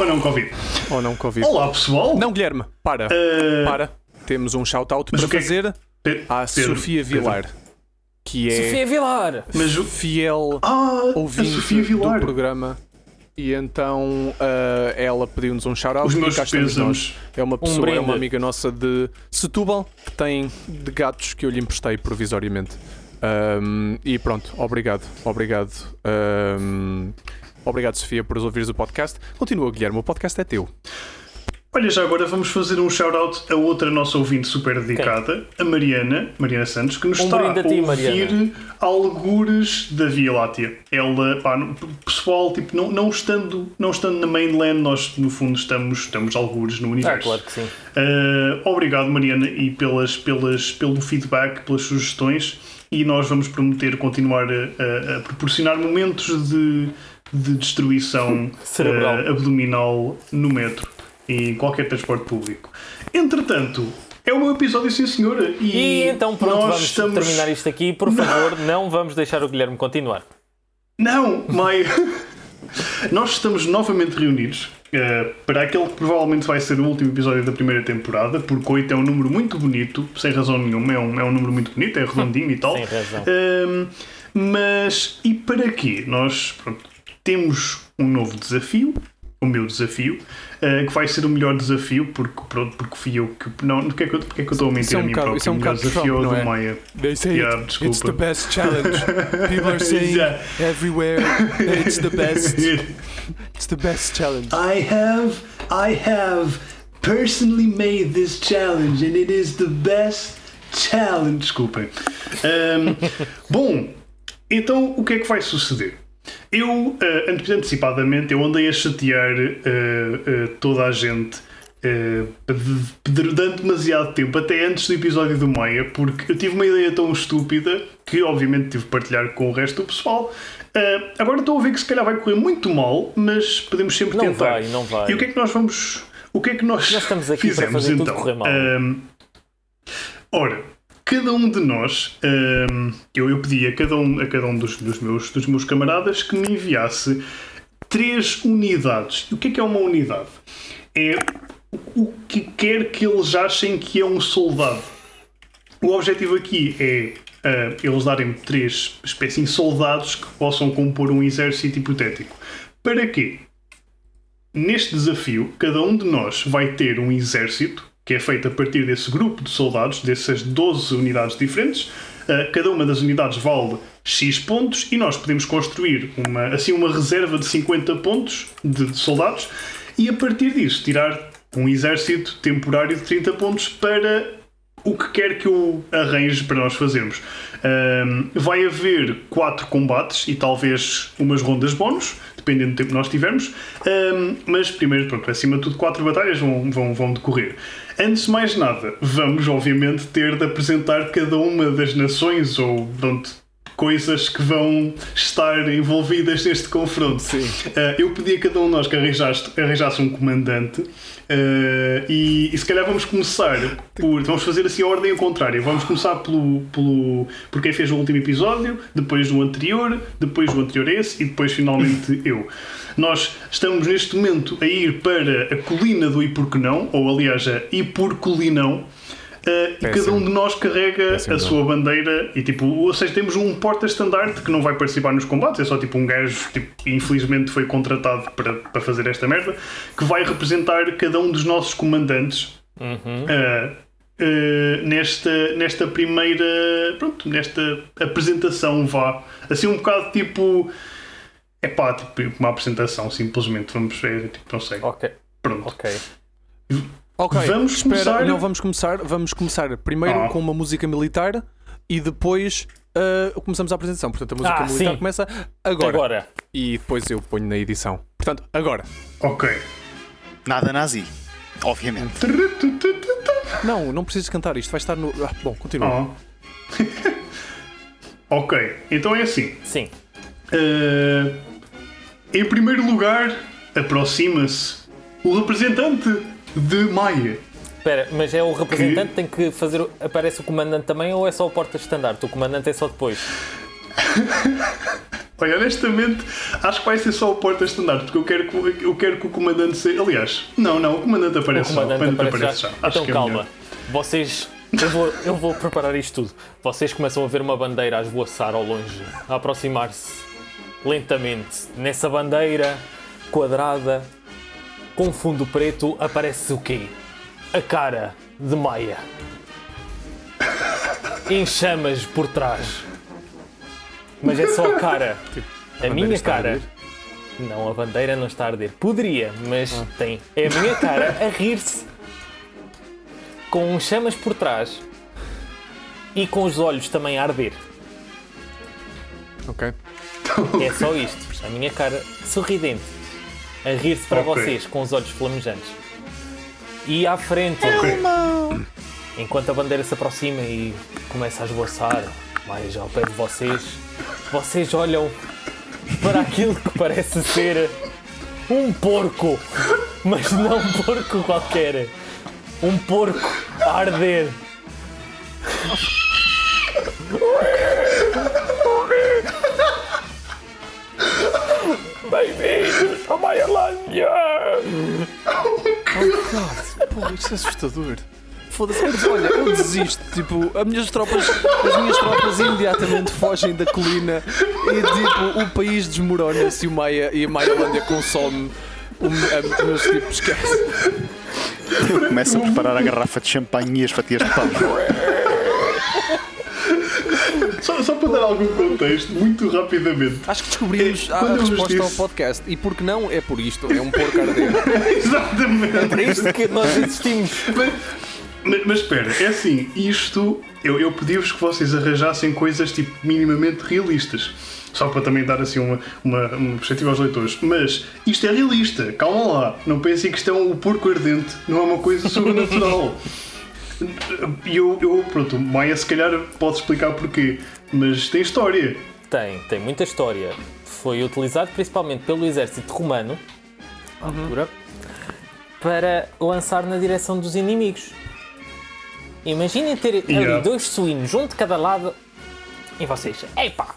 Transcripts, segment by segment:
Ou não, Covid. Ou não Covid. Olá, pessoal. Não, Guilherme, para. Eh, Para. Temos um shout-out para que é que- fazer à Pedro, Sofia Pedro. Vilar, que é Sofia Vilar! Mas o- fiel Ah, ouvinte Sofia Vilar. do programa. E então ah, ela pediu-nos um shout-out Os e meus cá estamos pésames. nós. É uma pessoa, é brinde. uma amiga nossa de Setúbal que tem de gatos que eu lhe emprestei provisoriamente. Ahm, e pronto, obrigado, obrigado. Ahm, obrigado, Sofia, por ouvires o podcast. Continua, Guilherme, o podcast é teu. Olha, já agora vamos fazer um shout-out a outra nossa ouvinte super dedicada, a Mariana, Mariana Santos, que nos Um está a a ti, ouvir Mariana. algures da Via Láctea. Ela, pá, pessoal, tipo, não, não, estando, não estando na mainland, nós no fundo estamos, estamos algures no Ah, universo. claro que sim. Uh, obrigado, Mariana, e pelas, pelas, pelo feedback, pelas sugestões. E nós vamos prometer continuar a, a- a proporcionar momentos de, de destruição uh, abdominal no metro e em qualquer transporte público. Entretanto, é o meu episódio, sim, senhora. E, E então pronto, nós vamos estamos... terminar isto aqui. Por favor, não vamos deixar o Guilherme continuar. Não, Maia. Nós estamos novamente reunidos eh, para aquele que provavelmente vai ser o último episódio da primeira temporada, porque 8 é um número muito bonito, sem razão nenhuma, é um, é um número muito bonito, é redondinho e tal. Sem razão. Ahm, mas e para quê? Nós pronto, temos um novo desafio, o meu desafio, eh, que vai ser o melhor desafio, porque, pronto, porque fui eu que. Não, porque é que eu, porque é que eu estou a mentir Isso é um a mim bocado- próprio? isso é um o melhor bocado desafio Trump, é o não do é? Maia. They say Yeah, it's desculpa. the best challenge. People are saying Yeah. everywhere it's the best. It's the best challenge. I have, I have personally made this challenge and it is the best challenge. Desculpem. Ahm, bom, então o que é que vai suceder? Eu, ante- antecipadamente, eu andei a chatear ah, ah, toda a gente de- durante demasiado tempo, até antes do episódio do Maia, porque eu tive uma ideia tão estúpida que, obviamente, tive de partilhar com o resto do pessoal. Agora estou a ver que se calhar vai correr muito mal, mas podemos sempre Não tentar. vai, não vai. E o que é que nós vamos. O que é que nós, Nós estamos aqui para fizemos fazer tudo então? correr mal. Ora, cada um de nós, ahm, eu, eu pedi a cada um, a cada um dos, dos meus, dos meus camaradas que me enviasse três unidades. E o que é que é uma unidade? É o que quer que eles achem que é um soldado. O objetivo aqui é ah, eles darem-me três espécies de soldados que possam compor um exército hipotético. Para quê? Neste desafio, cada um de nós vai ter um exército que é feito a partir desse grupo de soldados, dessas 12 unidades diferentes. Uh, cada uma das unidades vale X pontos e nós podemos construir uma, assim, uma reserva de 50 pontos de, de soldados e a partir disso tirar um exército temporário de 30 pontos para o que quer que eu arranje para nós fazermos. Ahm, vai haver quatro combates e talvez umas rondas bónus, dependendo do tempo que nós tivermos. Ahm, mas primeiro, pronto, acima de tudo, quatro batalhas vão, vão, vão decorrer. Antes de mais nada, vamos obviamente ter de apresentar cada uma das nações ou pronto, coisas que vão estar envolvidas neste confronto. Sim. Uh, eu pedi a cada um de nós que arranjasse, arranjasse um comandante uh, e, e se calhar vamos começar por. Vamos fazer assim a ordem ao contrário. Vamos começar pelo, pelo, por quem fez o último episódio, depois o anterior, depois o anterior esse e depois finalmente eu. Nós estamos neste momento a ir para a colina do E Porque Não, ou aliás a Ipurcolinão. Uh, e cada um de nós carrega Péssimo a sua bandeira e tipo, ou seja, temos um porta-estandarte que não vai participar nos combates, é só tipo um gajo tipo, infelizmente foi contratado para, para fazer esta merda, que vai representar cada um dos nossos comandantes Uhum. uh, uh, nesta, nesta primeira pronto, nesta apresentação vá. Assim um bocado tipo é pá, tipo uma apresentação simplesmente, vamos ver, tipo, não sei. Ok, Pronto. ok. Ok, Vamos espera, começar- não vamos começar, vamos começar primeiro Ah. com uma música militar e depois ah, começamos a apresentação. Portanto, a música Ah, militar sim. começa agora, Agora. e depois eu ponho na edição. Portanto, agora. Ok. Nada nazi. Obviamente. Não, não precisas cantar isto, vai estar no. Ah, bom, continua. Ah. ok, então é assim. Sim. Uh, em primeiro lugar, aproxima-se o representante de Maia. Espera, mas é o representante que tem que fazer. o- Aparece o comandante também ou é só o porta-estandarte? O comandante é só depois. Olha, honestamente, acho que vai ser só o porta-estandarte, porque eu quero, que, eu quero que o comandante seja. Aliás, não, não, o comandante O aparece comandante só. O comandante aparece já. já. Acho Então que é calma. melhor. Vocês. Eu vou, eu vou preparar isto tudo. Vocês começam a ver uma bandeira a esvoaçar ao longe, a aproximar-se lentamente. Nessa bandeira quadrada, com fundo preto, aparece o quê? A cara de Maia. Em chamas por trás. Mas é só a cara. A, bandeira minha a cara. arder? Não, a bandeira não está a arder. Poderia, mas tem. É a minha cara a rir-se. Com chamas por trás. E com os olhos também a arder. Ok. É só isto. A minha cara sorridente. A rir-se para Ok. vocês com os olhos flamejantes. E à frente. Enquanto a bandeira se aproxima e começa a esboçar mais ao pé de vocês, vocês olham para aquilo que parece ser um porco, mas não um porco qualquer. Um porco a arder. Bem-vindos a Maialândia! Porra, isto é assustador. Foda-se, mas olha, eu desisto. Tipo, as minhas tropas, as minhas tropas imediatamente fogem da colina e tipo, o país desmorona-se e, o Maia, e a Maialândia consome. O, mas tipo, esquece. Começa a preparar a garrafa de champanhe e as fatias de pão. Só, só para dar algum contexto, muito rapidamente. Acho que descobrimos a, Quando a vos resposta ao disse- podcast. E porque não é por isto, é um porco arder. Exatamente. Para isto que nós existimos. Mas, mas espera, é assim, isto. Eu, eu pedi-vos que vocês arranjassem coisas tipo minimamente realistas. Só para também dar assim uma, uma, uma perspectiva aos leitores. Mas isto é realista, calma lá. Não pensem que isto é um o porco ardente, não é uma coisa sobrenatural. E eu, eu, pronto, Maia se calhar pode explicar porquê, mas tem história. Tem, tem muita história. Foi utilizado principalmente pelo exército romano, à altura, para lançar na direção dos inimigos. Imaginem ter Yeah. ali dois suínos, um de cada lado, e vocês, epá,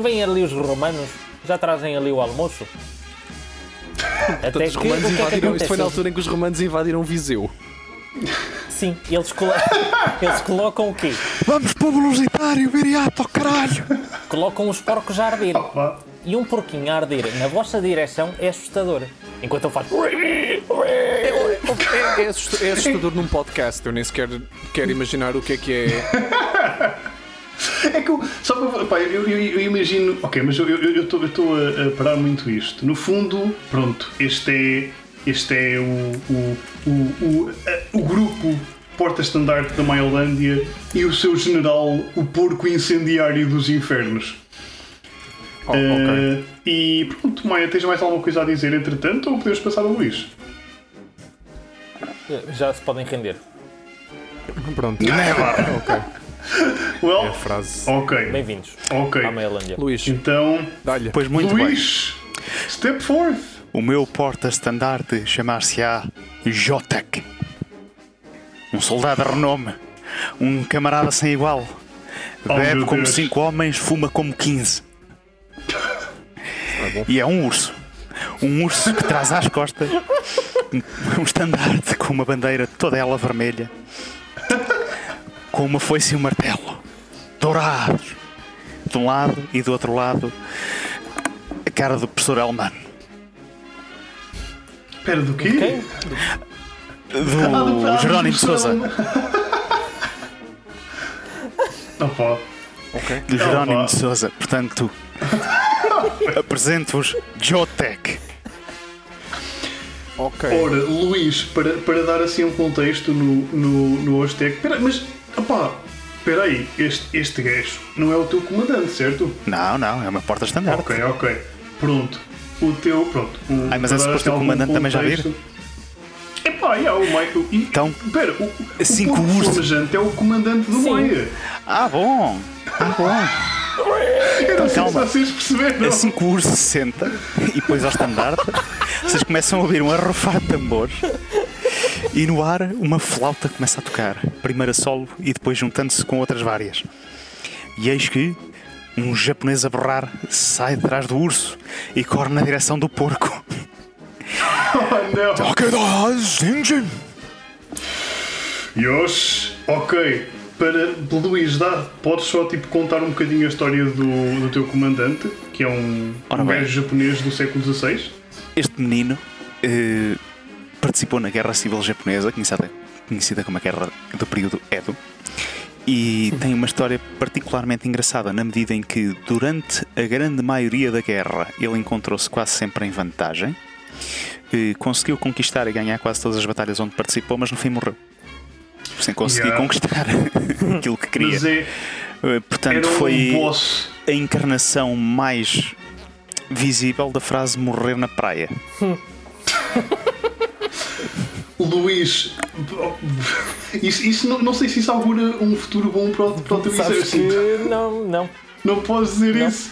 vêm ali os romanos, já trazem ali o almoço. Até Portanto, os romanos que é que invadiram. Isto foi na altura em que os romanos invadiram Viseu. Sim, eles, colo- eles colocam o quê? Vamos para o Velocitário, viriato, caralho! Colocam os porcos a arder. Pá, E um porquinho a arder na vossa direção é assustador. Enquanto ele faz. É, é assusta- é assustador num podcast. Eu nem sequer quero imaginar o que é que é. É que eu, só para, pá, eu, eu- eu imagino, ok, mas eu eu- eu estou eu estou a, a parar muito isto. No fundo, pronto, este é, este é o, o, o, o, a- o grupo porta-estandarte da Maiolândia e o seu general, o porco incendiário dos infernos. Oh, ok. Eh, e pronto, Maia, tens mais alguma coisa a dizer entretanto ou podemos passar a Luís? Já se podem render. Pronto. Ok. Well, É a frase. ok, Bem-vindos ok. à Maialândia. Luís, Então, dá-lhe. Pois muito bem. Luís, step forth. O meu porta-estandarte chamar-se-á Jotek. Um soldado de renome. Um camarada sem igual. Oh, Bebe meu como Deus. cinco homens, fuma como 15. bom. E é um urso. Um urso que traz às costas um- um estandarte com uma bandeira toda ela vermelha. Com uma foice e um martelo. Dourados. De um lado e do outro lado a cara do professor Elman. Espera, do quê? Ah, do- ah, Do Jerónimo de do Souza. Opa. Do Jerónimo Opa. de Souza. Portanto, apresento-vos Jotec. Ok. Ora, Luís, para, para dar assim um contexto no, no, no Aztec. Mas, opá, espera aí, este, este gajo não é o teu comandante, certo? Não, não, é uma porta-estandarte. Ok, ok. Pronto. O teu, pronto. O, Ai, mas é suposto assim o comandante também já vir? Epá, é o Michael. E, Então, espera, o, flamejante é o comandante do Sim. Maia. Ah, bom! Ah, bom! Eu não sei calma. se vocês perceberam. Assim que o urso se senta e depois ao estandarte, vocês começam a ouvir um arrofar de tambores E no ar, uma flauta começa a tocar, primeiro a solo e depois juntando-se com outras várias. E eis que um japonês a berrar sai de trás do urso e corre na direção do porco. Oh, não. Yosh, ok. Para Luís, dá, podes só tipo, contar um bocadinho a história do, do teu comandante, que é um, Ora um bem. gajo japonês do século XVI? Este menino eh, participou na Guerra Civil Japonesa, conhecida, conhecida como a Guerra do período Edo, e tem uma história particularmente engraçada na medida em que, durante a grande maioria da guerra, ele encontrou-se quase sempre em vantagem, eh, conseguiu conquistar e ganhar quase todas as batalhas onde participou, mas no fim morreu. Sem conseguir Yeah. conquistar aquilo que queria. É, Eh, Portanto, um foi boss. a encarnação mais visível da frase morrer na praia. Luís, isso, isso não, não sei se isso augura um futuro bom para, o- para o teu Sabes exército. que não, não. Não podes dizer Não. isso.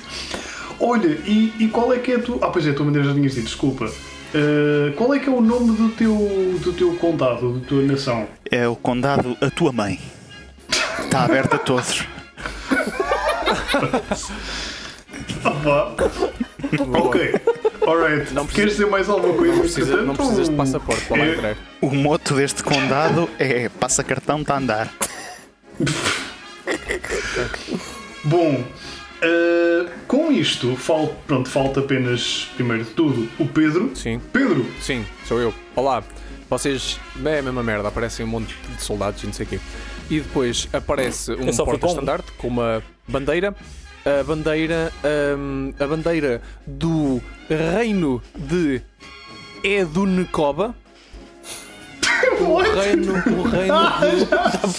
Olha, e, e qual é que é a tua. Ah, pois é, a tua maneira já tinhas dito, desculpa. Uh, qual é que é o nome do teu, do teu condado, da tua nação? É o condado A Tua Mãe. Está aberto a todos. Ah, ok. Alright. Não precisa- Queres dizer mais alguma coisa? Não, precisa, não precisas de passaporte para lá é- entrar. O moto deste condado é passa cartão, está a andar. Bom, uh, com isto, fal, pronto, falta apenas, primeiro de tudo, o Pedro. Sim, Pedro, sim, sou eu. Olá, vocês. É a mesma merda, aparecem um monte de soldados e não sei o quê. E depois aparece um um. porta-estandarte com uma bandeira. A bandeira. hum, a bandeira do reino de Edunecoba. O reino, o reino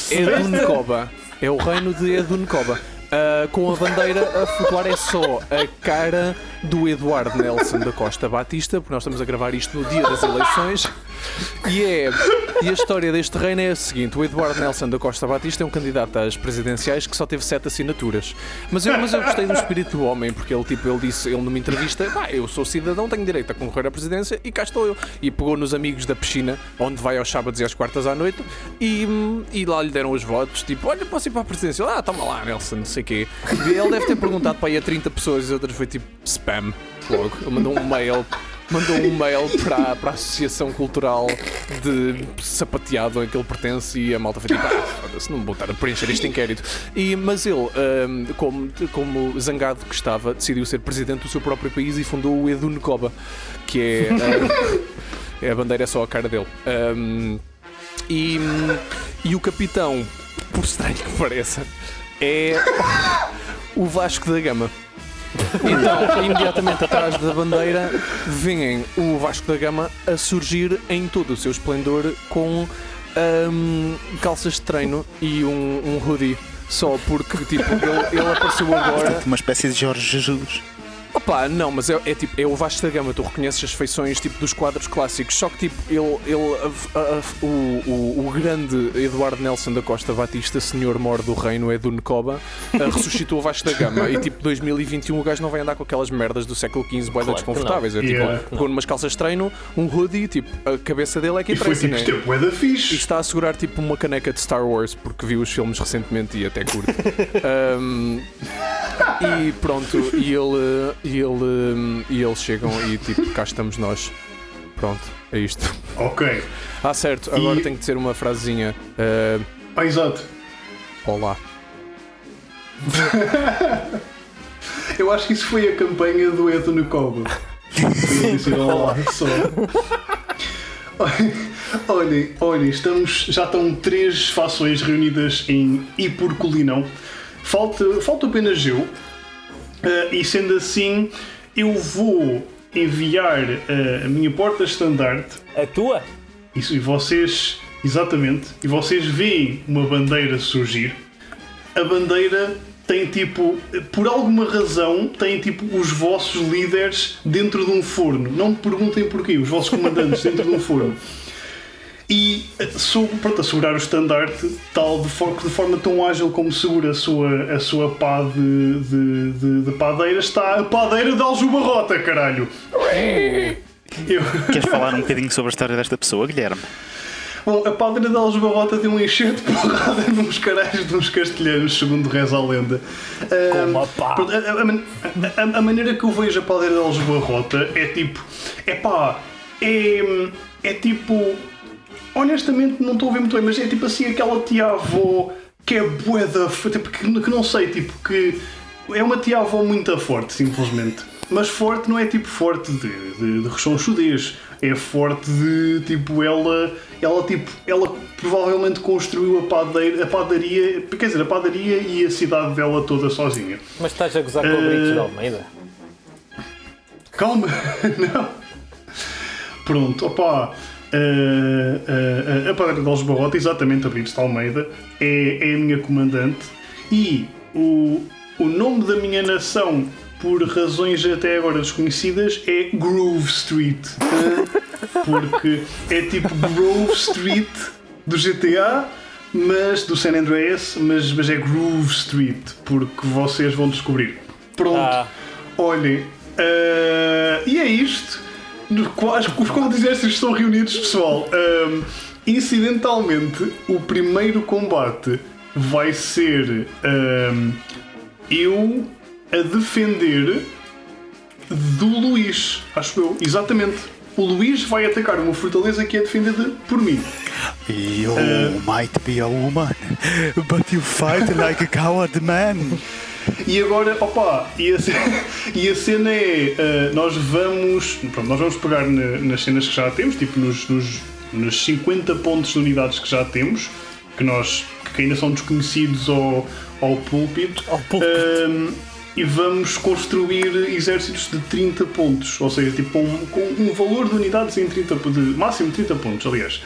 de Edunecoba. É o reino de Edunecoba. Ah, com a bandeira a flutuar é só a cara do Eduardo Nelson da Costa Batista, porque nós estamos a gravar isto no dia das eleições. E, é, e a história deste reino é a seguinte: o Eduardo Nelson da Costa Batista é um candidato às presidenciais que só teve sete assinaturas. Mas eu, mas eu gostei do espírito do homem, porque ele, tipo, ele disse, ele numa entrevista, pá, eu sou cidadão, tenho direito a concorrer à presidência e cá estou eu. E pegou nos amigos da piscina, onde vai aos sábados e às quartas à noite, e, e lá lhe deram os votos, tipo, olha, posso ir para a presidência? Ah, toma lá, Nelson, não sei o quê. E ele deve ter perguntado para aí a 30 pessoas e as outras foi tipo spam. Logo, ele mandou um mail mandou um mail para, a Associação Cultural de Sapateado a que ele pertence e a malta foi tipo, ah, foda-se, não vou estar a preencher este inquérito. E, mas ele, hum, como, como zangado que estava, decidiu ser presidente do seu próprio país e fundou o Edu Necoba, que é, hum, é a bandeira é só a cara dele. Hum, e, e o capitão, por estranho que pareça, é o Vasco da Gama. Então, imediatamente atrás da bandeira, vêm o Vasco da Gama a surgir em todo o seu esplendor com hum, calças de treino e um, um hoodie. Só porque, tipo, ele, ele apareceu agora. Uma espécie de Jorge Jesus. Opa, não, mas é, é tipo, é o Vasco da Gama, tu reconheces as feições tipo dos quadros clássicos, só que tipo, ele, ele a- a- a- o, o, o grande Eduardo Nelson da Costa Batista, senhor mor do reino é do Necoba, a- ressuscitou o Vasco da Gama e tipo 2021 o gajo não vai andar com aquelas merdas do século XV boeda Claro desconfortáveis, é tipo, Yeah. com umas calças de treino, um hoodie, tipo, a cabeça dele é que e foi interessa, tipo, né? é da E fixe. está a segurar tipo uma caneca de Star Wars porque viu os filmes recentemente e até curto. Um, e pronto, e ele, e ele e eles chegam e tipo, cá estamos nós. Pronto, é isto. Ok. Ah, certo, agora E- tem que dizer uma frasezinha. Uh, Ah, exato. olá. Eu acho que isso foi a campanha do Edo ele dizer olá só. Olhem, olhem, estamos, já estão três fações reunidas em Ipurcolinão. Falta, falta apenas eu. Ah, e sendo assim, eu vou enviar ah, a minha porta-estandarte A tua? isso, e vocês, exatamente, e vocês veem uma bandeira surgir. A bandeira tem tipo, por alguma razão, tem tipo os vossos líderes dentro de um forno. Não me perguntem porquê, os vossos comandantes dentro de um forno. E eh, sou, pronto, a segurar o estandarte tal de, for- de forma tão ágil como segura a sua, a sua pá de, de, de, de padeira, está a padeira de Aljubarrota, caralho! Eu, Queres falar um bocadinho sobre a história desta pessoa, Guilherme? Bom, a Padre de Alves Barrota deu um enxerto de porrada nos caralhos de uns castelhanos, segundo reza a lenda. Com Um, uma pá. a, a- a a- a maneira que eu vejo a Padre de Alves Barrota é tipo. É pá. É, é tipo. Honestamente, não estou a ver muito bem, mas é tipo assim aquela tia-avó que é boeda. Tipo, que, que não sei, tipo, que. É uma tia-avó muito forte, simplesmente. Mas forte não é tipo forte de, de, de rechonchudez. É forte de tipo ela. Ela tipo. Ela provavelmente construiu a, padeira, a padaria. Quer dizer, a padaria e a cidade dela toda sozinha. Mas estás a gozar com o Eh, Brites de Almeida? Calma, não. Pronto, opá. A Padre de Barrota, exatamente a Brites de Almeida, é, é a minha comandante e o, o nome da minha nação, por razões até agora desconhecidas, é Grove Street. porque é tipo Grove Street do GTA, mas do San Andreas, mas, mas é Groove Street, porque vocês vão descobrir. Pronto. Ah. Olhem, eh, e é isto. Os quatro exércitos estão reunidos, pessoal. Ahm, incidentalmente, o primeiro combate vai ser ahm, eu a defender do Luís. Acho eu, exatamente. O Luís vai atacar uma fortaleza que é defendida por mim. You might be a woman, but you fight like a coward man. E agora, opa, e a, e a cena é, ah, nós vamos, pronto, nós vamos pegar na- nas cenas que já temos, tipo nos, nos, nos 50 pontos de unidades que já temos, que nós, que ainda são desconhecidos ao, ao púlpito, Ao púlpito. Ahm, e vamos construir exércitos de 30 pontos, ou seja, tipo um, com um valor de unidades em 30, po- de máximo 30 pontos, aliás.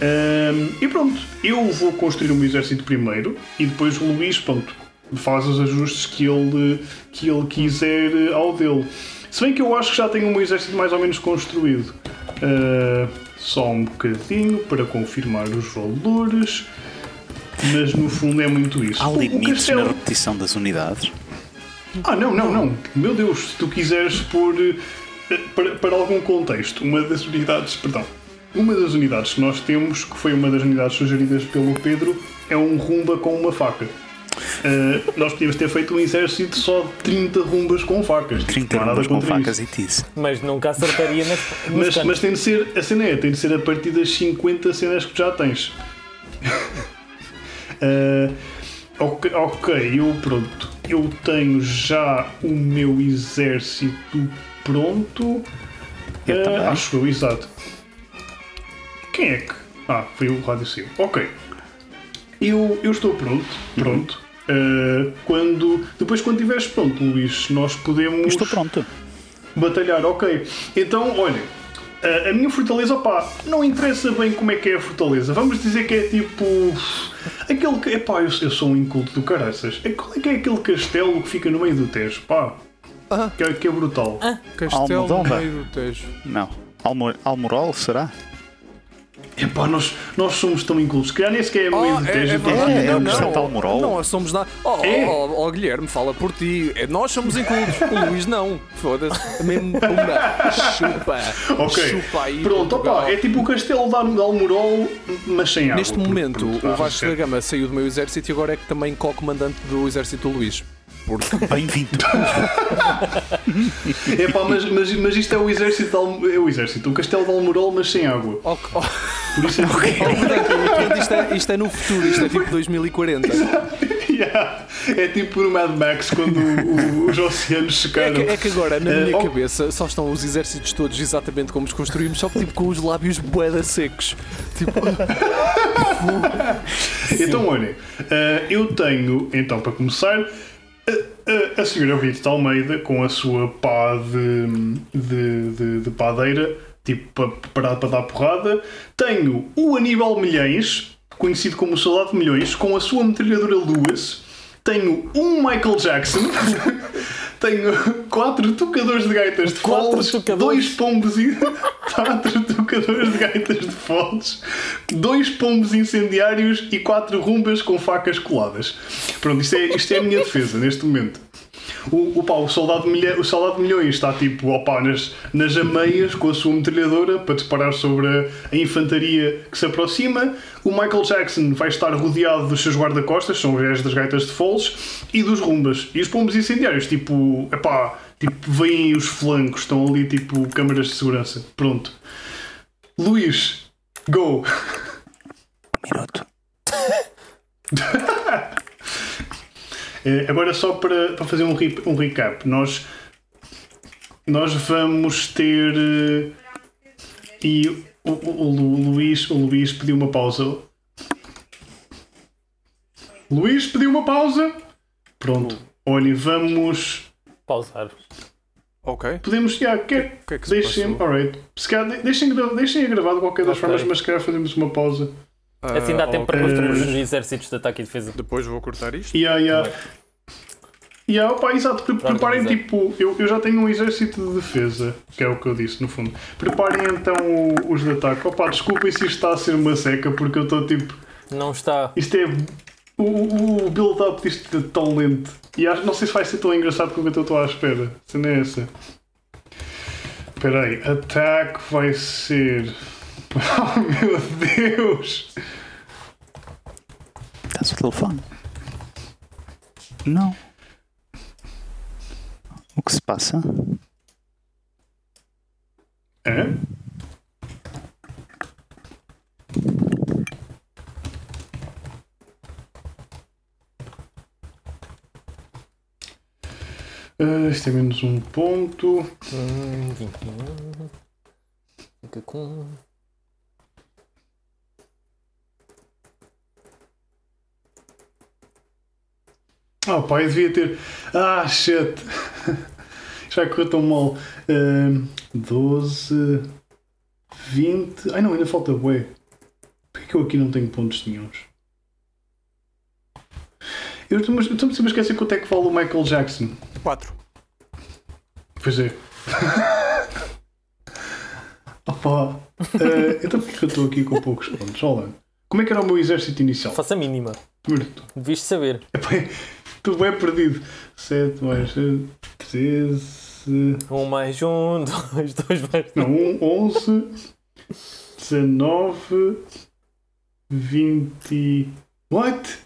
Ahm, e pronto, eu vou construir o meu exército primeiro e depois o Luís, pronto, faz os ajustes que ele, que ele quiser eh, ao dele. Se bem que eu acho que já tenho o meu exército mais ou menos construído. Ah, só um bocadinho para confirmar os valores. Mas no fundo é muito isso. Há limites castelo- na repetição das unidades. ah, não, não, não. Meu Deus, se tu quiseres pôr eh, para, para algum contexto, uma das unidades, perdão, uma das unidades que nós temos, que foi uma das unidades sugeridas pelo Pedro, é um rumba com uma faca. Eh, nós podíamos ter feito um exército só de 30 rumbas com facas. 30 Não há nada rumbas com facas isso. e tisse. Mas nunca acertaria nas, Mas, mas tem de ser, a cena é, tem de ser a partir das 50 cenas que já tens. Eh, ok, ok, eu pronto. Eu tenho já o meu exército pronto. Eu Eh, também. acho eu, exato. Quem é que. Ah, foi o Rádio Sil. Ok. Eu, eu estou pronto. Pronto. Eh, quando, depois, quando estiveres pronto, Luís, nós podemos Estou pronto. batalhar, ok. Então, olha, a, a minha fortaleza, opá, não interessa bem como é que é a fortaleza. Vamos dizer que é tipo. Aquele que. Epá, eu, eu sou um inculto do caraças. É, qual é que é aquele castelo que fica no meio do Tejo? Pá. Ah. Que, é- que é brutal. Castelo no meio do Tejo. Não. Almo Almorol, será? Epá, nós, nós somos tão incultos. Se calhar nem sequer é meio do Tejo. então- é, é não, o não. Não, somos nada. Oh, É? oh, oh, oh, Guilherme, fala por ti. É, Nós somos incluídos. O Luís não. Foda-se. Mesmo pumba. Chupa. Ok. Chupa aí. Pronto, é tipo o castelo de Almorol, mas sem água. Neste momento, pronto, o ah, Vasco da. Gama saiu do meu exército e agora é que também co-comandante do exército do Luís. Porque Bem-vindo. Epá, mas, mas, mas isto é o exército de Alm- é o exército, o castelo de Almorol, mas sem água. Oh, oh, Por isso é que portanto, isto, é, isto é no futuro, isto é tipo 2040. Yeah. É tipo no Mad Max quando o- o- os oceanos É secaram. que, é que agora, na Eh, minha oh. cabeça, só estão os exércitos todos exatamente como os construímos, só que tipo com os lábios boeda secos. Tipo, Então, olhem, eh, eu tenho, então, para começar, a, senhora Rita de Almeida com a sua pá de, de, de, de padeira, tipo, para, para, para dar porrada. Tenho o Aníbal Milhães, conhecido como o Soldado de Milhões, com a sua metralhadora Lewis. Tenho um Michael Jackson. Tenho quatro tocadores de gaitas de foles, dois pombos e quatro tocadores de gaitas de foles, dois pombos incendiários e quatro rumbas com facas coladas. Pronto, isto é, isto é a minha defesa neste momento. O, o, pá, o, soldado milha, o soldado milhões está tipo opa, nas, nas ameias com a sua metralhadora para disparar sobre a, a infantaria que se aproxima. O Michael Jackson vai estar rodeado dos seus guarda-costas, são os gajos das gaitas de foles, e dos rumbas. E os pombos incendiários, tipo, epá, tipo, vêm os flancos, estão ali tipo câmaras de segurança. Pronto. Luís, go! Minuto. Eh, agora só para, para fazer um, re- um recap, nós, nós vamos ter eh, e o, o- o Lu- Luís, o Luís pediu uma pausa. Luís pediu uma pausa. Pronto. Olha, vamos. Pausar. Ok. Podemos. Já, quer, O que é que se deixem, alright. Se calhar, de- deixem, deixem a gravar de qualquer das Ok. formas, mas se calhar fazemos uma pausa. Assim dá Ah, tempo para construir os exércitos de ataque e defesa. Depois vou cortar isto. Yeah, yeah. Yeah, opa, exato, pre- Pronto, preparem tipo. Eu, eu já tenho um exército de defesa, que é o que eu disse no fundo. Preparem então o- os de ataque. Opa, desculpem se isto está a ser uma seca, porque eu estou tipo. Não está. Isto é. O, o, o build-up disto é tão lento. E acho, não sei se vai ser tão engraçado como eu estou à espera. Se não é essa. Espera aí, ataque vai ser. Oh meu Deus! Estás o telefone? Não. O que se passa? Hã? Ah, isto é menos um ponto. Hum, 21. Fica com. Ah, pá, eu devia ter. Ah, shit! Já correu tão mal. Ah, 12, 20. Ai não, ainda falta bué. Por que eu aqui não tenho pontos nenhums? Eu estou-me sempre a esquecer quanto é que vale o Michael Jackson. 4. Pois é. Opa! eh, então porquê que eu estou aqui com poucos pontos? Olha, como é que era o meu exército inicial? Faça a mínima. Primeiro, Devias saber. epá, estou bem perdido. 7 mais 13. Um mais um, dois, dois mais. Não, um, 11. 19. 20. What?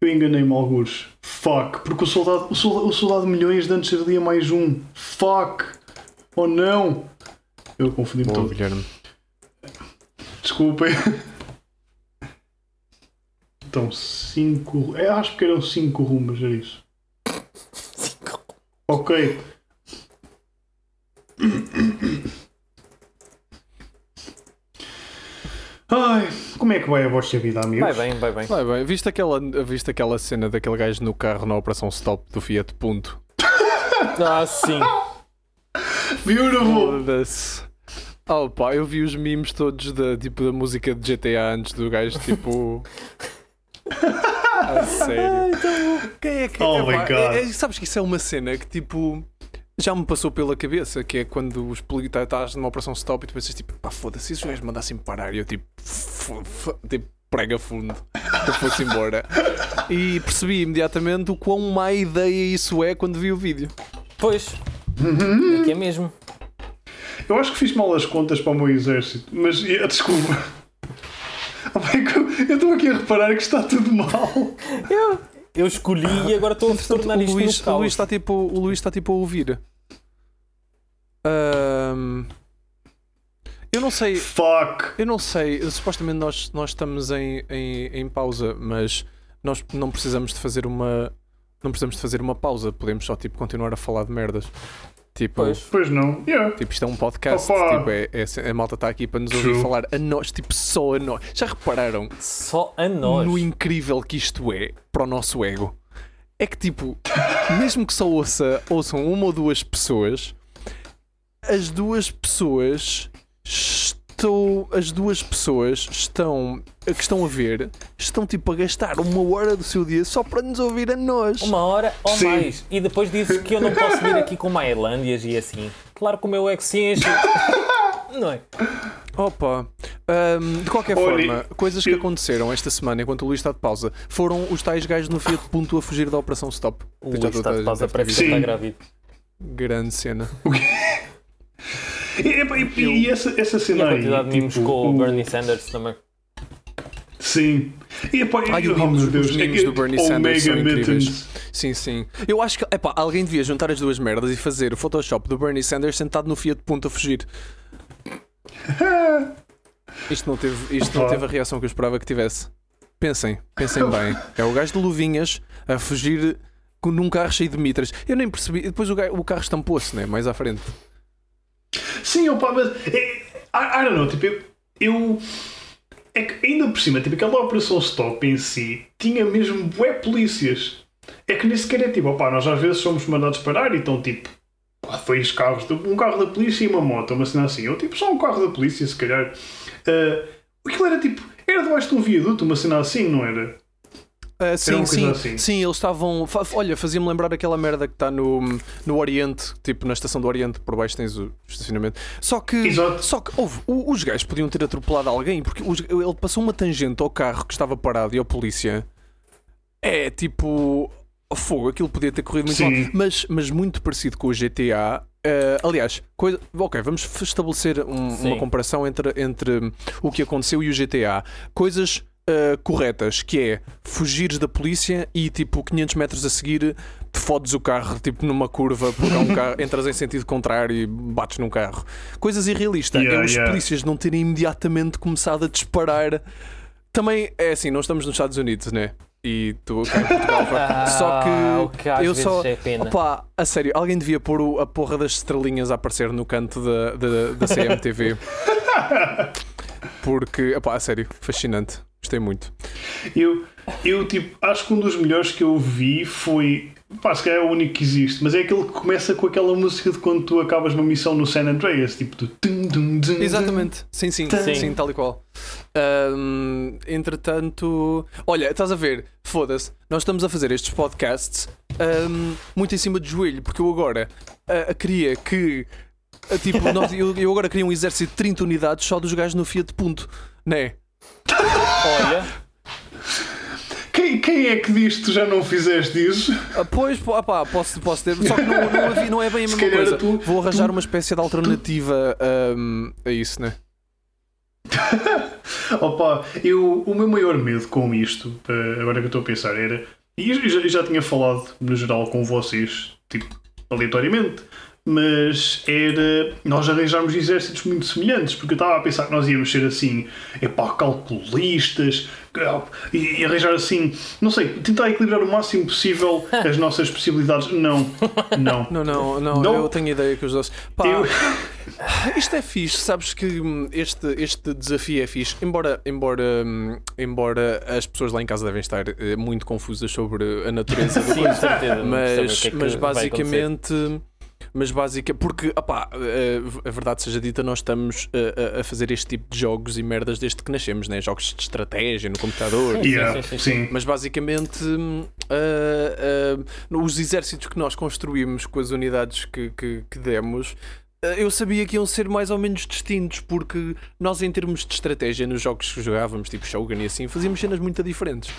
Eu enganei-me alguns. Fuck. Porque o soldado, o soldado, o soldado milhões de antes seria mais um. Fuck. Oh não. Eu confundi-me todo. Guilherme. Desculpem. Então, 5. É, acho que eram 5 rumas, era isso. Ok. Ai, como é que vai a vossa vida, amigos? Vai bem, vai bem. Vai bem, viste aquela, viste aquela cena daquele gajo no carro na Operação Stop do Fiat Punto? Ah, sim. Beautiful! Foda-se. Oh pá, eu vi os memes todos da, tipo, da música de GTA antes do gajo, tipo. A sério. Quem é que. Oh epá, my God. é- é- sabes que isso é uma cena que tipo. Já me passou pela cabeça, que é quando os políticos estás numa operação stop e tu pensas tipo, pá, foda-se, se os gajos mandassem parar e eu tipo, tipo, prega fundo, eu fosse embora. E percebi imediatamente o quão má ideia isso é quando vi o vídeo. Pois. É que é mesmo. Eu acho que fiz mal as contas para o meu exército, mas desculpa. Oh, que eu- estou aqui a reparar que está tudo mal. Eu, eu escolhi e agora estou a tornar o isto Luís, no o caos. Luís está tipo, o Luís está tipo a ouvir. Ahm, eu não sei, Fuck! eu não sei. Supostamente nós, nós estamos em, em, em pausa, mas nós não precisamos de fazer uma não precisamos de fazer uma pausa. Podemos só tipo continuar a falar de merdas. Tipo, Pois. Pois não, yeah. tipo isto é um podcast. Opa. Tipo, é, é- a malta está aqui para nos ouvir True. falar a nós, tipo só a nós. Já repararam Só a nós. no incrível que isto é para o nosso ego. É que tipo, mesmo que só ouça, ouçam uma ou duas pessoas, as duas pessoas estão. As duas pessoas estão. que estão a ver, estão tipo a gastar uma hora do seu dia só para nos ouvir a nós. Uma hora ou Sim. mais. E depois dizes que eu não posso vir aqui com Mailândias e assim. Claro que o meu ego se enche. Não é? Opa! Ahm, de qualquer Olha, forma, coisas que aconteceram esta semana enquanto o Luís está de pausa foram os tais gajos no Fiat Punto a fugir da Operação Stop. O Luís está de pausa para que está grávido. Grande cena. E, e- e- e essa, essa E cena a aí. quantidade de mimos tipo, com o Bernie Sanders também. Sim. E, epá, Ai, eu- os oh, meu Deus, os é memes que- do Bernie Sanders são Mega incríveis. Sim, sim. Eu acho que epá, alguém devia juntar as duas merdas e fazer o Photoshop do Bernie Sanders sentado no Fiat Punto a fugir. Isto não teve, isto não teve a reação que eu esperava que tivesse. Pensem, pensem bem. É o gajo de luvinhas a fugir com- num carro cheio de mitras. Eu nem percebi. Depois o, gajo- o carro estampou-se, né? Mais à frente. Sim, opa, mas. É, I, I don't know, tipo, eu. eu- é que ainda por cima, tipo, aquela operação stop em si tinha mesmo bué polícias. É que nem sequer é tipo, opá, nós às vezes somos mandados parar e estão tipo. pá, Dois carros, um carro da polícia e uma moto, uma cena assim. Ou tipo, só um carro da polícia, se calhar. Ah, aquilo era tipo. Era debaixo de um viaduto, uma cena assim, não era? Ah, sim, sim, assim. sim, eles estavam. fa- Olha, fazia-me lembrar aquela merda que está no, no Oriente, tipo na estação do Oriente, por baixo tens o estacionamento. Só que, Exato. só que houve, o- os gajos podiam ter atropelado alguém, porque os- ele passou uma tangente ao carro que estava parado e ao polícia. É tipo. Fogo, aquilo podia ter corrido muito mal, mas, mas muito parecido com o GTA. ah, aliás, coisa, ok, vamos estabelecer um- uma comparação entre, entre o que aconteceu e o GTA. Coisas ah, corretas, que é fugires da polícia e tipo 500 metros a seguir te fodes o carro tipo numa curva porque há um carro, entras em sentido contrário e bates num carro. Coisas irrealistas. Yeah, é os yeah. polícias não terem imediatamente começado a disparar. Também é assim, não estamos nos Estados Unidos, né? E tu cá em Portugal. Ah, só que que às eu só. é. Opa, a sério, alguém devia pôr o- a porra das estrelinhas a aparecer no canto da, da, da CMTV. Porque, opá, a sério, fascinante. Gostei muito. Eu, eu tipo, acho que um dos melhores que eu vi foi. Pá, se calhar é o único que existe, mas é aquele que começa com aquela música de quando tu acabas uma missão no San Andreas, tipo do. tum, tum, tum. Exatamente, sim, sim, Sim. sim, tal e qual. Ahm, entretanto, olha, estás a ver, foda-se, nós estamos a fazer estes podcasts ahm, muito em cima de joelho, porque eu agora ah, queria que, ah, tipo, nós- eu, eu agora queria um exército de 30 unidades só dos gajos no Fiat Punto, né? Olha, Quem, quem é que diz que tu já não fizeste isso? Ah, pois, pá, posso, posso ter, só que não, não, havia- não é bem a Se mesma calhar coisa. tu- Vou arranjar uma espécie de alternativa ahm, a isso, né? Opa, eu, o meu maior medo com isto, eh, agora que eu estou a pensar, era. E eu já, eu já tinha falado no geral com vocês, tipo, aleatoriamente, mas era nós arranjarmos exércitos muito semelhantes, porque eu estava a pensar que nós íamos ser assim, epá, calculistas, e, e arranjar assim, não sei, tentar equilibrar o máximo possível as nossas possibilidades. Não, não. Não, não, não, Não. eu tenho ideia que os dois. Pá, Eu- Isto é fixe, sabes que hum, este, este desafio é fixe, embora, embora, hum, embora as pessoas lá em casa devem estar eh, muito confusas sobre a natureza do sim, certeza. mas, é mas basicamente mas básica porque opá, eh, a verdade seja dita nós estamos a, a- fazer este tipo de jogos e merdas desde que nascemos né? jogos de estratégia no computador Sim, Yeah, sim, sim, sim. mas basicamente ah, ah, os exércitos que nós construímos com as unidades que, que, que demos ah, eu sabia que iam ser mais ou menos distintos porque nós em termos de estratégia nos jogos que jogávamos tipo Shogun e assim fazíamos cenas muito diferentes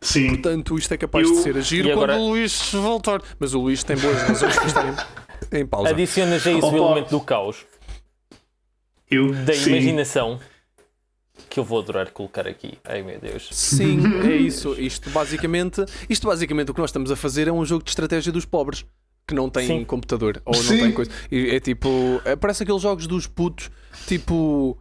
Sim. portanto isto é capaz Eu- de ser agir agora- quando o Luís voltar mas o Luís tem boas razões para estar em, em pausa Adicionas a isso o Opa. elemento do caos, Eu, da sim. imaginação, que eu vou adorar colocar aqui. Ai meu Deus. Sim, é isso. Isto basicamente, isto basicamente o que nós estamos a fazer é um jogo de estratégia dos pobres que não têm Sim. computador ou não Sim. têm coisa. E é tipo, é, parece aqueles jogos dos putos, tipo.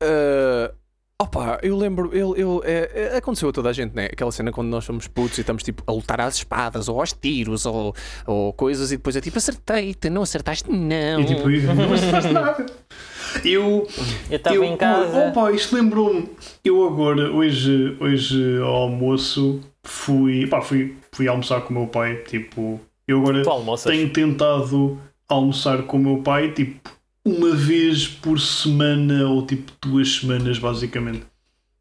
ah, Opa, eu lembro, eu, eu, é, é- aconteceu a toda a gente, né? Aquela cena quando nós somos putos e estamos tipo a lutar às espadas ou aos tiros ou, ou coisas e depois é tipo acertei-te, não acertaste, não. E tipo, não acertaste nada. Eu, Eu estava eu, em casa. Opa, isto lembrou-me. Eu agora, hoje, hoje ao almoço, fui, pá, fui, fui almoçar com o meu pai. Tipo, eu agora tenho tentado almoçar com o meu pai, tipo, uma vez por semana ou tipo duas semanas, basicamente.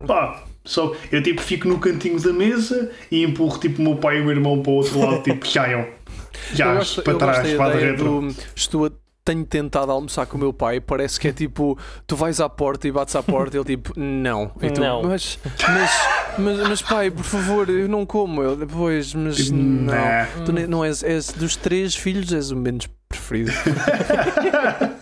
Pá, só eu tipo fico no cantinho da mesa e empurro tipo o meu pai e o meu irmão para o outro lado, tipo, saiam. Já, gosto, para trás, para a retro. do estou a, tenho tentado almoçar com o meu pai, parece que é tipo, tu vais à porta e bates à porta e ele tipo, não. E tu, Não. Mas, mas, mas, mas pai, por favor, eu não como. Eu depois, mas Tipo, não. nah. Tu não és, és dos três filhos, és o menos preferido.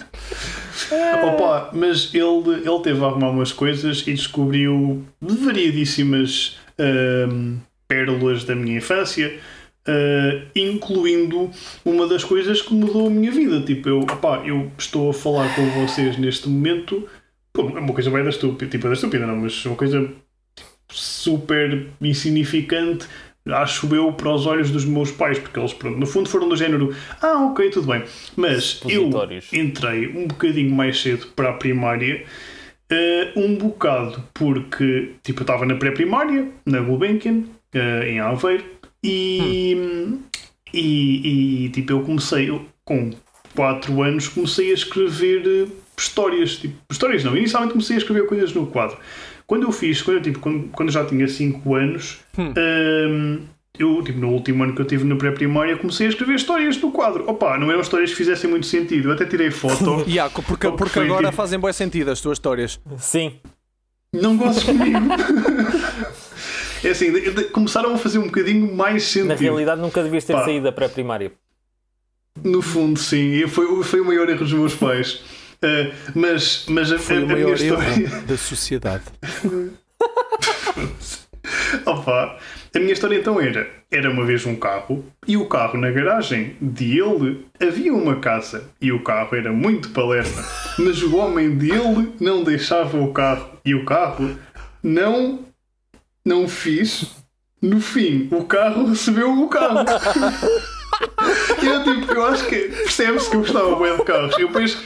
Opa, mas ele, ele teve a arrumar umas coisas e descobriu variedíssimas ahm, pérolas da minha infância, ah, incluindo uma das coisas que mudou a minha vida. Tipo, eu, opá, eu estou a falar com vocês neste momento, é uma coisa bem da estúpida, tipo, da estúpida não, mas uma coisa super insignificante. Acho eu para os olhos dos meus pais, porque eles, pronto, no fundo foram do género: Ah, ok, tudo bem. Mas eu entrei um bocadinho mais cedo para a primária, eh, um bocado porque tipo, eu estava na pré-primária, na Gulbenkian, eh, em Aveiro, e, e, e, tipo, eu comecei, eu, com 4 anos, comecei a escrever eh, histórias. Tipo, histórias não, inicialmente comecei a escrever coisas no quadro. Quando eu fiz, quando eu, tipo, quando, quando eu já tinha 5 anos, ehm, eu, tipo, no último ano que eu tive na pré-primária, comecei a escrever histórias no quadro. Opa, não eram histórias que fizessem muito sentido. Eu até tirei foto. Yeah, porque, porque foi agora tipo- fazem bom sentido as tuas histórias. Sim. não gostes comigo. é assim, de- de- começaram a fazer um bocadinho mais sentido. Na realidade, nunca devias ter Pá. saído da pré-primária. No fundo, sim. E Foi, foi o maior erro dos meus pais. Uh, mas, mas a, Foi a- a minha maior história. da sociedade. Opa, a minha história então era: era uma vez um carro e o carro na garagem de ele havia uma casa e o carro era muito palerma, mas o homem dele não deixava o carro e o carro não não fiz. No fim, o carro recebeu o carro. eu tipo, eu acho que percebe-se que eu gostava bem de carros. Eu depois,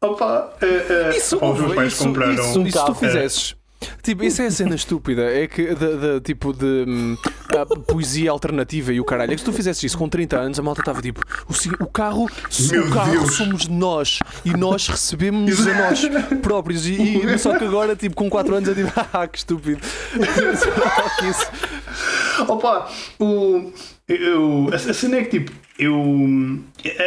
opa, uh, uh, Isso, os meus pais isso, compraram. isso, isso tu fizesses. Tipo, isso é a cena estúpida. É que, de, de- tipo, de poesia alternativa e o caralho. É que se tu fizesses isso com 30 anos, a malta estava tipo: o, o carro, Meu o carro Deus. somos nós e nós recebemos a nós próprios. E, e- só que agora, tipo, com 4 anos, é tipo: ah, que estúpido. Isso- Opa, o, eu, a, cena é que tipo, eu,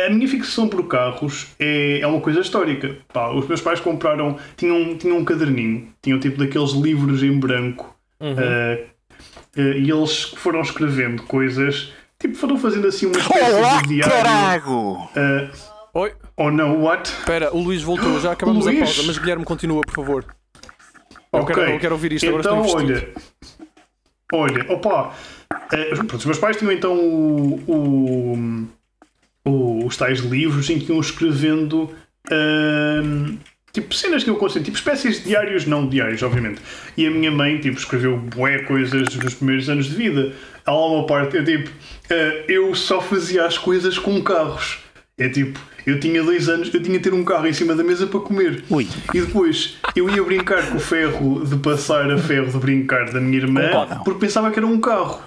a minha fixação por carros é, é uma coisa histórica. Pá, os meus pais compraram, tinham, tinham um caderninho, tinham tipo daqueles livros em branco eh, eh, e eles foram escrevendo coisas, tipo, foram fazendo assim uma espécie Olá, de diário. carago! eh, Oi, oh não, what? espera, o Luís voltou. Já acabamos Luís? a pausa, mas Guilherme continua, por favor. Eu, Ok. quero, eu quero ouvir isto, agora então, olha, olha, opa, eh, pronto, os meus pais tinham então o, o- o- os tais livros em que iam escrevendo ahm, tipo cenas que eu consigo, tipo espécies de diários, não diários, obviamente. E a minha mãe tipo, escreveu bué coisas nos primeiros anos de vida. Há lá uma parte, eu tipo, eh, eu só fazia as coisas com carros. É tipo, eu tinha dois anos, eu tinha de ter um carro em cima da mesa para comer. Ui. E depois eu ia brincar com o ferro de passar a ferro de brincar da minha irmã porque pensava que era um carro.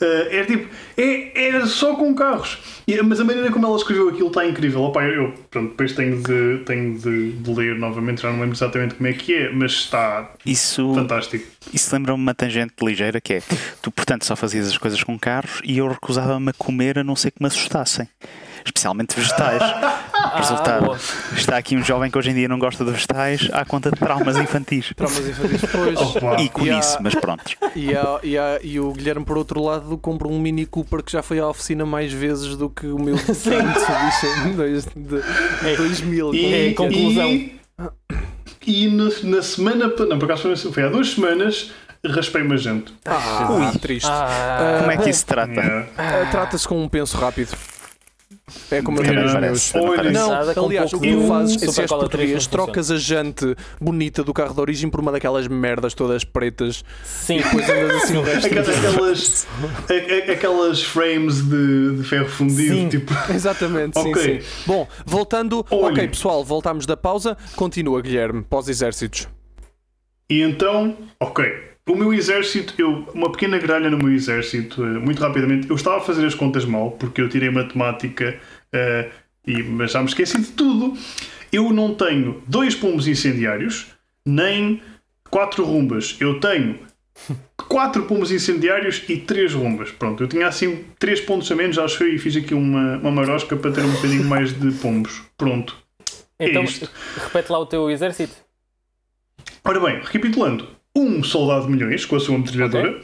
Eh, era tipo, é, era só com carros. Mas a maneira como ela escreveu aquilo está incrível. Opa, eu, eu, pronto, depois tenho de, tenho de, de ler novamente, já não lembro exatamente como é que é, mas está Isso, fantástico. isso lembra-me uma tangente ligeira que é tu, portanto, só fazias as coisas com carros e eu recusava-me a comer a não ser que me assustassem. Especialmente vegetais. Resultado, boa. está aqui um jovem que hoje em dia não gosta de vegetais à conta de traumas infantis. Traumas infantis, pois. Opa. E com E há- isso, mas pronto. E, há- e há- e o Guilherme, por outro lado, compra um Mini Cooper que já foi à oficina mais vezes do que o meu Mitsubishi em dois- de- É. 2000. E, É, conclusão. e, e na, na semana, não, por acaso foi, há duas semanas, raspei-me a gente. Ah, triste. Ah, Como é que isso se trata? Yeah. Ah, Trata-se com um penso rápido. É como eu Também tenho os parece. meus. Olha, Parece. Não, com aliás, o que tu fazes é se és Cola 3 português, não trocas a jante bonita do carro de origem por uma daquelas merdas todas pretas. Sim. Depois andas assim o resto. Aquelas, aquelas, frames de, de ferro fundido, Sim. tipo. Exatamente, sim, Ok. sim. Bom, voltando. Olha. Ok, pessoal, voltámos da pausa. Continua, Guilherme, pós-exércitos. E então, ok. O meu exército, eu, uma pequena gralha no meu exército, eh, muito rapidamente. Eu estava a fazer as contas mal, porque eu tirei matemática, eh, e, mas já me esqueci de tudo. Eu não tenho dois pombos incendiários, nem quatro rumbas. Eu tenho 4 pombos incendiários e 3 rumbas. Pronto, eu tinha assim 3 pontos a menos, acho eu, e fiz aqui uma, uma marosca para ter um bocadinho mais de pombos. Pronto. Então, isto. repete lá o teu exército. Ora bem, recapitulando: um soldado de milhões com a sua metralhadora,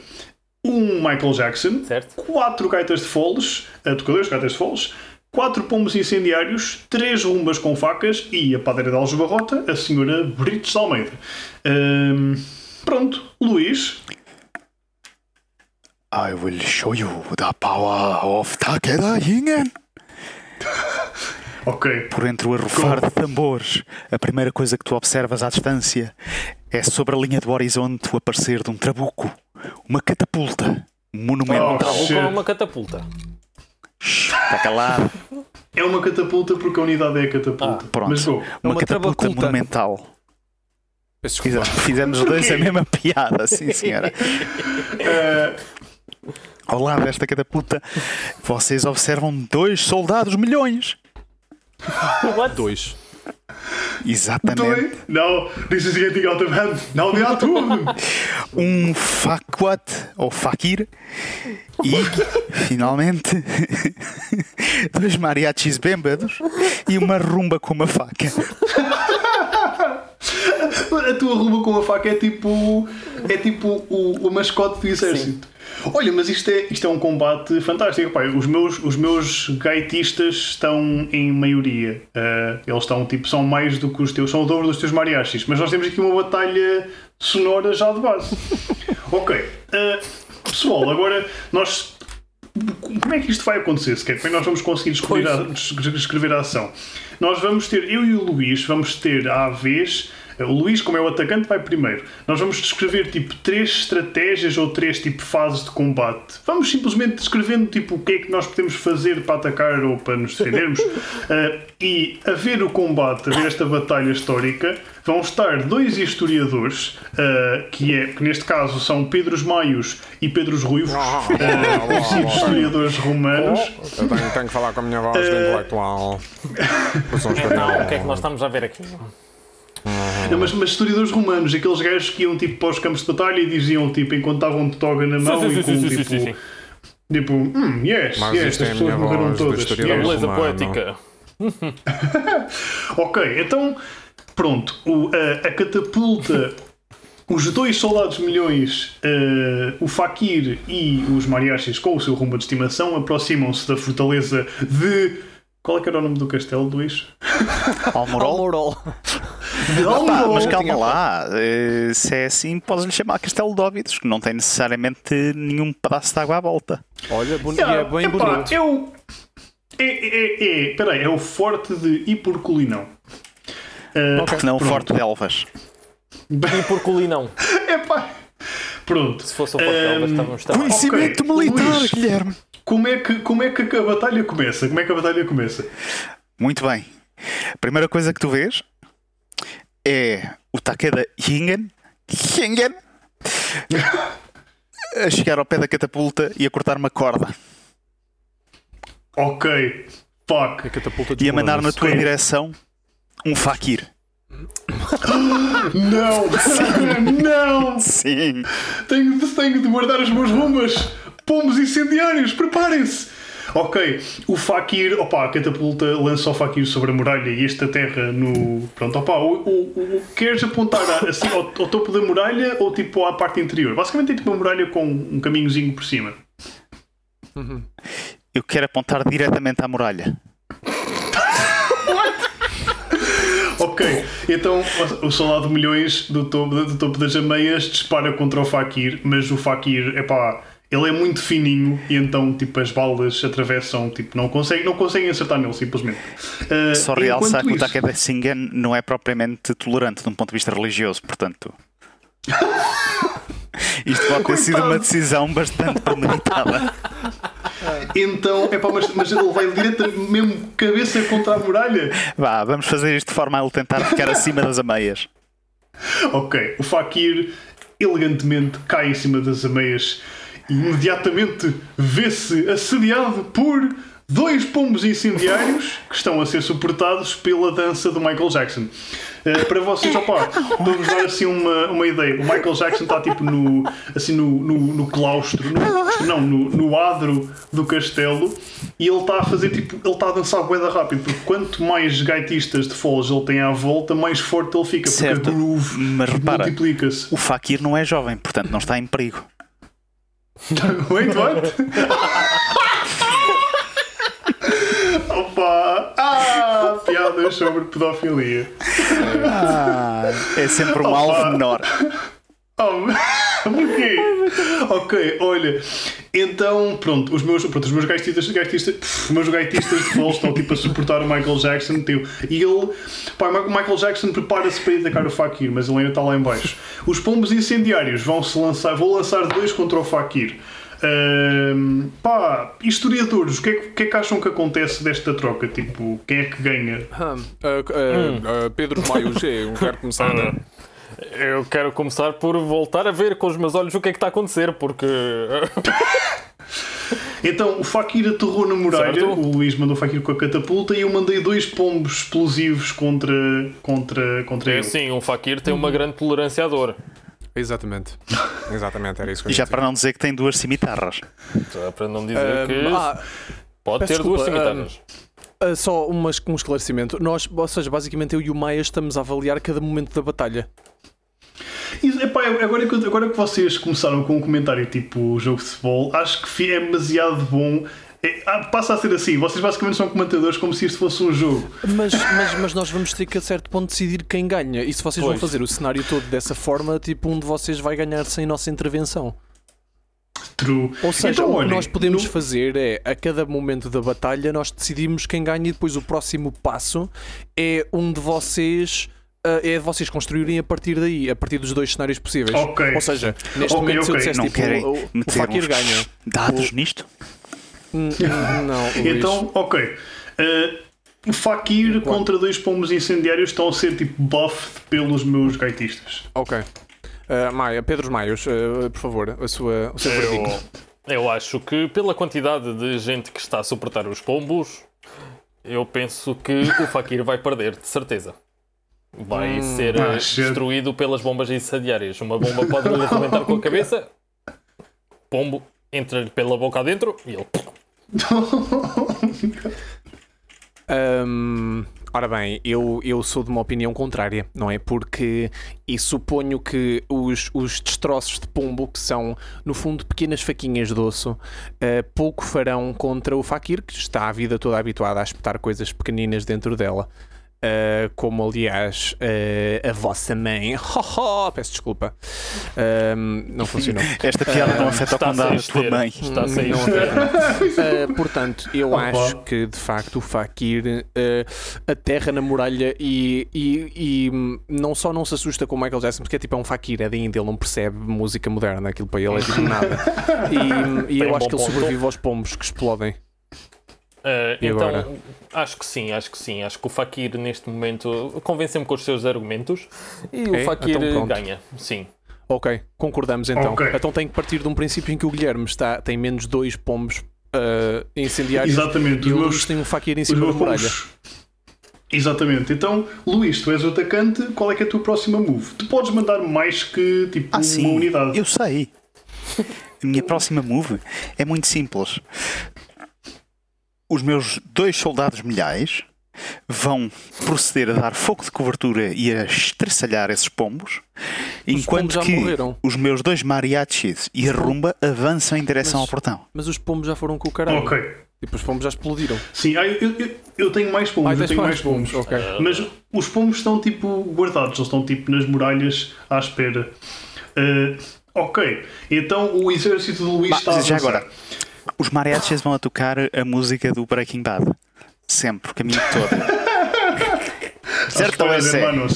um Michael Jackson, Certo? quatro gaitas de foles, uh, tocadores de gaitas de foles, quatro pombos incendiários, três rumbas com facas e a padeira de Aljubarrota, a senhora Brites Almeida. Ahm, pronto, Luís, I will show you the power of Takeda Hingen. ok. Por entre o arrufar de tambores, a primeira coisa que tu observas à distância é sobre a linha do horizonte o aparecer de um trabuco, uma catapulta, um monumento. Oh. Shit. ou uma catapulta? Está calado. É uma catapulta porque a unidade é a catapulta. Ah, pronto. Mas go. Uma, uma catapulta trabaculta. monumental. Fizemos os dois a mesma piada, sim senhora. Ah, Ao lado desta catapulta, vocês observam dois soldados milhões. What? Dois. Exatamente. Now, this is getting out of hand. Now there are two of them. Um faquat ou fakir e, finalmente, dois mariachis bêbados e uma rumba com uma faca. A tua rumba com a faca é tipo. É tipo o, o mascote do exército. Olha, mas isto é, isto é um combate fantástico. Pai, os, meus, os meus gaitistas estão em maioria. Ah, eles estão tipo, são mais do que os teus, são o dobro dos teus mariachis. Mas nós temos aqui uma batalha sonora já de base. ok. ah, pessoal, agora nós. Como é que isto vai acontecer sequer? Como é que nós vamos conseguir descobrir a, descrever a ação? Nós vamos ter, eu e o Luís, vamos ter à vez. O Luís, como é o atacante, vai primeiro. Nós vamos descrever tipo três estratégias ou três tipo fases de combate. Vamos simplesmente descrevendo tipo o que é que nós podemos fazer para atacar ou para nos defendermos. Ah, e a ver o combate, a ver esta batalha histórica, vão estar dois historiadores, ah, que é que neste caso são Pedros Maios e Pedros Ruivos, ah, conhecidos historiadores romanos. Eu tenho, tenho que falar com a minha voz de Eh, intelectual. Então, o que é que nós estamos a ver aqui? Não, mas, mas historiadores romanos, aqueles gajos que iam tipo para os campos de batalha e diziam tipo enquanto estavam de toga na mão e com tipo, tipo, hum, yes, Mas yes, as é a pessoas morreram todas. yes. Beleza Romano. poética. Ok, então pronto, o- a, a catapulta, os dois soldados milhões, eh, o Fakir e os mariachis com o seu rumo de estimação aproximam-se da fortaleza de. Qual é que era o nome do castelo, Luís? Almorol? Almorol. De Pá, Almorol. mas calma lá, eh, se é assim, podes-lhe chamar Castelo de Óbidos, que não tem necessariamente nenhum pedaço de água à volta. Olha, boni- Yeah, é bem epá, bonito. É o. É, é, é, peraí, é o forte de Iporculinão. Uh, Porque não o Forte de Elvas. E por colinão. Epá. Pronto. Se fosse o Forte Elvas, Ehm, estávamos. Conhecimento Ok, militar, Luís. Guilherme. Como é, que, como é que a batalha começa? Como é que a batalha começa? Muito bem. A primeira coisa que tu vês é o Takeda Hingen, Hingen a chegar ao pé da catapulta e a cortar uma corda Ok. Fuck. A catapulta e a mandar na tua Sim. direção um fakir. Não! não! Sim. Tenho de, tenho de guardar as minhas rumas! Pombos incendiários, preparem-se! Ok, o Fakir, opa, a catapulta lança o Fakir sobre a muralha e esta terra no. Pronto, opa, o, o, o- queres apontar a- assim ao, ao topo da muralha ou tipo à parte interior? Basicamente é tipo uma muralha com um caminhozinho por cima. Eu quero apontar diretamente à muralha. Ok, então o soldado de milhões do topo, do topo das ameias dispara contra o Fakir, mas o Fakir, epá, ele é muito fininho e então tipo as balas atravessam, tipo, não conseguem, não conseguem acertar nele simplesmente. Ah, Só realçar que o Takeda Shingen não é propriamente tolerante de um ponto de vista religioso, portanto. Isto pode ter sido uma decisão bastante premeditada. Então, epá, mas, mas ele vai diretamente mesmo cabeça contra a muralha. Vá, vamos fazer isto de forma a ele tentar ficar acima das ameias. Ok, o Fakir elegantemente cai em cima das ameias e imediatamente vê-se assediado por dois pombos incendiários que estão a ser suportados pela dança do Michael Jackson. Uh, para vocês, opá, para vos dar assim uma, uma ideia. O Michael Jackson está tipo no, assim, no, no, no claustro, no, não, no, no adro do castelo e ele está a fazer tipo, ele está a dançar boeda rápido, porque quanto mais gaitistas de foles ele tem à volta, mais forte ele fica, porque Certo, a groove multiplica-se. O Fakir não é jovem, portanto não está em perigo. Wait, what? Opa! Ah! Piadas sobre pedofilia. Ah, é sempre um Opa. alvo menor. Oh, porquê? ok, olha. Então, pronto, os meus, pronto, os meus gaitistas, gaitistas, pff, os meus gaitistas de futebol estão tipo a suportar o Michael Jackson. Tipo, e ele, pá, o Michael Jackson prepara-se para ir atacar o Fakir, mas ele ainda está lá em baixo. Os pombos incendiários vão se lançar, vou lançar dois contra o Fakir. Ahm, pá, historiadores, o que, é, que- o que é que acham que acontece desta troca? Tipo, quem é que ganha? Hum, ah, ah, ah, Pedro Maio G, eu quero começar. a- Eu quero começar por voltar a ver com os meus olhos o que é que está a acontecer, porque. Então, o Fakir aterrou na muralha, Certo. o Luís mandou o Fakir com a catapulta e eu mandei dois pombos explosivos contra, contra, contra É ele. assim, um Fakir tem uma grande tolerância à dor. Exatamente. Exatamente, era isso que eu E já para não dizer que tem duas cimitarras. Só Para não dizer que ah, pode ter duas desculpa, cimitarras. ah, só umas- um esclarecimento. Nós, ou seja, basicamente eu e o Maia estamos a avaliar cada momento da batalha. E, epá, agora, que, agora que vocês começaram com um comentário tipo jogo de futebol, acho que é demasiado bom. É, ah, passa a ser assim, vocês basicamente são comentadores como se isto fosse um jogo. Mas, mas, mas nós vamos ter que a certo ponto decidir quem ganha. E se vocês vão Pois. fazer o cenário todo dessa forma, tipo, um de vocês vai ganhar sem nossa intervenção. True. Ou seja, Então, o que nós podemos no- fazer é, a cada momento da batalha, nós decidimos quem ganha e depois o próximo passo é um de vocês. Ah, é de vocês construírem a partir daí, a partir dos dois cenários possíveis. Ok. Ou seja, neste Ok, momento, se eu dissesse Não tipo, querem o, o Fakir ganha. dados O- nisto? Hum, hum, Não, Luís. Então, ok. O Fakir contra dois pombos incendiários estão a ser tipo buffed pelos meus gaitistas. Ok. Ah, Maia, Pedro Maios, ah, por favor, a sua, o seu. Eu, eu acho que pela quantidade de gente que está a suportar os pombos, eu penso que o Fakir vai perder, de certeza. Vai ser Ah, eh, shit. destruído pelas bombas incendiárias. Uma bomba pode lhe arrebentar com a cabeça, pombo entra-lhe pela boca adentro e ele. Hum, ora bem, eu, eu sou de uma opinião contrária, não é? Porque e suponho que os, os destroços de pombo, que são no fundo pequenas faquinhas de osso, eh, pouco farão contra o Fakir, que está a vida toda habituada a espetar coisas pequeninas dentro dela. Eh, como aliás eh, a vossa mãe, peço desculpa, Hum, não funcionou. Esta piada não afeta o condado da sair tua esteira. mãe. Está a sair Não esteira. Uh, portanto, eu Opa. acho que de facto o Fakir uh, aterra na muralha e, e- e, não só não se assusta com o Michael Jackson, porque é tipo é um Fakir, é de ainda, ele não percebe música moderna, aquilo para ele é tipo nada. E, e eu um acho bom que ele ponto. sobrevive aos pombos que explodem. E então, agora? acho que sim, acho que sim. Acho que o Fakir neste momento convence-me com os seus argumentos e o É? Fakir Então ganha. Sim. Ok, concordamos então. Ok. Então tem que partir de um princípio em que o Guilherme está, tem menos dois pombos uh, incendiários Exatamente, e os o meus- Luís tem um Fakir em cima da muralha. pombos. Exatamente. Então, Luís, tu és o atacante, qual é que é a tua próxima move? Tu podes mandar mais que tipo Ah, uma sim, unidade. eu sei. A minha próxima move é muito simples. Os meus dois soldados milhares vão proceder a dar fogo de cobertura e a estressalhar esses pombos, enquanto pombos já que morreram. os meus dois mariachis e a rumba avançam em direção Mas- ao portão. Mas os pombos já foram com o caralho. Ok. Tipo, os pombos já explodiram. Sim, ah, eu, eu, eu tenho mais pombos, Ah, eu tenho mais mais pombos. Ok. Mas os pombos estão tipo guardados, eles estão tipo nas muralhas à espera. Ah, ok, então o exército do Luís Bah, está a já agora, os mariachis vão a tocar a música do Breaking Bad. Sempre, o caminho todo. certo ou é Spoiler, sério? manos.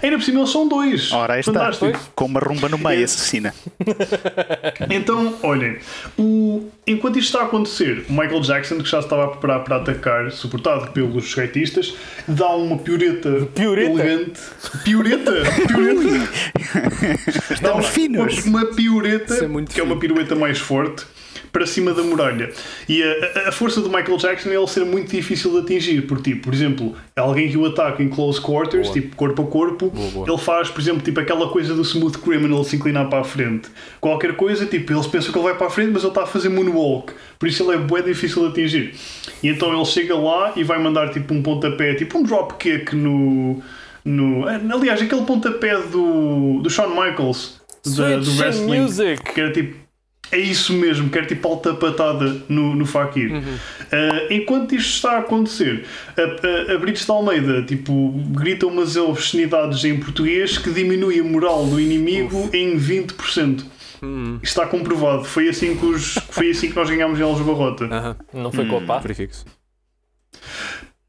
Ainda por cima eles são dois. Ora, aí está. Fantástico. Com uma rumba no meio, assassina. Então, olhem, o... enquanto isto está a acontecer, o Michael Jackson, que já estava a preparar para atacar, suportado pelos skatistas, dá uma pioreta Pioreta? elegante. Pioreta! Pioreta! dá Estamos uma, finos. Uma, pioreta, Isso é muito que é uma fino. pirueta mais forte. Para cima da muralha. E a, a, força do Michael Jackson é ele ser muito difícil de atingir, porque, tipo, por exemplo, alguém que o ataca em close quarters, boa. tipo corpo a corpo, boa, boa. ele faz, por exemplo, tipo aquela coisa do smooth criminal se inclinar para a frente. Qualquer coisa, tipo, eles pensam que ele vai para a frente, mas ele está a fazer moonwalk, por isso ele é bem difícil de atingir. E então ele chega lá e vai mandar tipo um pontapé, tipo um dropkick no. no aliás, aquele pontapé do, do Shawn Michaels. Da, do wrestling. Music. Que era tipo é isso mesmo, quer tipo alta patada no, no Fakir. Uhum. Uh, enquanto isto está a acontecer, a, a, a Brites de Almeida tipo, grita umas obscenidades em português que diminui a moral do inimigo Uf. em 20%. Uhum. Está comprovado. Foi assim que, os, foi assim que nós ganhámos em Alves Barrota. Uhum. Não foi com a pá? Verifique-se.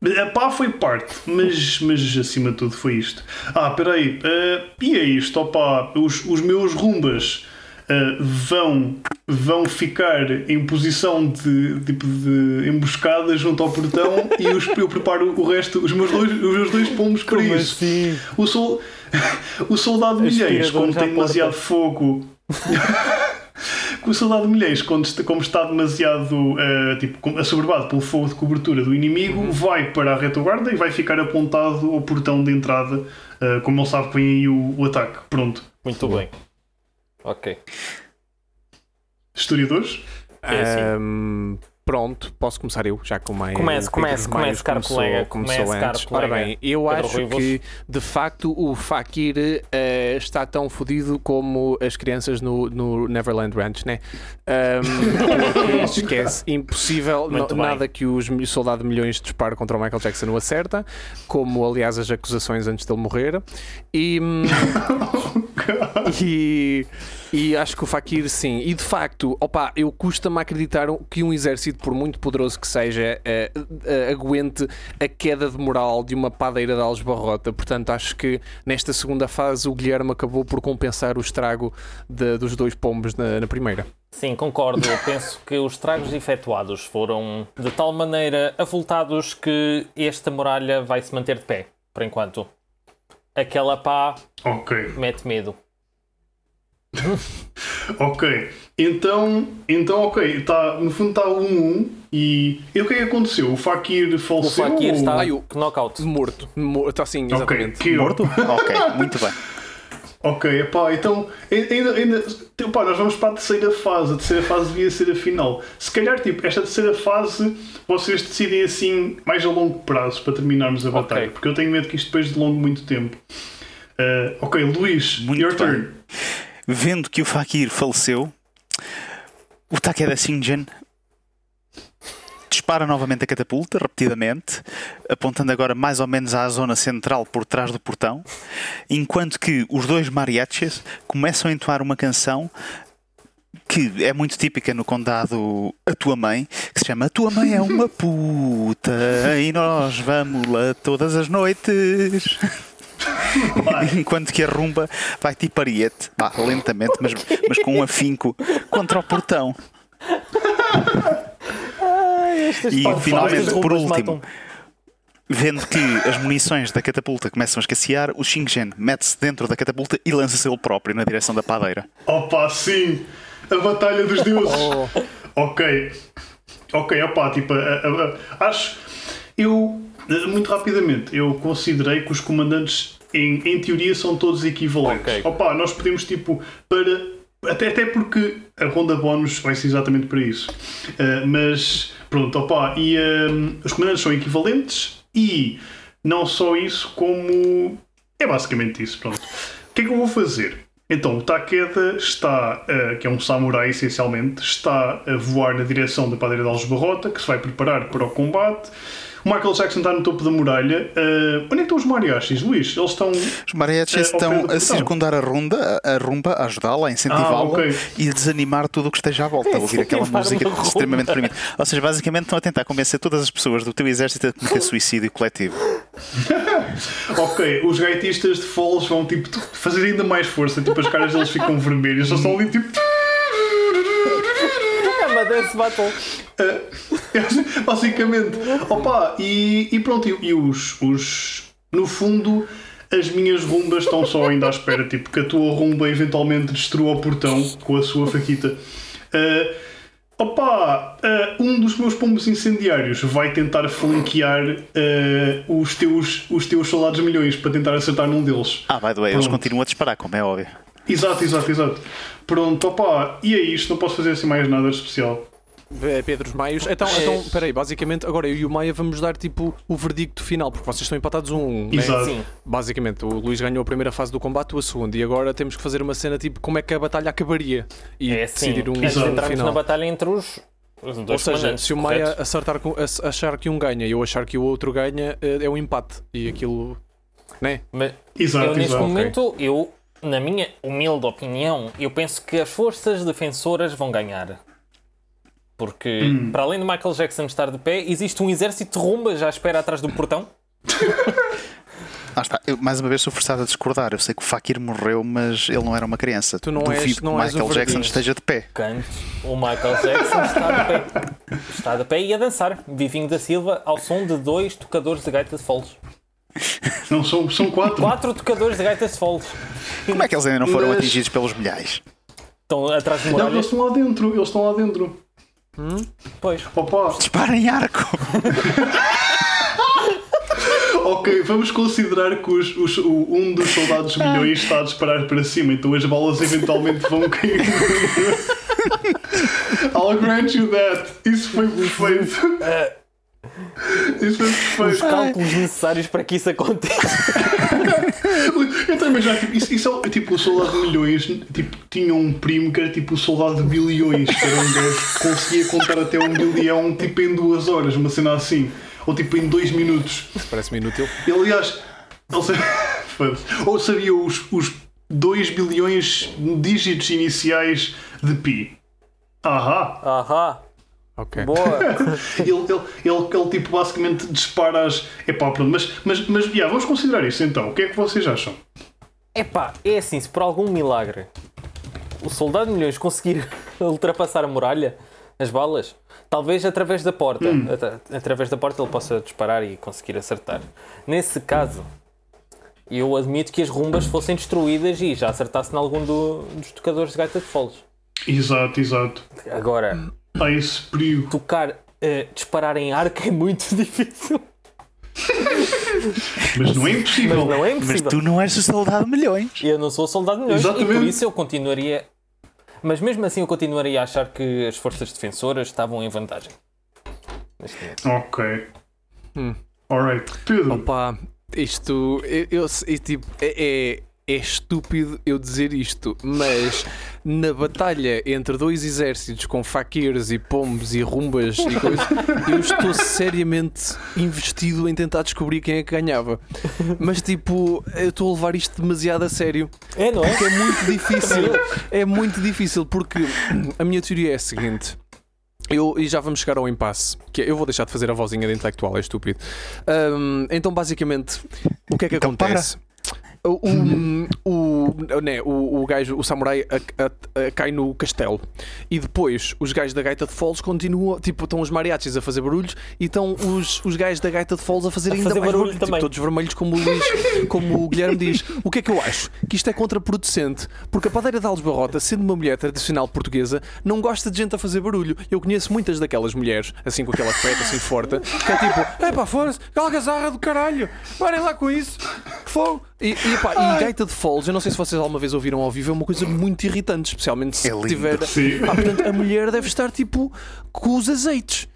A pá foi parte, mas, mas acima de tudo foi isto. Ah, peraí, uh, e é isto, opá, os, os meus rumbas uh, vão, vão ficar em posição de, tipo de emboscada junto ao portão e os, eu preparo o resto, os meus dois, os meus dois pombos para como isso. Assim? O, sol, o soldado Milheiros, como tem demasiado fogo. o soldado Milheiros, como está demasiado uh, tipo, assoberbado pelo fogo de cobertura do inimigo, uhum. vai para a retaguarda e vai ficar apontado ao portão de entrada, uh, como ele sabe que vem aí o, o ataque. Pronto. Muito bem. Ok. Historiadores? É assim. Um, pronto, posso começar eu, já com mais. Comece, comece, comece, caro começou, colega. Começou comece, antes. Ora bem, eu Pedro acho Ruivos. que de facto o Fakir uh, está tão fodido como as crianças no, no Neverland Ranch, né? Um, esquece, impossível, no, nada que os soldado de milhões dispare contra o Michael Jackson o acerta, como aliás as acusações antes dele morrer. E. E e acho que o Fakir, sim. E de facto, opa, eu custa-me acreditar que um exército, por muito poderoso que seja, uh, uh, aguente a queda de moral de uma padeira de Alves Barrota. Portanto, acho que nesta segunda fase o Guilherme acabou por compensar o estrago de, dos dois pombos na, na primeira. Sim, concordo. Eu penso que os estragos efetuados foram de tal maneira avultados que esta muralha vai se manter de pé, por enquanto. Aquela pá okay. mete medo. ok, então, então ok, tá, no fundo está 1-1 um, e, e o que é que aconteceu? O Fakir faleceu? O Fakir está ou... knockout. Morto, está assim, exatamente. Okay, Morto? ok, muito bem. Ok, epá, então ainda, ainda epá, nós vamos para a terceira fase. A terceira fase devia ser a final. Se calhar, tipo, esta terceira fase vocês decidem assim mais a longo prazo para terminarmos a batalha, okay. porque eu tenho medo que isto depois de longo muito tempo. Uh, ok, Luís, muito your bem. turn. Vendo que o Fakir faleceu, o Takeda Shingen dispara novamente a catapulta, repetidamente, apontando agora mais ou menos à zona central por trás do portão, enquanto que os dois mariachis começam a entoar uma canção que é muito típica no condado A Tua Mãe, que se chama A Tua Mãe é uma puta e nós vamos lá todas as noites. Enquanto que a rumba vai tipo ariete, lentamente, mas, mas com um afinco contra o portão. E finalmente, por último, vendo que as munições da catapulta começam a escassear, o Shingen mete-se dentro da catapulta e lança-se ele próprio na direção da padeira. Opa, sim! A Batalha dos Deuses! Oh. Ok. Ok, opa, tipo, a, a, a, acho. Eu muito rapidamente, eu considerei que os comandantes, em, em teoria, são todos equivalentes. Okay. Opa, nós podemos, tipo, para. Até, até porque a ronda bónus vai ser exatamente para isso. Uh, mas, pronto, opa, e uh, os comandantes são equivalentes e não só isso, como. É basicamente isso, pronto. O que é que eu vou fazer? Então, o Takeda está, uh, que é um samurai essencialmente, está a voar na direção da padeira de Algebarrota, que se vai preparar para o combate. O Michael Jackson está no topo da muralha. Uh, onde é que estão os mariachis, Luís? Eles estão. Os mariachis uh, estão a circundar a, ronda, a rumba, a ajudá-la, a incentivá-la ah, okay. e a desanimar tudo o que esteja à volta. A ouvir aquela música extremamente deprimente. Ou seja, basicamente estão a tentar convencer todas as pessoas do teu exército a cometer suicídio coletivo. ok, os gaitistas de Falls vão tipo fazer ainda mais força, tipo as caras deles ficam vermelhas, só estão ali tipo. É uma dance battle. Uh, basicamente. Opa, e, e pronto, e, e, os, os. No fundo, as minhas rumbas estão só ainda à espera, tipo, que a tua rumba eventualmente destrua o portão com a sua faquita. Uh, Opa, eh, um dos meus pombos incendiários vai tentar flanquear eh, os, teus, os teus soldados milhões para tentar acertar num deles. Ah, by the way, eles continuam a disparar, como é óbvio. Exato, exato, exato. Pronto, opa, e é isto, não posso fazer assim mais nada de especial. É Pedro Maios. Então, então, peraí, basicamente, agora eu e o Maia vamos dar tipo o verdicto final, porque vocês estão empatados um, né? Exato. Sim. Basicamente, o Luís ganhou a primeira fase do combate, a segunda, e agora temos que fazer uma cena tipo como é que a batalha acabaria e É assim, decidir um Exato. final. na batalha entre os, Ou seja, se o Maia correto? acertar com, ach- achar que um ganha e eu achar que o outro ganha, eh, é um empate. E aquilo. Né? Mas Exato, eu neste exato. momento, eu, na minha humilde opinião, eu penso que as forças defensoras vão ganhar. Porque, Hum. para além de Michael Jackson estar de pé, existe um exército de rumbas à espera atrás do portão. Ah, está. Eu, mais uma vez sou forçado a discordar. Eu sei que o Fakir morreu, mas ele não era uma criança. Tu não Duvido és- que não o Michael Jackson esteja de pé. Canto, o Michael Jackson está de pé. Está de pé e a dançar. Vivinho da Silva ao som de dois tocadores de gaita de foles. Não, são, são quatro. Quatro tocadores de gaita de foles. Como é que eles ainda não foram Mas- atingidos pelos milhares? Estão atrás de Não, eles muralhas. estão lá dentro, eles estão lá dentro. Pois. Opa, Disparem arco! ok, vamos considerar que os- os- o- um dos soldados milhões está a disparar para cima, então as balas eventualmente vão cair. I'll grant you that. Isso foi perfeito. Isso foi Os perfeito. cálculos necessários para que isso aconteça. Eu também já, tipo, isso, isso é tipo o soldado de milhões, tipo, tinha um primo que era tipo o soldado de bilhões, que era um gajo que conseguia contar até um bilhão tipo em duas horas, uma cena assim, ou tipo em dois minutos. Parece-me inútil. E aliás, ele ou sabia os, os 2 bilhões de dígitos iniciais de pi. Ahá! Ahá, Ok. boa. Ele, ele, ele, ele, tipo basicamente dispara as. Epá, pronto, mas, mas, mas yeah, vamos considerar isso então. O que é que vocês acham? Epá, é assim, se por algum milagre o soldado de milhões conseguir ultrapassar a muralha, as balas, talvez através da porta, atra- através da porta ele possa disparar e conseguir acertar. Nesse caso, eu admito que as rumbas fossem destruídas e já acertasse em algum do- dos tocadores de gaita de foles. Exato, exato. Agora, Há esse perigo. tocar, eh, disparar em arco é muito difícil. Mas não é Mas impossível. não é Mas impossível. tu não és o soldado de milhões. Eu não sou soldado de milhões e por Exatamente. isso eu continuaria. Mas mesmo assim eu continuaria a achar que as forças defensoras estavam em vantagem. Ok. Hum. Alright. Pedro. Opa, isto. Eu, eu- e, tipo, é, é, é estúpido eu dizer isto, mas na batalha entre dois exércitos com faquirs e pombos e rumbas e coisas, eu estou seriamente investido em tentar descobrir quem é que ganhava. Mas tipo, eu estou a levar isto demasiado a sério. É, não é? Porque é muito difícil. É muito difícil porque a minha teoria é a seguinte. Eu, e já vamos chegar ao impasse. Que é- eu vou deixar de fazer a vozinha de intelectual, é estúpido. Ahm, então, basicamente, o que é que Então acontece? O, o, o, né, o, o gajo, o samurai, a- a- a- cai no castelo e depois os gajos da gaita de Falls continuam, tipo, estão os mariachis a fazer barulhos e estão os, os gajos da gaita de Falls a fazer A ainda fazer mais barulho barulho, tipo, todos vermelhos, como o, Luís, como o Guilherme diz. O que é que eu acho? Que isto é contraproducente, porque a padeira de Alves Barrota, sendo uma mulher tradicional portuguesa, não gosta de gente a fazer barulho. Eu conheço muitas daquelas mulheres, assim com aquela aspecto assim forte, que é tipo, é pá, fora-se, algazarra do caralho, parem lá com isso, que fogo. E, e, pá, e gaita de Falls, eu não sei se vocês alguma vez ouviram ao vivo, é uma coisa muito irritante, especialmente se É tiver. Sim. Pá, portanto, a mulher deve estar tipo com os azeites.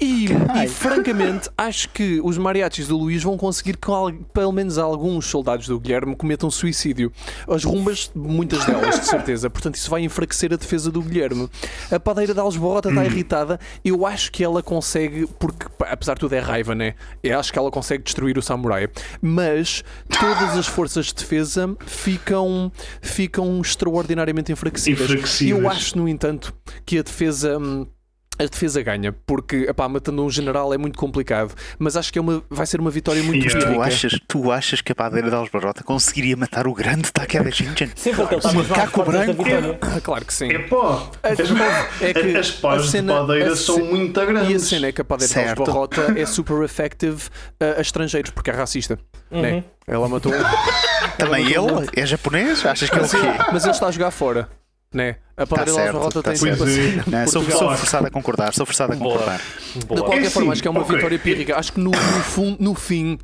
E, e, francamente, acho que os mariachis do Luís vão conseguir que pelo menos alguns soldados do Guilherme cometam suicídio. As rumbas, muitas delas, de certeza. Portanto, isso vai enfraquecer a defesa do Guilherme. A padeira de Alesborota está irritada. Eu acho que ela consegue, porque apesar de tudo é raiva, né? Eu acho que ela consegue destruir o samurai. Mas todas as forças de defesa ficam, ficam extraordinariamente enfraquecidas. Enfraquecidas. Eu acho, no entanto, que a defesa. A defesa ganha, porque epá, matando um general é muito complicado, mas acho que é uma, vai ser uma vitória muito Yeah. Tu histórica. achas, tu achas que a padeira de Alesbarota conseguiria matar o grande Takeda Shinjan? Sim, porque ele está macaco branco. Ah, claro que sim. Epá, É que as pás de padeira são muito E a grandes. cena é que a padeira de Certo. Barrota é super effective a, a estrangeiros, porque é racista. Né? Ela matou um. Também ele? É japonês? Achas que é o quê? Mas ele está a jogar fora. Né? A padaria da certo, está tem certo. tipo assim. É. Sou, sou forçado a concordar, sou forçado a Boa. concordar. De Boa. qualquer É forma, sim, acho que é uma ok. vitória pírrica. Acho que no, no, fun- no fim.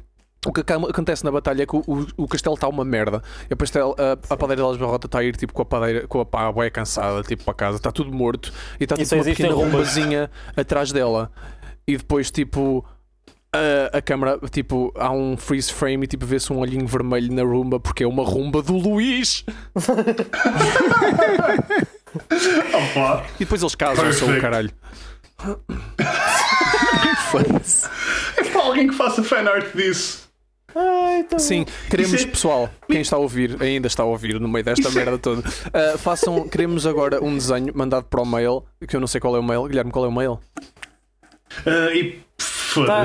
O que acontece na batalha é que o, o- o castelo está uma merda. E a, pastel, a, a padeira de Alvarrota está a ir tipo com a padeira, com a pá bué cansada, tipo para casa, está tudo morto e está tipo uma pequena rumbas. rumbazinha atrás dela. E depois tipo a, a câmera, tipo, há um freeze frame e tipo vê-se um olhinho vermelho na rumba porque é uma rumba do Luís. E depois eles casam-se o caralho. É para alguém que faça fanart disso. Sim, queremos, Isso é- pessoal, quem está a ouvir, ainda está a ouvir no meio desta Isso é- merda toda, uh, façam, queremos agora um desenho mandado para o mail, que eu não sei qual é o mail. Guilherme, qual é o mail? Ah, e Tá,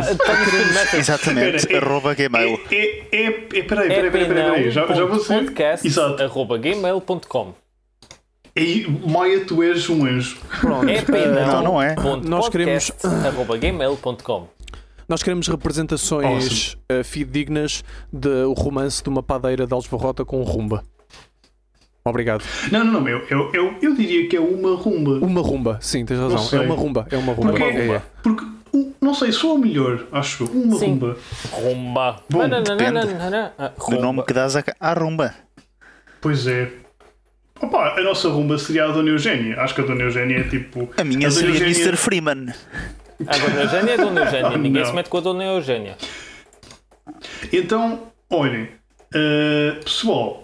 foda-se. tá Message. Exatamente, Espera, é- arroba gmail. É, é, é, é, peraí, peraí, peraí, peraí, peraí, já, já vou ser. podcast Exato. arroba gmail.com E, Maia, tu és um anjo. Pronto. é Não, não é. Nós queremos- arroba gmail.com Nós queremos representações uh, fidedignas do romance de uma padeira de Alves com rumba. Obrigado. Não, não, não, eu, eu, eu, eu diria que é uma rumba. Uma rumba, sim, tens razão. É uma rumba, é uma rumba. Porque, É, é. porque um, não sei, sou o melhor, acho eu. Uma Sim. rumba. Rumba. Bom, Nananana, ah, O nome rumba. que dás a- à rumba. Pois é. Opa, a nossa rumba seria a Dona Eugénia. Acho que a Dona Eugénia é tipo. A minha Dona seria Eugénia- Mr. Freeman. A Dona Eugénia é a Dona Eugénia. Ninguém não. se mete com a Dona Eugénia. Então, olhem, uh, pessoal,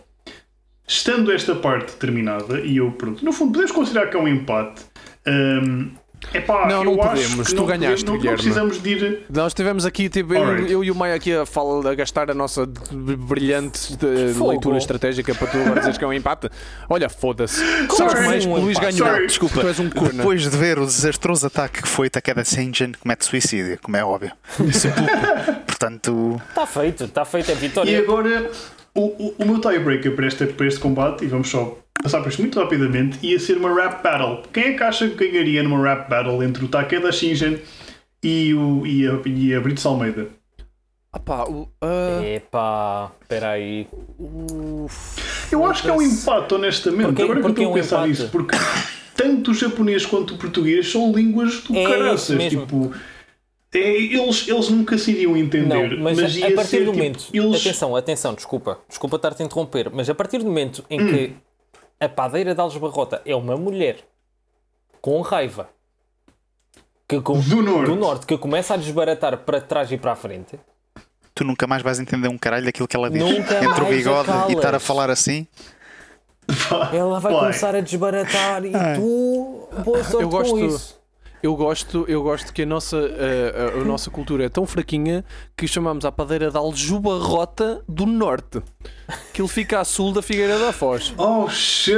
estando esta parte terminada, e eu, pronto, no fundo, podemos considerar que é um empate. Um, epá, Não, não acho podemos, que tu não ganhaste, podemos- não, não precisamos de ir. Nós tivemos aqui, tipo, eu, eu e o Maia aqui a, fala, a gastar a nossa brilhante leitura estratégica para tu agora dizeres que é um empate. Olha, foda-se. Como Sabes assim mais? um o Luís ganhou. Sorry. Desculpa, tu és um corno. Depois de ver o desastroso ataque que foi Takeda Senjin, comete suicídio, como é óbvio. Sepulcro. Portanto, Está feito, está feito. É E vitória. agora, o, o, o meu tiebreaker para este, para este combate, e vamos só passar por isto muito rapidamente, ia ser uma rap battle. Quem é que acha que ganharia numa rap battle entre o Takeda Shinjan e, o, e, a, e a Brits Almeida? Ah pá, o- ah, Epá, espera aí. Eu acho que é um empate, honestamente. Porquê- Agora que eu estou a pensar nisso, porque tanto o japonês quanto o português são línguas do É caraças. mesmo. Tipo, é, eles, eles nunca se iriam entender. Não, mas, ia a partir ser, do tipo, momento. eles- Atenção, atenção, desculpa. Desculpa estar-te a interromper. Mas a partir do momento em Hum. que a padeira de Alves Barrota é uma mulher com raiva que, com- Do norte. do norte que começa a desbaratar para trás e para a frente. tu nunca mais vais entender um caralho daquilo que ela diz. Nunca Entre o a bigode e estar a falar assim. Ela vai Vai. começar a desbaratar e tu. Boa sorte Eu gosto- com isso. Eu gosto, eu gosto que a nossa, ah, a, a nossa cultura é tão fraquinha que chamamos a padeira de Aljubarrota do Norte. Que ele fica a sul da Figueira da Foz. Oh shit!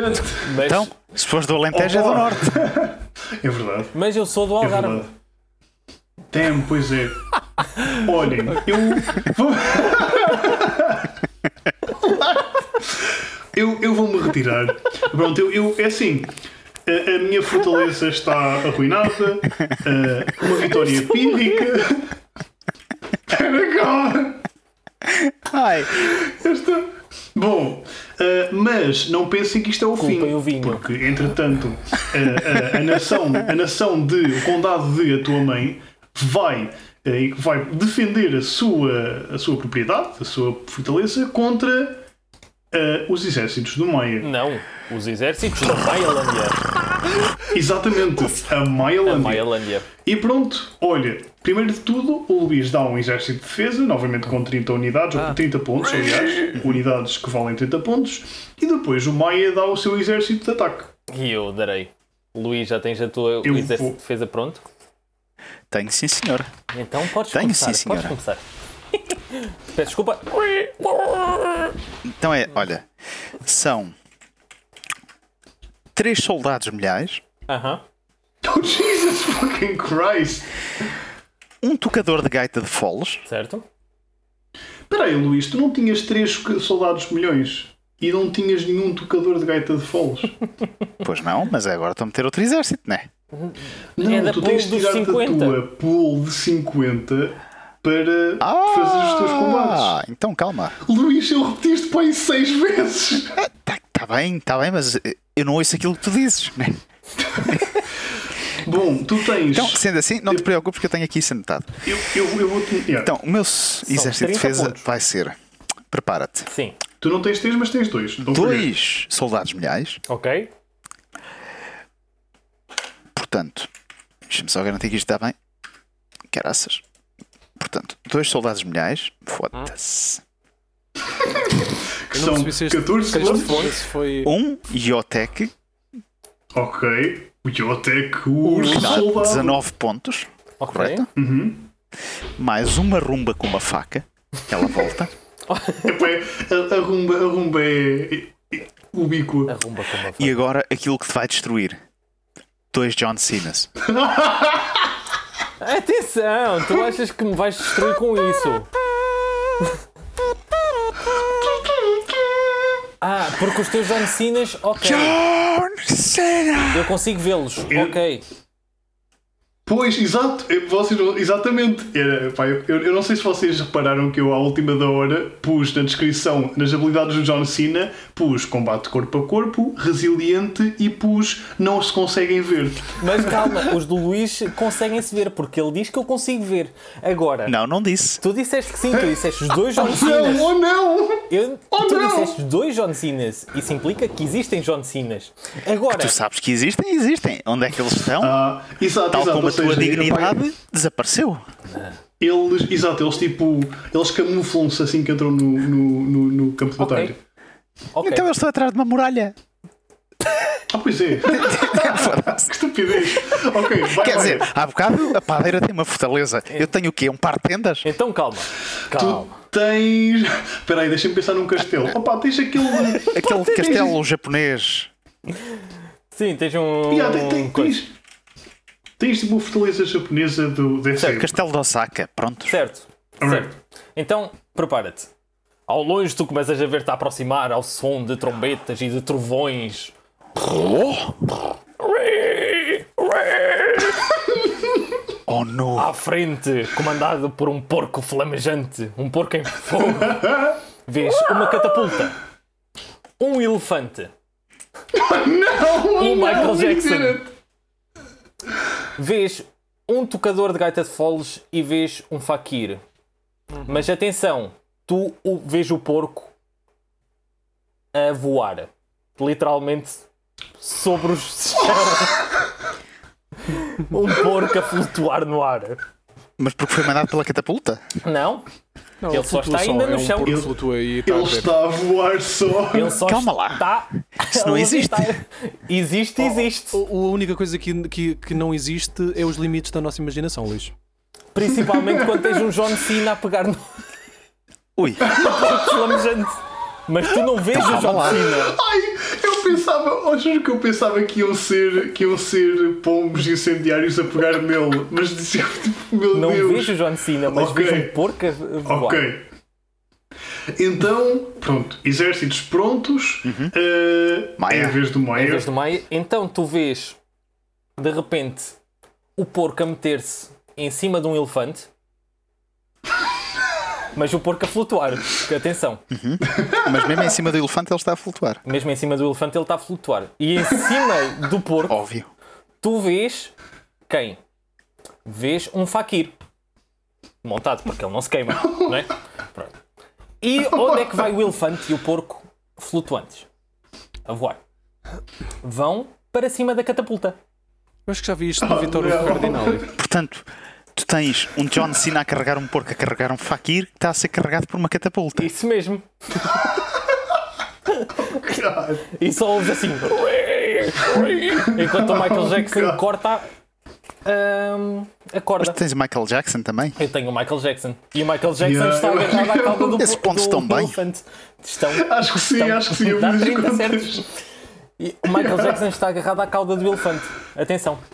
Mas, Então, se fores do Alentejo é do Oh, Norte. É verdade. mas eu sou do É Algarve. verdade. Damn, pois é. Olhem, eu vou. eu, eu vou-me retirar. Pronto, eu, eu é assim. A, a minha fortaleza está arruinada. a- uma vitória pírrica. Cá. Ai, Esta... Bom, uh, mas não pensem que isto é o Desculpem fim. o vinho. Porque, entretanto, a, a- a nação, a nação de, o condado de a tua mãe vai, eh, vai defender a sua, a sua propriedade, a sua fortaleza, contra eh, os exércitos do Maia. Não, os exércitos da Maialândia. Exatamente, a A Maialândia. E pronto, olha, primeiro de tudo, o Luís dá um exército de defesa, novamente com 30 unidades, ou 30 pontos, aliás, unidades que valem 30 pontos, e depois o Maia dá o seu exército de ataque. E eu darei. Luís, já tens a tua Eu exército vou. de defesa pronto? tenho sim, senhor. Então podes Tenho, começar. sim, podes começar. Peço desculpa. Então é, olha, são três soldados milhares, Aham. Oh, Jesus fucking Christ! um tocador de gaita de foles, Certo? Espera aí, Luís, tu não tinhas três soldados milhões e não tinhas nenhum tocador de gaita de foles. pois não, mas agora estou a meter outro exército, não é? Não, É da tu tens de tirar da 50. tua pool de 50 para fazer os teus combates. Ah, então calma. Luís, eu repetiste para aí seis vezes. Está Está bem, está bem, mas eu não ouço aquilo que tu dizes, né? Bom, tu tens. Então, sendo assim, não te preocupes que eu tenho aqui isso anotado. eu, eu, eu vou te. yeah. Então, o meu exército 30 de defesa pontos. vai ser. Prepara-te. Sim. Tu não tens três, mas tens dois. Dois soldados milhares, Ok? portanto, deixa-me só garantir que isto está bem. Caraças. Portanto, dois soldados milhares, foda-se. Que Eu não são percebi se este- 14 se este foi- se foi. Um Iotec, Ok. O Yotec, o dá soldado. 19 pontos, Ok. correto? Mais uma rumba com uma faca, ela volta. A, a rumba, a rumba é, é ubíqua. Arrumba com uma E agora aquilo que te vai destruir. Dois John Cenas. Atenção, tu achas que me vais destruir com isso? Ah, porque os teus John Cenas, ok. John Cena! Eu consigo vê-los, ok. Pois, exato. Vocês, não- exatamente. Era, pá, eu, eu não sei se vocês repararam que eu, à última da hora, pus na descrição, nas habilidades do John Cena, pus combate corpo a corpo, resiliente e pus não se conseguem ver. Mas calma, os do Luís conseguem-se ver, porque ele diz que eu consigo ver. Agora, Não, não disse. tu disseste que sim, tu disseste os dois John Não, Cenas. oh não! Eu, Oh, tu não! disseste dois John Cenas. Isso implica que existem John Cenas. Agora, Tu sabes que existem, existem. Onde é que eles estão? Ah, exato, Tal exato. como tua seja, dignidade epá, desapareceu. Eles, exato, eles tipo, eles camuflam-se assim que entram no, no, no, no campo de batalha. ok. Então eu estou atrás de uma muralha. Ah, pois é. que estupidez. Ok, vai, Quer vai. dizer, há bocado a padeira tem uma fortaleza. Eu tenho o quê? Um par de tendas? Então calma, Tu calma. tens. Espera aí, deixa-me pensar num castelo. Opa, tens aquele. Aquele castelo japonês. Sim, tens um. Yeah, coisa. tens. Tens tipo uma fortaleza japonesa do DCM. Castelo de Osaka. Pronto. Certo, Alright. certo. Então, prepara-te. Ao longe tu começas a ver-te a aproximar ao som de trombetas e de trovões. Oh no. À frente, comandado por um porco flamejante, um porco em fogo. Vês uma catapulta, um elefante, Não! um Michael não, Jackson. Vês um tocador de gaita de foles e vês um faquir. Mas atenção, tu o- vês o porco a voar. Literalmente sobre os um porco a flutuar no ar. Mas porque foi mandado pela catapulta? Não? Não, Ele só está ainda é no um chão. Ele- flutua e está a Ele ver. está a voar só. Ele só Calma lá. está. Isso não a existe. levitar. Existe, existe. A a única coisa que, que, que não existe é os limites da nossa imaginação, Luís. Principalmente quando tens um John Cena a pegar no Ui. Mas tu não vês o calma John lá. Cena. Ai, pensava, oh, juro que eu pensava que iam ser, que iam ser pombos incendiários a pegar nele, mas dizia tipo, meu Não Deus. vejo o John Cena, mas Ok. vejo um porco a voar. Ok. Então, pronto, exércitos prontos. eh, Maia. É a vez do Em Maia. vez do Maia, então tu vês de repente o porco a meter-se em cima de um elefante, mas o porco a flutuar. Atenção, Mas mesmo em cima do elefante ele está a flutuar. mesmo em cima do elefante ele está a flutuar. E em cima do porco Óbvio. tu vês quem? Vês um faquir montado, porque ele não se queima, não é? Pronto. E onde é que vai o elefante e o porco flutuantes? A voar. Vão para cima da catapulta. Eu acho que já vi isto no Vitório não. Cardinali. Portanto, tens um John Cena a carregar um porco, a carregar um fakir que está a ser carregado por uma catapulta. Isso mesmo. E só ouves assim. Enquanto o Michael Jackson God. corta hum, a Mas corda. tu tens o Michael Jackson também. Eu tenho o Michael Jackson. E o Michael Jackson Yeah. está agarrado à cauda do, Esses pontos do estão bem. elefante. Estão. Acho que sim, estão- acho que sim. Eu Dá vi as 30 contas. certos. E o Michael Jackson está agarrado à cauda do elefante. Atenção.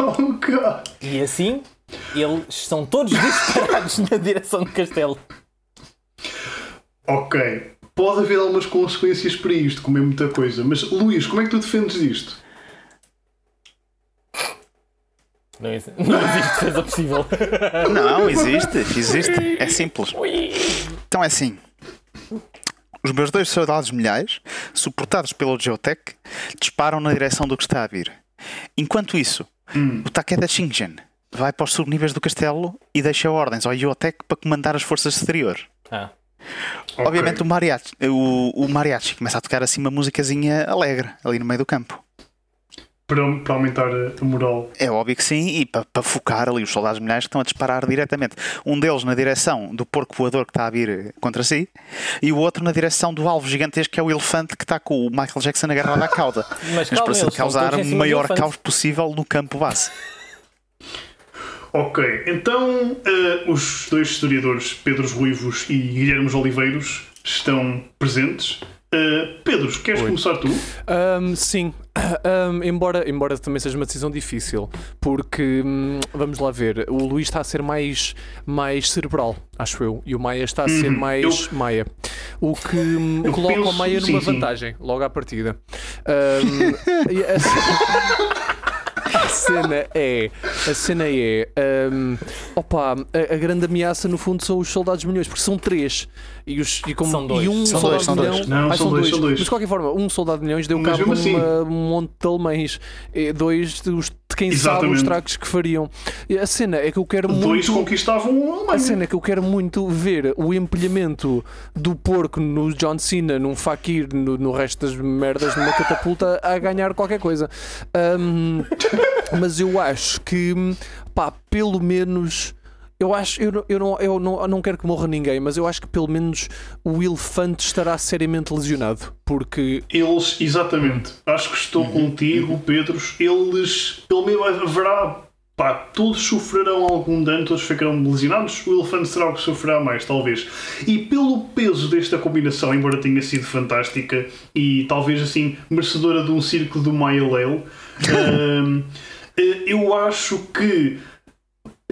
Oh, God. E assim, eles estão todos disparados na direção do castelo. Ok. Pode haver algumas consequências para isto, como é muita coisa. Mas, Luís, como é que tu defendes isto? Não existe, não existe defesa possível. Não, existe, existe. É simples. Então é assim. Os meus dois soldados milhares suportados pelo Geotech, disparam na direção do que está a vir. Enquanto isso, o Takeda Shingen vai para os subníveis do castelo e deixa ordens ao Geotech para comandar as forças exteriores. Ah. Obviamente o mariachi, o, o mariachi começa a tocar assim uma musicazinha alegre ali no meio do campo. Para, para aumentar a, a moral. É óbvio que sim, e para, para focar ali os soldados milhares que estão a disparar diretamente. Um deles na direção do porco voador que está a vir contra si, e o outro na direção do alvo gigantesco que é o elefante que está com o Michael Jackson agarrado à cauda. Mas Mas calma, para causar o maior caos possível no campo base. Ok, então eh, os dois historiadores, Pedros Ruivos e Guilhermes Oliveiros, estão presentes. Eh, Pedros, queres Oi. começar tu? Ahm, sim, Ahm, embora, embora também seja uma decisão difícil, porque hum, vamos lá ver, o Luís está a ser mais, mais cerebral, acho eu, e o Maia está a ser Uhum, mais Maia. O que hum, Eu coloca o penso- Maia sim, numa sim. vantagem, logo à partida. E a, cena é. A cena é. hum, opa, a, a grande ameaça no fundo são os soldados milhões, porque são três. E, os, e, como, São dois. e um São soldado dois, são milhão. dois. Não, Ah, são dois, são dois. Mas de qualquer forma, um soldado milhões deu Mas cabo assim- um monte de alemães. E dois dos, de quem sabe os Exatamente. estragos que fariam. A cena é que eu quero Dois muito. conquistavam a A cena é que eu quero muito ver o empilhamento do porco no John Cena, num Fakir, no, no resto das merdas numa catapulta a ganhar qualquer coisa. Ahm, mas eu acho que, pá, pelo menos. Eu acho, eu, não- eu, não, eu, não, eu não quero que morra ninguém, mas eu acho que pelo menos o elefante estará seriamente lesionado. Porque Eles, exatamente. Acho que estou Uhum. contigo, Pedros. Eles, pelo menos haverá. Pá, todos sofrerão algum dano, todos ficarão lesionados. O elefante será o que sofrerá mais, talvez. E pelo peso desta combinação, embora tenha sido fantástica e talvez assim merecedora de um círculo do Maya Lale, hum, eh, eu acho que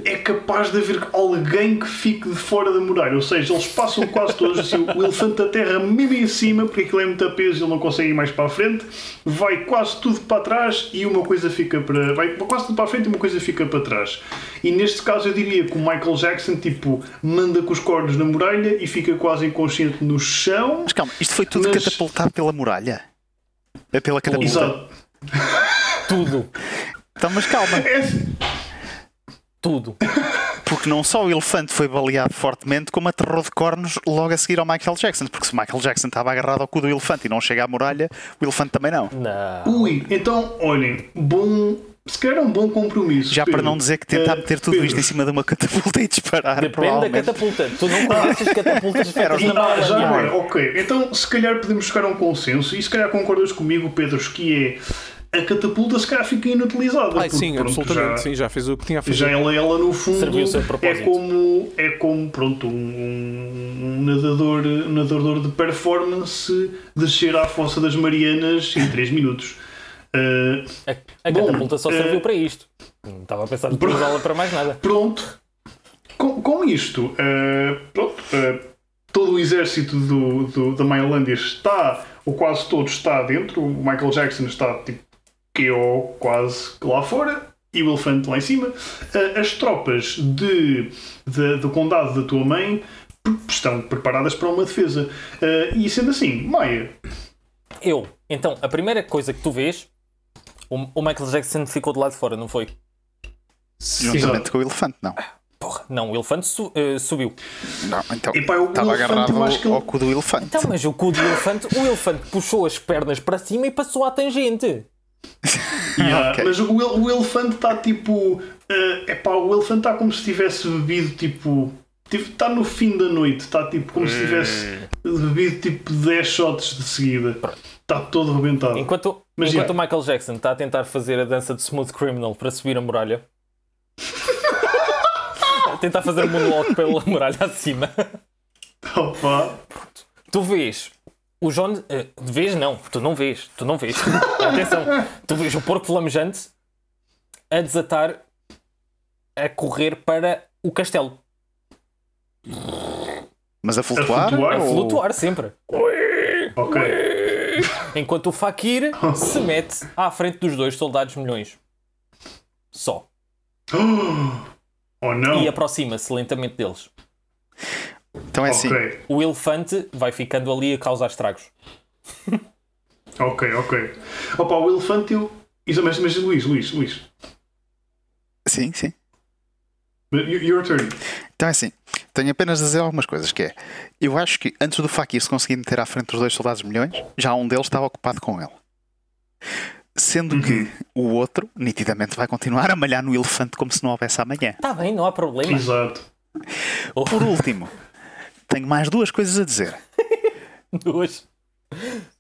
é capaz de haver alguém que fique de fora da muralha. Ou seja, eles passam quase todos assim, o elefante da terra mesmo em cima, porque aquilo é muito peso e ele não consegue ir mais para a frente. Vai quase tudo para trás e uma coisa fica para. Vai quase tudo para a frente e uma coisa fica para trás. E neste caso eu diria que o Michael Jackson tipo, manda com os cornos na muralha e fica quase inconsciente no chão. Mas calma, isto foi tudo Mas- catapultado pela muralha? É pela catapulta? Exato. Tudo. Então, mas calma, É, Tudo. porque não só o elefante foi baleado fortemente, como aterrou de cornos logo a seguir ao Michael Jackson. Porque se o Michael Jackson estava agarrado ao cu do elefante e não chega à muralha, o elefante também não. Não. Ui, então, olhem, bom. Se calhar é um bom compromisso. Já para Pedro. não dizer que tentar Eh, meter tudo Pedro, isto em cima de uma catapulta e disparar, Depende da catapulta. Tu não conheces catapultas feitas na Ah, já ok. Então, se calhar podemos chegar a um consenso e se calhar concordas comigo, Pedro, que é a catapulta se calhar fica inutilizada. Ai, porque, sim, pronto, absolutamente, já, sim, já fez o que tinha a fazer. Já ela, ela no fundo é como, é como pronto, um, um- nadador, um nadador de performance descer à fossa das Marianas em 3 minutos. Ah, A, a Bom, catapulta só serviu para isto. Não estava a pensar em utilizá-la para mais nada. Pronto. Com, com isto, eh, pronto, eh, todo o exército do, do- da Maialândia está, ou quase todo está dentro. O Michael Jackson está tipo que ou quase lá fora e o elefante lá em cima. Eh, as tropas de, de- do condado da tua mãe estão preparadas para uma defesa. Eh, e sendo assim, Maia, Eu. Então, a primeira coisa que tu vês, o, o Michael Jackson ficou de lado de fora, não foi? Juntamente Exato. com o elefante, não. Porra, não, o elefante su- eh, subiu. Não, então Epá, o estava agarrado eu ele- ao cu do elefante. Então, mas o cu do elefante, o elefante puxou as pernas para cima e passou à tangente. Yeah, Ok. Mas o, o elefante está tipo. é epá, o elefante está como se tivesse bebido tipo. Está no fim da noite, está tipo como se tivesse bebido tipo 10 shots de seguida. Está todo rebentado. Enquanto, Mas, enquanto yeah. o Michael Jackson está a tentar fazer a dança de Smooth Criminal para subir a muralha. a tentar fazer um moonwalk pela muralha acima. Opa. Tu vês o John. eh, vês não, tu não vês, tu não vês. Atenção, tu vês o porco flamejante a desatar, a correr para o castelo. Mas a flutuar? flutuar? A ou- flutuar sempre. Ok. Enquanto o Fakir se mete à frente dos dois soldados milhões. Só. Oh não. E aproxima-se lentamente deles. Então é assim. Ok. O elefante vai ficando ali a causar estragos. Ok, ok. Opa, o elefante eu. Isso, mas, mas Luís, Luís, Luís. Sim, sim. Your turn. Então é assim, tenho apenas a dizer algumas coisas, que é, eu acho que antes do Fakir se conseguir meter à frente dos dois soldados milhões, já um deles estava ocupado com ele. Sendo que o outro, nitidamente, vai continuar a malhar no elefante como se não houvesse amanhã. Está bem, não há problema. Exato. Por último, tenho mais duas coisas a dizer. Duas.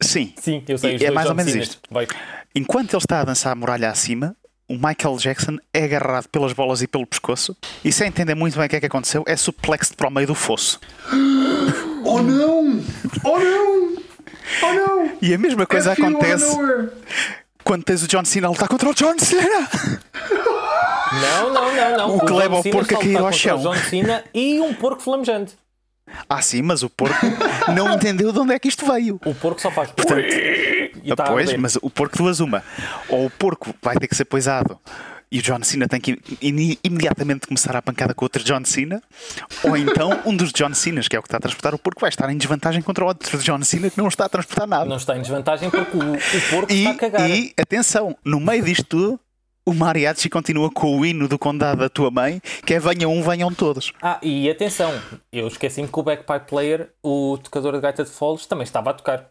Sim, Sim, eu sei. E é mais ou menos isto. Vai. enquanto ele está a dançar a muralha acima, o Michael Jackson é agarrado pelas bolas e pelo pescoço e, sem entender muito bem o que é que aconteceu, é suplexo para o meio do fosso. Oh não! Oh não! Oh não! E a mesma coisa F acontece quando tens o John Cena a lutar contra o John Cena. Não, não, não, não. O que John leva o porco a cair ao chão. o John Cena e um porco flamejante. Ah, sim, mas o porco não entendeu de onde é que isto veio. O porco só faz. Portanto, e tá pois, mas o porco duas uma. Ou o porco vai ter que ser poisado e o John Cena tem que im- imediatamente começar a pancada com outro John Cena, ou então um dos John Cenas, que é o que está a transportar o porco, vai estar em desvantagem contra o outro John Cena que não está a transportar nada. Não está em desvantagem porque o, o porco E, está a cagar. e, atenção, no meio disto tudo, o Mariachi continua com o hino do condado da tua mãe, que é venham um, venham todos. Ah, e atenção, eu esqueci-me que o backpipe player, o tocador de gaita de foles, também estava a tocar.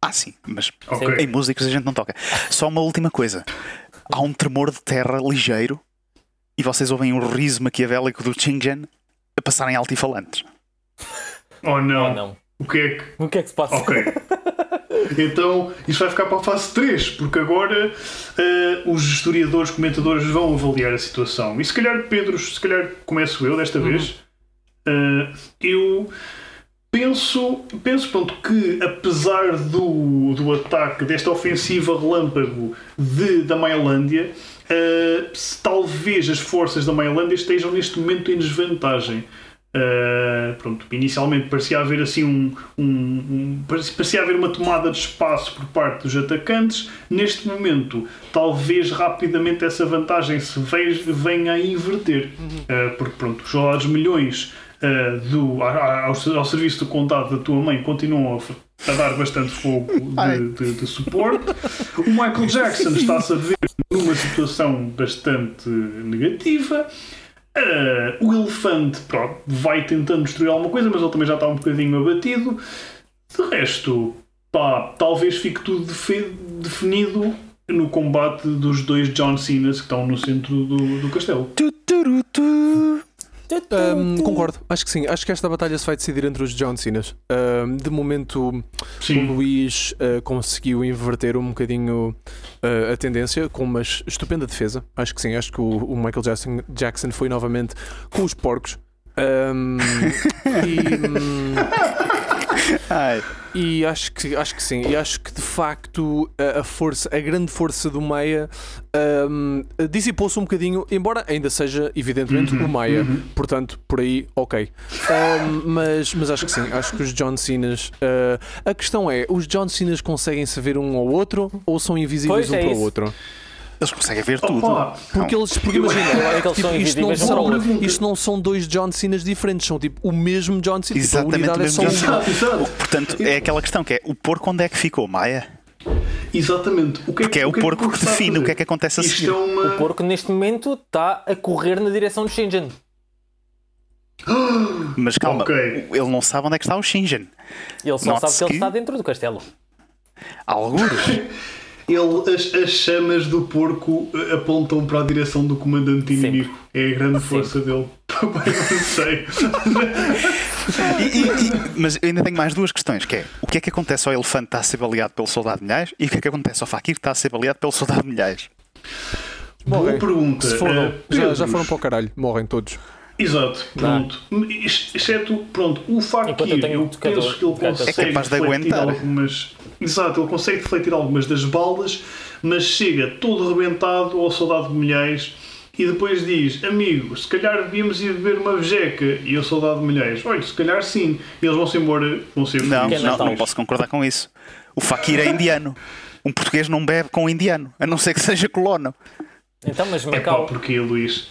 Ah, sim, mas Ok. em músicos a gente não toca. Só uma última coisa: há um tremor de terra ligeiro e vocês ouvem um riso maquiavélico do Chingen a passarem altifalantes. Oh não. Oh não. O que é que. O que é que se passa? Ok. Então, isso vai ficar para a fase 3, porque agora eh, os historiadores, comentadores vão avaliar a situação. E se calhar, Pedro, se calhar começo eu desta vez. Eh, eu penso, penso pronto, que apesar do, do ataque, desta ofensiva relâmpago de, da Mailândia, eh, se talvez as forças da Mailândia estejam neste momento em desvantagem. Uh, pronto, inicialmente parecia haver assim um, um- um- parecia haver uma tomada de espaço por parte dos atacantes. Neste momento, talvez rapidamente essa vantagem se venha a inverter, Uh, porque pronto, os soldados milhões uh, do, a- a- ao, ao serviço do condado da tua mãe continuam a, a dar bastante fogo de, de- de suporte. O Michael Jackson está-se a ver numa situação bastante negativa. Ah, o elefante pronto, vai tentando destruir alguma coisa, mas ele também já está um bocadinho abatido. De resto, pá, talvez fique tudo definido no combate dos dois John Cenas que estão no centro do, do castelo. Tu, turu, tu. Ahm, concordo, acho que sim. Acho que esta batalha se vai decidir entre os John Cenas. Ahm, de momento, o Sim, Luís ah, conseguiu inverter um bocadinho ah, a tendência com uma estupenda defesa. Acho que sim, acho que o, o Michael Jackson, Jackson foi novamente com os porcos. Ahm, e, hum, Ai, e acho que, acho que sim, e acho que de facto a, a força, a grande força do Maia hum, dissipou-se um bocadinho, embora ainda seja evidentemente o Maia, portanto, por aí, ok. Hum, mas, mas acho que sim, acho que os John Cenas. ah, a questão é: os John Cenas conseguem se ver um ao outro ou são invisíveis Pois, um é para o isso. outro? Eles conseguem ver tudo. Opa, Porque Não. eles, porque imagina, é que eles tipo, são isto, não um são, o isto não são dois John Cenas diferentes, são tipo o mesmo John Cena. Tipo, a Exatamente unidade o é mesmo só John exato, exato. Portanto, é aquela questão que é o porco onde é que ficou, Maia? Exatamente. O que é, Que é o que porco que a define o que é que acontece a Isto seguir. é uma. O porco neste momento está a correr na direção do Shingen. Mas calma, Ok. ele não sabe onde é que está o Shingen. Ele só sabe que ele que- está dentro do castelo. Algures. Ele, as, as chamas do porco eh, apontam para a direção do comandante inimigo. É a grande força dele. Bem, não sei. E- e- e- mas eu ainda tenho mais duas questões, que é o que é que acontece ao elefante que está a ser baleado pelo soldado milhares e o que é que acontece ao Fakir que está a ser baleado pelo soldado milhares. Boa Morrem. pergunta. Se foram, Eh, já, já foram para o caralho, morrem todos. Exato, pronto. Ex- Exceto, pronto, o Fakir, eu eu, um penso que ele consegue É capaz de aguentar. algumas. Exato, ele consegue defletir algumas das balas, mas chega todo rebentado ao soldado de milhares e depois diz: Amigo, se calhar devíamos ir beber uma vejeca. E o soldado de milhares: Olha, se calhar sim. E eles vão-se embora, vão ser Não, não, Natal. não posso concordar com isso. O Fakir é indiano. Um português não bebe com um indiano, a não ser que seja colono. Então, mas É pá, Macau, porquê, Luís?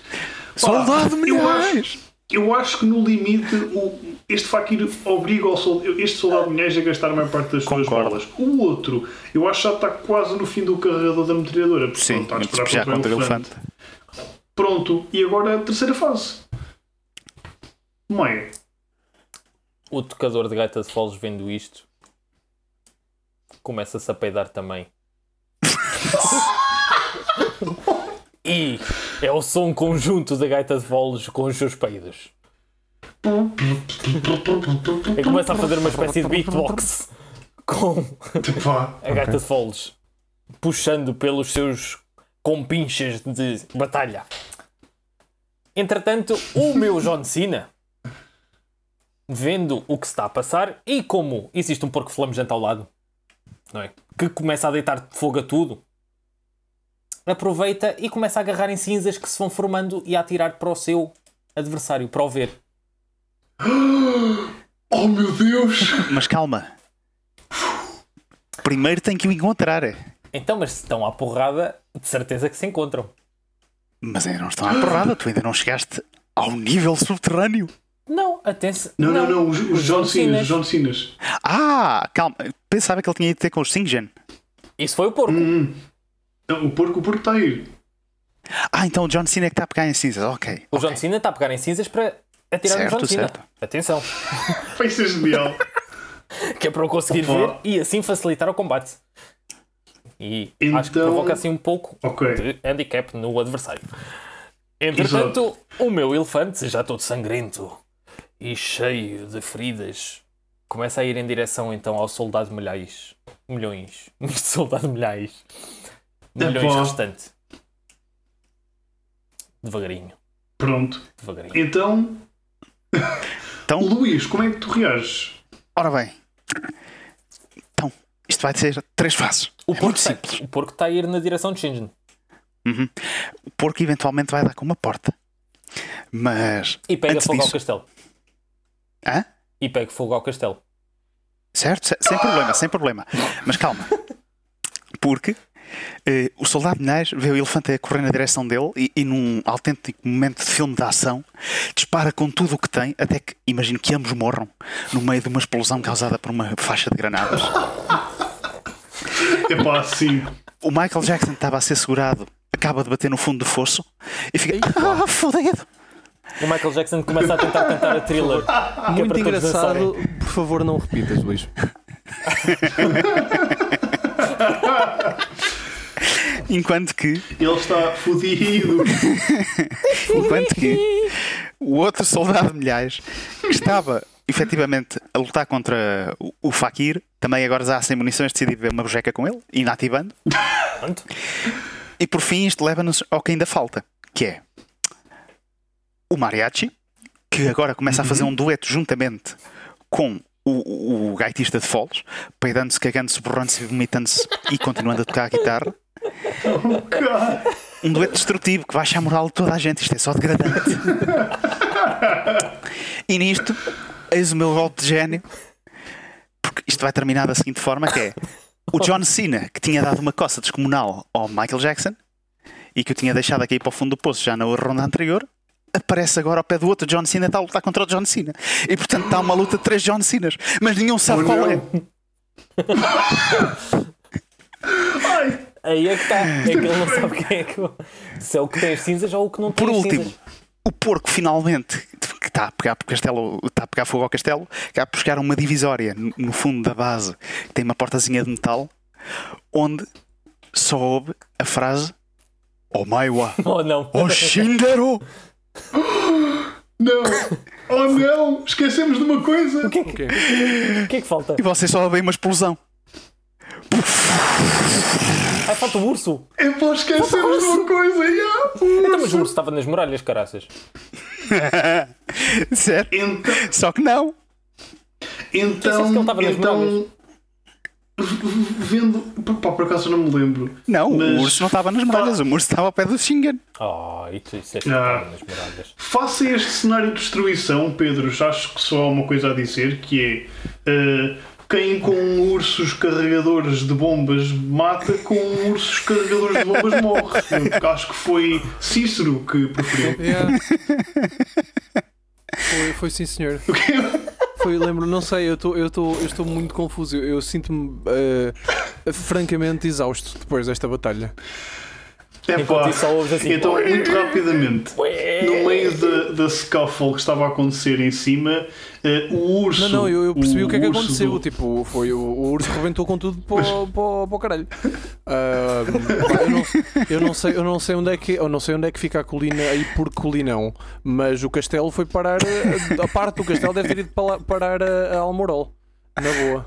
Soldado eu milhares! eu acho que no limite o, este Fakir obriga o soldado, este soldado mulher a gastar a maior parte das suas Concordo. balas. O outro, eu acho que já está quase no fim do carregador da metralhadora. porque Sim, pronto, está a contra o elefante. elefante. Pronto, e agora a terceira fase. Meia. O tocador de gaita de foles vendo isto começa-se a peidar também. e é o som conjunto da gaita de foles com os seus peidos. E começa a fazer uma espécie de beatbox com Pá, a gaita de foles puxando pelos seus compinchas de batalha. Entretanto, o meu John Cena, vendo o que se está a passar e como existe um porco flamejante ao lado, não é? Que começa a deitar fogo a tudo, aproveita e começa a agarrar em cinzas que se vão formando e a atirar para o seu adversário, para o ver. Oh meu Deus! Mas calma. Primeiro tem que o encontrar. Então, mas se estão à porrada, de certeza que se encontram. Mas ainda não estão à porrada, tu ainda não chegaste ao nível subterrâneo. Não, atenção. Não, não, não, os, os John os John. Ah, calma. Pensava que ele tinha ido ter com os Singen. Isso foi o porco. Hum. Não, o porco, o porco está a ir. Ah, então o John Cena é que está a pegar em cinzas. Ok. O John Cena está a pegar em cinzas para atirar Certo, no John Cena. certo. Atenção, Vai ser genial. que é para eu conseguir Opa. ver e assim facilitar o combate. E acho que Então- provoca assim um pouco Ok. de handicap no adversário. Entretanto, o meu elefante, já todo sangrento e cheio de feridas, começa a ir em direção então ao soldado milhares. Milhões. soldado milhares. Milhões Epá. restante. Devagarinho, Pronto. devagarinho. Então, Então, Luís, como é que tu reages? ora bem. Então, isto vai ser três fases. O É porco, muito está, simples. o porco está a ir na direção de Shingen. O porco eventualmente vai dar com uma porta. Mas. E pega antes fogo ao disso- castelo. Hã? E pega fogo ao castelo. Certo? Se- Sem problema, sem problema. Mas calma. Porque eh, o soldado Minais vê o elefante a correr na direção dele e, e num autêntico momento de filme de ação dispara com tudo o que tem, até que imagino que ambos morram no meio de uma explosão causada por uma faixa de granadas. É pá, sim. O Michael Jackson estava a ser segurado, acaba de bater no fundo do fosso e fica. Ah, fodido! O Michael Jackson começa a tentar cantar a thriller. é Muito dançarem. engraçado. Por favor, não repitas, Luís. Enquanto que Ele está fodido. Enquanto que o outro soldado de milhares que estava efetivamente a lutar contra o, o Fakir, também agora já sem munições, decidi ver uma bojeca com ele, inativando. Pronto. E por fim, isto leva-nos ao que ainda falta, que é o Mariachi, que agora começa a fazer um dueto juntamente com o, o, o gaitista de foles, peidando-se, cagando-se, borrando-se, vomitando-se e continuando a tocar a guitarra. Um dueto destrutivo que baixa a moral de toda a gente. Isto é só degradante. e nisto, eis o meu golpe de gênio. Porque isto vai terminar da seguinte forma: que é o John Cena, que tinha dado uma coça descomunal ao Michael Jackson e que o tinha deixado aqui para o fundo do poço já na ronda anterior. Aparece agora ao pé do outro John Cena e está a lutar contra o John Cena. E portanto está uma luta de três John Cenas. Mas nenhum sabe Oh, qual não. é. Ai, Aí é que está. É que ele não sabe quem é que. Se é o que tem as cinzas ou o que não tem Por último, cinzas. o porco finalmente que está a pegar por castelo, está a pegar fogo ao castelo, que a buscar uma divisória no- no fundo da base que tem uma portazinha de metal, onde só ouve a frase Oh Maiwa, Oh não. Oh Shindero! não. Oh não. Esquecemos de uma coisa. O que, é que, o que é que falta? E você só ouve uma explosão. Ah, falta o urso. É pá, esquecemos de uma coisa. yeah. Então, mas o urso estava nas muralhas, caraças. certo? Então, Só que não. então, que ele estava nas então v- vendo, pá, por acaso eu não me lembro. Não, Mas o urso não estava nas muralhas, o urso estava ao pé do Shingen. Oh, e tu disseste que Ah. estava nas muralhas. Face a este cenário de destruição, Pedro, já acho que só há uma coisa a dizer, que é eh, quem com ursos carregadores de bombas mata, com ursos carregadores de bombas morre. Eu acho que foi Cícero que preferiu. Yeah. Foi, foi sim, senhor. O quê? Foi, lembro, não sei, eu, tô, eu, tô, eu estou muito confuso. Eu, eu sinto-me eh, francamente exausto depois desta batalha. É pá. assim. Então, muito rapidamente, no meio da, da scuffle que estava a acontecer em cima, eh, o urso. Não, não, eu, eu percebi o, que é que aconteceu. do- Tipo, foi o, o urso rebentou com tudo para, o- o- o caralho. Pá, eu, não, eu não sei, eu não sei onde é que eu não sei onde é que fica a colina aí por colinão, mas o castelo foi parar a, a parte do castelo deve ter ido parar a, a Almorol. Na boa.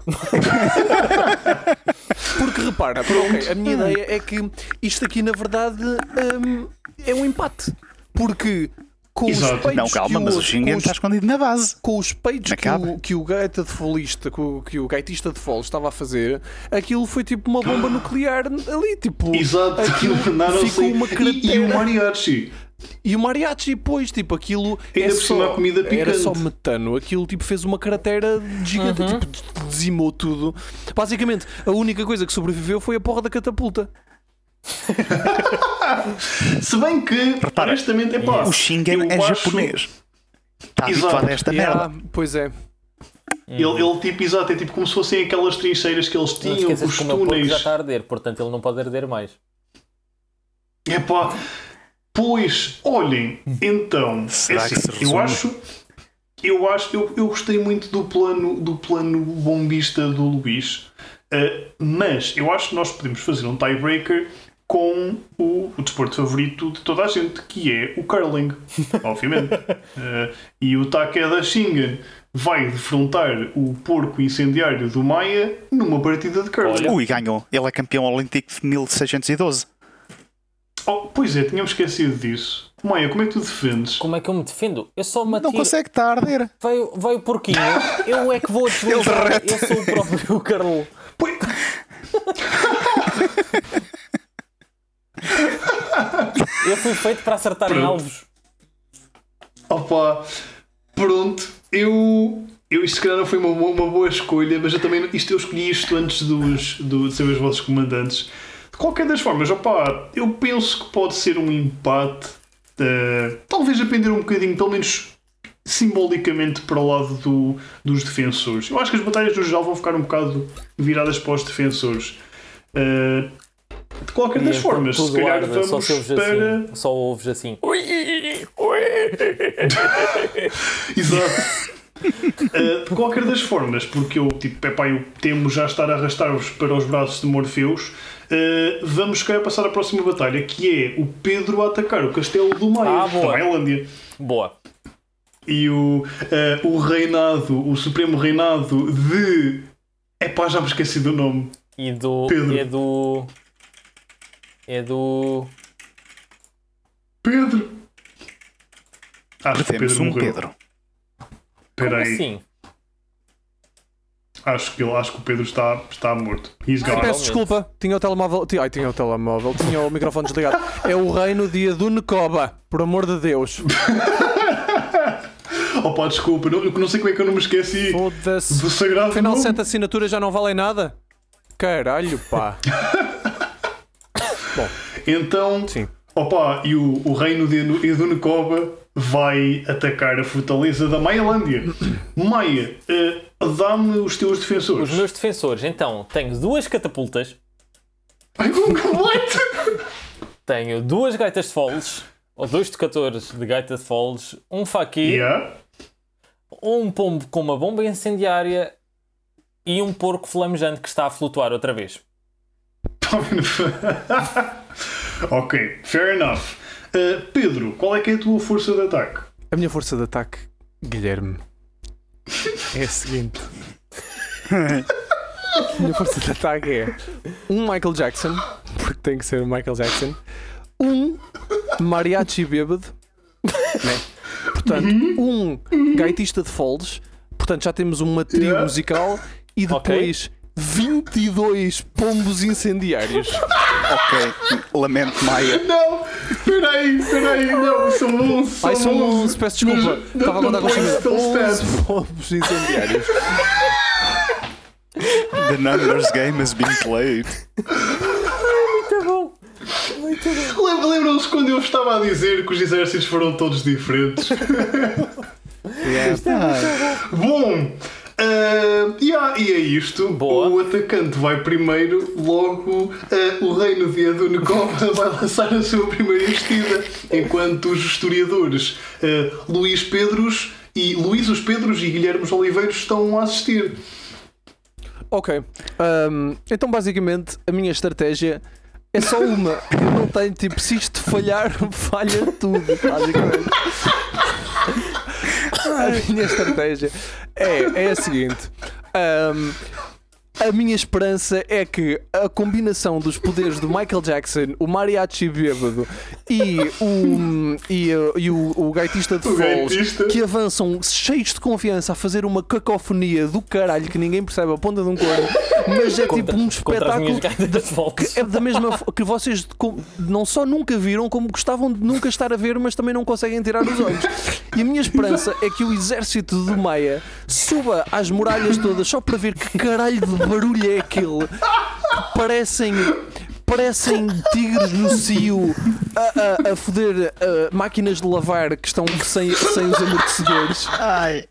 Porque repara, a minha ideia é que isto aqui na verdade hum, é um empate. Porque com Exato. os peitos Não, calma, que mas o Shingen está escondido na base. com os peitos que o, que o gaita de folista, que o, que o gaitista de foles estava a fazer, aquilo foi tipo uma bomba nuclear ali, tipo. Exato, aquilo mandaram ficou uma E, e o cratera. mariachi. E o mariachi, pois, tipo, aquilo é por cima só, a comida era só picante. metano, aquilo tipo fez uma cratera gigante, Uhum. tipo, dizimou tudo. Basicamente, a única coisa que sobreviveu foi a porra da catapulta. Se bem que, Repara, honestamente, é pá. O Shingen eu é acho- japonês. Está habituado a esta Yeah, merda. pois é. Ele, ele, tipo, exato, é tipo como se fossem aquelas trincheiras que eles tinham, os que porco já túneis. está a arder, portanto ele não pode arder mais. É pá. Pois, olhem, então, é Será assim, que se eu acho, eu acho, eu, eu gostei muito do plano, do plano bombista do Luís, eh, mas eu acho que nós podemos fazer um tiebreaker com o, o desporto favorito de toda a gente, que é o curling, obviamente. Eh, e o Takeda Shingen vai defrontar o porco incendiário do Maia numa partida de curling. Olha. Ui, ganhou. Ele é campeão olímpico de 1612. Oh, pois é, tínhamos esquecido disso. Maia, como é que tu defendes? Como é que eu me defendo? Eu só me Não consegue estar a arder. Vai, vai o porquinho, eu é que vou derrete. Eu sou o próprio Carlo. Pois- Eu fui feito para acertar em Pronto. alvos. Opa, pronto, eu. Eu isto se calhar não foi uma, boa- uma boa escolha, mas eu também isto, eu escolhi isto antes dos, do, de ser os vossos comandantes. De qualquer das formas, opa, eu penso que pode ser um empate, eh, talvez a pender um bocadinho, pelo menos simbolicamente, para o lado do, dos defensores. Eu acho que as batalhas no geral vão ficar um bocado viradas para os defensores. Eh, de qualquer das E formas, se calhar arde, vamos só ouves para. assim. Só ouves assim. Exato. Uh, de qualquer das formas, porque eu, tipo, epá, eu temo já estar a arrastar-vos para os braços de Morfeus, uh, vamos querer passar à próxima batalha, que é o Pedro a atacar o castelo do Maia, Ah, da Mailândia. Boa. E o, uh, o reinado, o supremo reinado de. Epá, já me esqueci do nome. E do. Pedro. É do. É do. Pedro. Acho que o Perdemos Pedro um morreu. Pedro. Como Espera aí. assim? Acho, que, ele- acho que o Pedro está, está morto. He's gone. Peço desculpa, tinha o telemóvel. Ai, tinha o telemóvel, tinha o microfone desligado. É o reino dia do Necoba, por amor de Deus. Opa, desculpa, não, eu não sei como é que eu não me esqueci Foda-se. do sagrado Afinal, nome. sete assinaturas já não valem nada? Caralho, pá. Então, Sim. opa, e o, o reino de Edunecoba vai atacar a fortaleza da Maialândia. Maia, eh, dá-me os teus defensores. Os meus defensores, então, tenho duas catapultas, what? tenho duas gaitas de foles, ou dois tocadores de gaita de foles, um faqui, Yeah. um pombo com uma bomba incendiária e um porco flamejante que está a flutuar outra vez. ok, fair enough. Eh, Pedro, qual é que é a tua força de ataque? A minha força de ataque, Guilherme, é a seguinte. A minha força de ataque é um Michael Jackson, porque tem que ser o Michael Jackson, um mariachi bêbado, né? portanto, um gaitista de folds, portanto já temos uma trio musical e depois 22 pombos incendiários. Ok, lamento, Maia. Não, peraí, peraí, não, são 11. São Ai, são 11. 11, peço desculpa. Estava a contar com os still 11 stats. pombos incendiários. The numbers game has been played. Muito bom! Muito bom! Lem- Lembram-se quando eu estava a dizer que os exércitos foram todos diferentes? yeah. Bom, ah, yeah, e é isto. Boa. O atacante vai primeiro, logo ah, o reino de Adunecova vai lançar a sua primeira investida, enquanto os historiadores ah, Luís Pedros e Luís os Pedros e Guilherme Oliveiros estão a assistir. Ok. Ahm, então, basicamente, a minha estratégia é só uma. Eu não tenho, tipo, se isto falhar, falha tudo, basicamente. A minha estratégia é, é a seguinte. Um, a minha esperança é que a combinação dos poderes do Michael Jackson, o mariachi bêbado e o, e, e o, o gaitista de gaitista. que avançam cheios de confiança a fazer uma cacofonia do caralho que ninguém percebe a ponta de um corno, mas é tipo um Contra espetáculo voltas. é da mesma que vocês não só nunca viram, como gostavam de nunca estar a ver, mas também não conseguem tirar os olhos. E a minha esperança é que o exército do Maia suba às muralhas todas só para ver que caralho de barulho é aquele. Que parecem. Parecem tigres no cio a, a, a foder ah, máquinas de lavar que estão sem, sem os amortecedores Ai.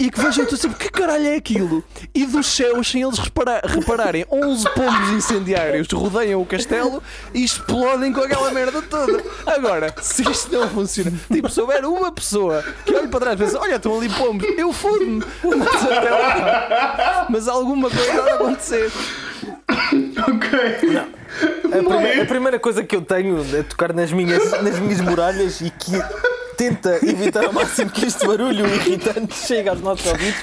E que vejam tudo sempre que caralho é aquilo? E dos céus, sem eles repara- repararem, 11 pombos incendiários rodeiam o castelo e explodem com aquela merda toda. Agora, se isto não funciona, tipo, se houver uma pessoa que olhe para trás e pensa: Olha, estão ali pombos, eu fodo-me, mas até lá, mas alguma coisa vai acontecer. Ok. A, prime- a primeira coisa que eu tenho é tocar nas minhas, nas minhas muralhas e que tenta evitar ao máximo que este barulho irritante chegue aos nossos ouvidos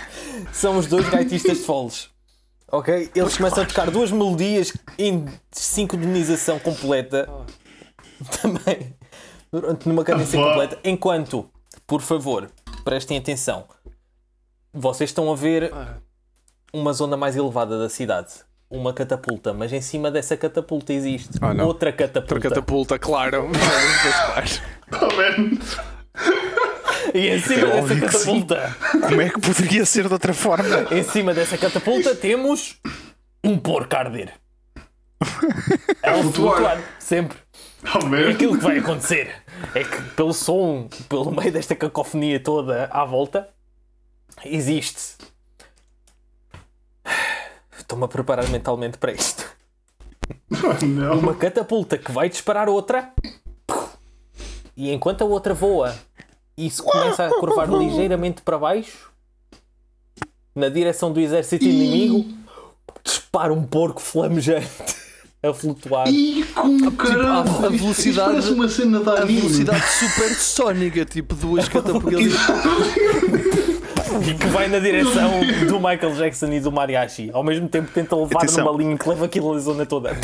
são os dois gaitistas de foles. Ok? Eles começam a tocar duas melodias em sincronização completa. Também. Durante numa cadência completa. Enquanto, por favor, prestem atenção. Vocês estão a ver uma zona mais elevada da cidade. Uma catapulta, mas em cima dessa catapulta existe não. outra catapulta. Outra catapulta, claro. Oh. E em cima É dessa catapulta, Como é que poderia ser de outra forma? em cima dessa catapulta temos um porco a arder. É um flutuar. sempre. Oh, E aquilo que vai acontecer é que pelo som, pelo meio desta cacofonia toda à volta, existe. Estou-me a preparar mentalmente para isto. Oh, não. Uma catapulta que vai disparar outra. E enquanto a outra voa e se começa a curvar ligeiramente para baixo, na direção do exército inimigo, dispara um porco flamejante a flutuar. Ih, com caralho. a velocidade- parece uma cena da A velocidade supersónica, tipo duas catapultas. E que vai na direção do Michael Jackson e do Mariachi. Ao mesmo tempo tenta levar Atenção. numa linha que leva aquilo na zona toda.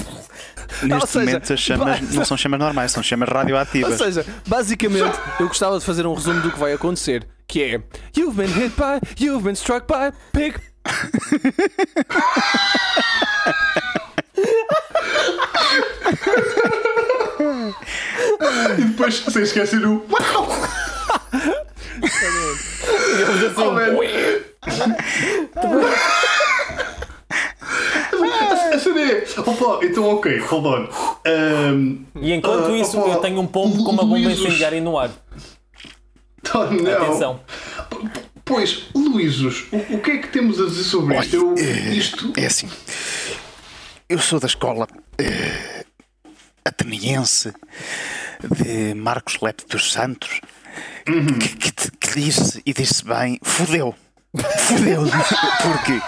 Neste seja, momento as chamas vai- não são chamas normais, são chamas Ou radioativas. seja, basicamente, eu gostava de fazer um resumo do que vai acontecer, que é You've been hit by, you've been struck by, pig. E depois, sem esquecer o eles assim, Oh, man. "Ué". A cena é. Opa, então ok, hold on. Um, E enquanto Ah, isso, opa, eu tenho um pombo com uma bomba Luísos. incendiária no ar. oh, não. Atenção. Pois, Luísos, o, o que é que temos a dizer sobre isto? Eu, isto. É assim. Eu sou da escola eh, ateniense de Marcos Lepe dos Santos que, que, te- que disse e disse bem: fudeu. Fudeu. Porque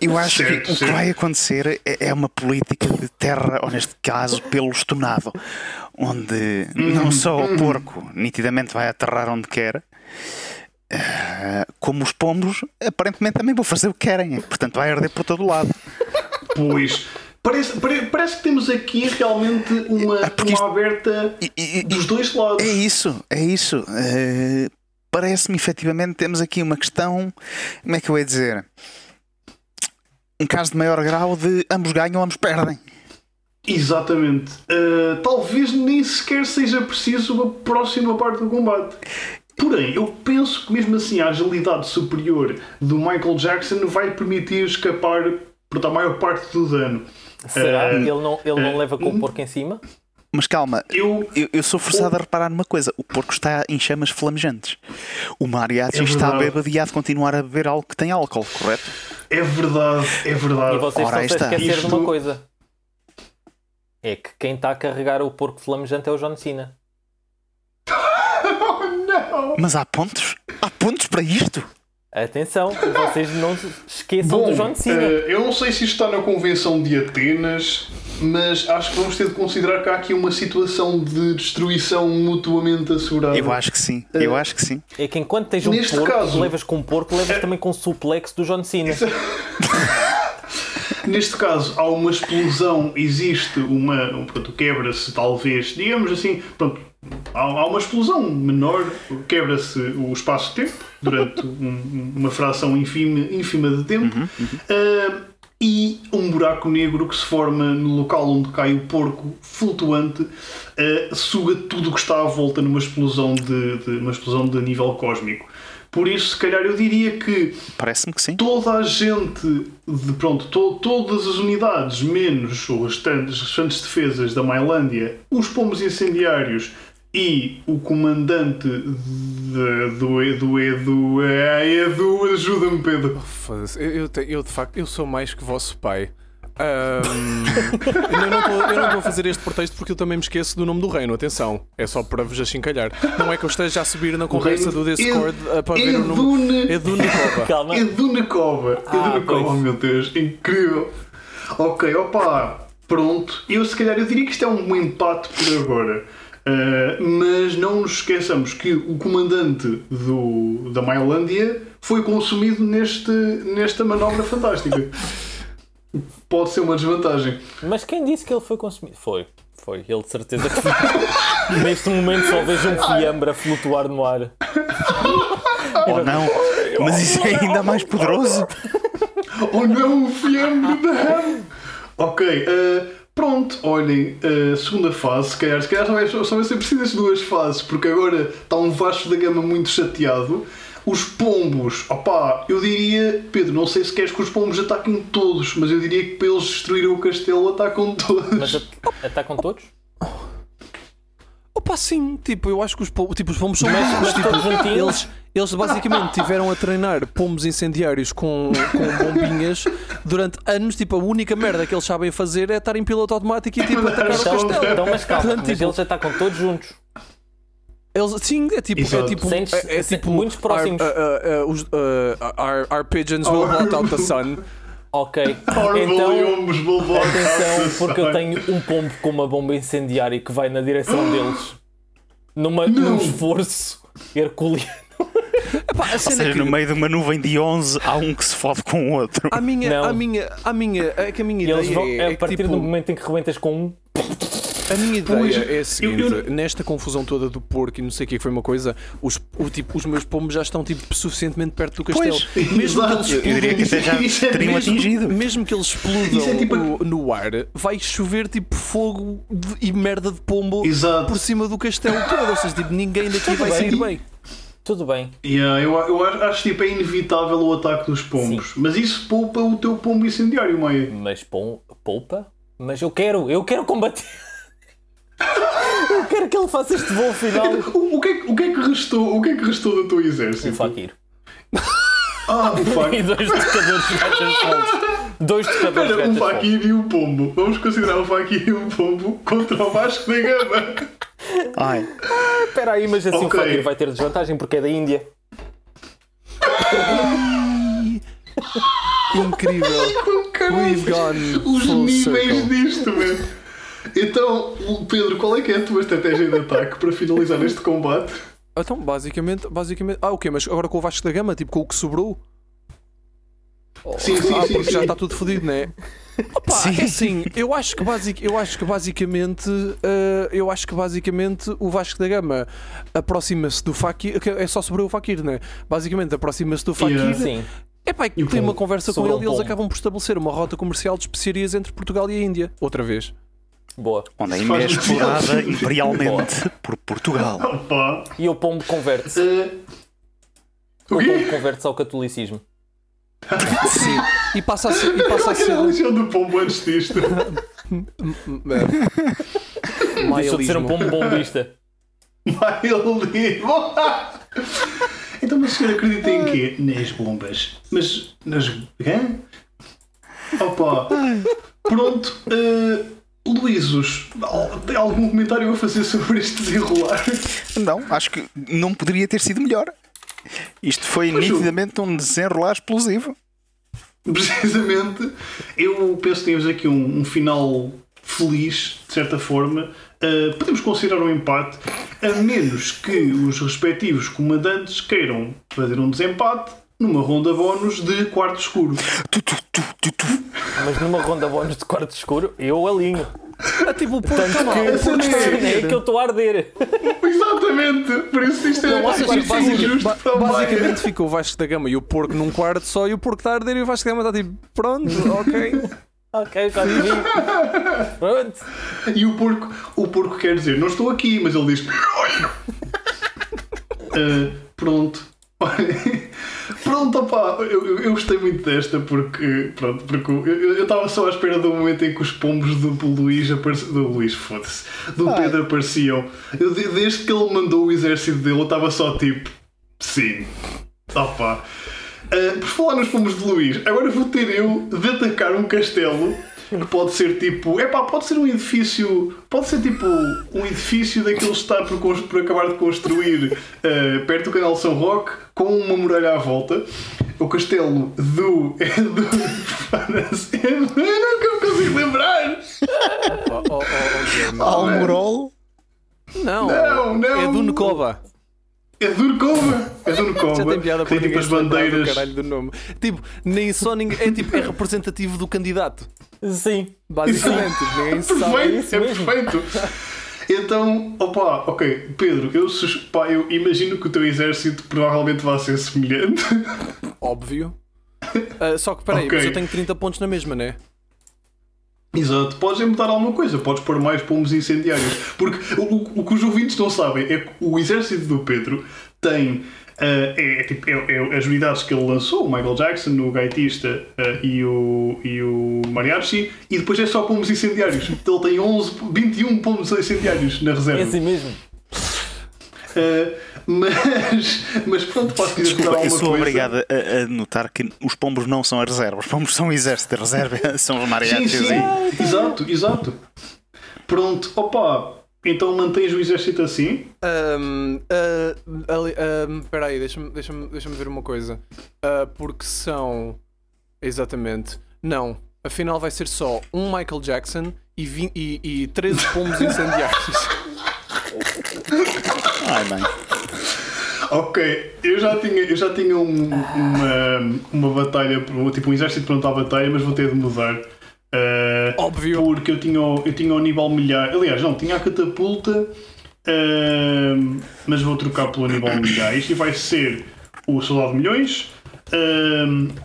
eu acho Certo, que o que vai acontecer é, é uma política de terra, ou neste caso, pelo estonado, onde não só o porco nitidamente vai aterrar onde quer. eh, como os pombos, aparentemente também vão fazer o que querem, portanto vai arder por todo lado. Pois. Parece, pare- parece que temos aqui realmente uma, porque uma aberta E- e- dos dois lados. É isso, é isso. Eh, Parece-me efetivamente temos aqui uma questão, como é que eu ia dizer? Um caso de maior grau de ambos ganham, ambos perdem. Exatamente. Uh, talvez nem sequer seja preciso a próxima parte do combate. Porém, eu penso que mesmo assim a agilidade superior do Michael Jackson vai permitir escapar por a maior parte do dano. Será que ele não, ele não eh, leva com o porco em cima? Mas calma, Eu. eu, eu sou forçado a reparar numa coisa: o porco está em chamas flamejantes. O mariachi É está bêbado e há de continuar a beber algo que tem álcool, correto? É verdade, é verdade. E vocês Ora, aí estão-se a está. esquecer de Isto- uma coisa. É que quem está a carregar o porco flamejante é o John Cena. Oh, não! Mas há pontos? Há pontos para isto? Atenção, vocês não se esqueçam Bom, do John Cena. eh, eu não sei se isto está na Convenção de Atenas, mas acho que vamos ter de considerar que há aqui uma situação de destruição mutuamente assegurada. Eu acho que sim, eu acho que sim. É que enquanto tens um Neste porco, caso- levas com um porco, levas também com um suplex do John Cena. Neste caso, há uma explosão, existe uma. um, Pronto, quebra-se, talvez, digamos assim, pronto, há, há uma explosão menor, quebra-se o espaço-tempo durante um- uma fração ínfima, ínfima de tempo. Ah, e um buraco negro que se forma no local onde cai o porco flutuante ah, suga tudo o que está à volta numa explosão de, de- uma explosão de nível cósmico. Por isso, se calhar, eu diria que Parece-me que sim. toda a gente de pronto, to- todas as unidades, menos os restantes, as restantes defesas da Mailândia, os pombos incendiários e o comandante de- do Edu Edu é, Edu, ajuda-me Pedro. Eu, eu, eu, de facto eu sou mais que vosso pai. Ahm, eu não a fazer este pretexto porque eu também me esqueço do nome do reino, atenção. É só para vos achincalhar. Não é que eu esteja a subir na conversa do Discord ah, para ver o nome. Edune, Edu Nicoba. Calma. Edu na cova. Ah, Edu na cova, pois. oh meu Deus, incrível. Ok, opa, pronto. Eu se calhar eu diria que isto é um empate por agora. Uh, mas não nos esqueçamos que o comandante do, da Mailândia foi consumido neste, nesta manobra fantástica. Pode ser uma desvantagem. Mas quem disse que ele foi consumido? Foi, foi, ele de certeza que foi. Neste momento só vejo um fiambre a flutuar no ar. Ou não? Mas isso é ainda mais poderoso. Oh não, o fiambre da Ham! Ok, uh, pronto, olhem, uh, segunda fase, se calhar, se calhar só vai, só vai ser precisas duas fases, porque agora está um Vasco da Gama muito chateado. Os pombos, opá, eu diria, Pedro, não sei se queres que os pombos ataquem todos, mas eu diria que para eles destruírem o castelo atacam todos. Mas at- atacam todos? Opa, sim, tipo, eu acho que os, pom- tipo, os pombos são mas tipo, eles, eles basicamente tiveram a treinar pombos incendiários com, com bombinhas durante anos. Tipo, a única merda que eles sabem fazer é estar em piloto automático e tipo, atacar o Então, castelo. então mas calma, Portanto, mas tipo- eles atacam todos juntos. Eles, sim, é tipo, é tipo, Sentes- é, é tipo muitos próximos. Our, uh, uh, uh, os, uh, our, our pigeons will blot out the sun. Ok. Então, atenção, porque eu tenho um pombo com uma bomba incendiária que vai na direção deles. Numa, num esforço herculeano. Epá, a Ou cena seja, é que no meio de uma nuvem de 11 há um que se fode com o outro. a minha, Não. a minha, a minha, é que a minha E eles ideia vão, é, a é que, partir tipo, do momento em que rebentas com um. A minha Pois, ideia é a seguinte: eu- nesta confusão toda do porco e não sei o que foi uma coisa, os, o, tipo, os meus pombos já estão tipo, suficientemente perto do castelo. Pois, mesmo que exato. eles Eu diria que já Isso é teriam mesmo- atingido. Mesmo que eles explodam Isso é tipo- o- no ar, vai chover tipo fogo de- e merda de pombo Exato. por cima do castelo todo. Ou seja, tipo, ninguém daqui vai bem. sair bem. Tudo bem. Yeah, eu, eu acho, tipo é inevitável o ataque dos pombos, mas isso poupa o teu pombo incendiário, Maia. Mas pom- poupa? Mas eu quero, eu quero combater. Eu quero que ele faça este voo final. O, o que é, que- o que é que restou? O que é que restou do teu exército? Um Fakir. Ah, o E Fakir. dois tocadores de. Dois tocadores de Olha, um. Fakir e um pombo. Vamos considerar o Fakir e um pombo contra o Vasco da Gama. Ai, Espera aí, mas assim Ok. o Fakir vai ter desvantagem porque é da Índia. Incrível. We've gone Os full níveis circle. disto, mano. Então, o Pedro, qual é que é a tua estratégia de ataque para finalizar este combate? Então, basicamente, basicamente. Ah, ok, mas agora com o Vasco da Gama, tipo, com o que sobrou. Sim, sim, ah, sim. porque já sim. está tudo fodido, não é? Opa, Sim. é assim, eu acho que, basic, eu acho que basicamente eh, eu acho que basicamente o Vasco da Gama aproxima-se do Fakir, que é só sobre o Fakir, né? Basicamente aproxima-se do Fakir. Yeah. Sim. É pá, E o tem uma conversa com ele e eles acabam por estabelecer uma rota comercial de especiarias entre Portugal e a Índia. Outra vez. Boa. onde a é explorada sentido. imperialmente por Portugal. Opa. E o pombo converte-se. Eh, O o pombo converte-se ao catolicismo. Sim. E passa a ser. E passa é a ser a religião do pombo antes disto? Deixou de ser um pombo bombista. Maialismo. então, mas o senhor acredita em quê? Nas bombas. Mas nas. Hã? Opa! Pronto. Uh, Luísos, tem algum comentário a fazer sobre este desenrolar? Não, acho que não poderia ter sido melhor. Isto foi Pois, nitidamente um desenrolar explosivo. Precisamente, eu penso que temos aqui um, um final feliz, de certa forma. Uh, podemos considerar um empate, a menos que os respectivos comandantes queiram fazer um desempate numa ronda bónus de quarto escuro. Tu, tu, tu. Mas numa ronda bónus de quarto escuro, eu alinho. É tipo o porco Tanto mal. que, essa porque é. é que eu estou a arder. Exatamente! Por isso isto é, Ou seja, isto é basic- injusto ba- também. basicamente ficou o Vasco da Gama e o porco num quarto só e o porco está a arder e o Vasco da Gama está tipo, pronto, ok. Ok, vi. Pronto. E o porco, o porco quer dizer, não estou aqui, mas ele diz. Ah, pronto. Pronto, opá, eu, eu, gostei muito desta porque, pronto, porque eu- estava só à espera do momento em que os pombos do Luís apareciam. Do Luís, foda-se. Do Pedro apareciam. Eu, de- desde que ele mandou o exército dele, eu estava só tipo. Sim. Opá. Ah, por falar nos pombos de Luís, agora vou ter eu de atacar um castelo que pode ser tipo. Epá, pode ser um edifício. Pode ser tipo um edifício daqueles que está por, por acabar de construir ah, perto do canal São Roque com uma muralha à volta. O castelo do. É do. é Eu nunca me consigo lembrar! Oh, oh, oh, oh. Almorol. não, Não, não. é do Necoba. É do Urcova! É do Urcova! Já tem piada para tipo ninguém as lembrar do bandeiras. caralho do nome. Tipo, nem só ninguém. É tipo, é representativo do candidato. Sim. Basicamente, tipo, ninguém sabe. Perfeito, isso é mesmo. perfeito. Então, opa, ok, Pedro, eu, sus- pá, eu imagino que o teu exército provavelmente vai ser semelhante. Óbvio. Ah, só que peraí, Ok. mas eu tenho 30 pontos na mesma, né? Exato, podes mudar alguma coisa, podes pôr mais pombos incendiários. Porque o, o- que os ouvintes não sabem é que o exército do Pedro tem. ah, é, tipo, é- é as unidades que ele lançou, o Michael Jackson, o gaitista ah, e, o, e o mariachi, e depois é só pombos incendiários. Ele tem 11, 21 pombos incendiários na reserva. É assim mesmo. Uh, mas, mas pronto, posso dizer Desculpa, eu alguma sou coisa. obrigado a, a notar que os pombos não são a reserva. Os pombos são o exército. A reserva são os Sim, mariachis. sim, e- exato, exato. Pronto, opa, então mantens o exército assim? Ahm, ah, ali- aí, deixa-me deixa deixa ver uma coisa. Ah, porque são. Exatamente. Não, afinal vai ser só um Michael Jackson e, e, e 13 pombos incendiários. Ai, bem. Ok, eu já tinha, eu já tinha um- uma, uma batalha, tipo um exército pronto à batalha, mas vou ter de mudar. Uh, Óbvio. Porque eu tinha, o- eu tinha o nível milhar. Aliás, não, tinha a catapulta, ahm, mas vou trocar pelo nível milhares e vai ser o Soldado de Milhões,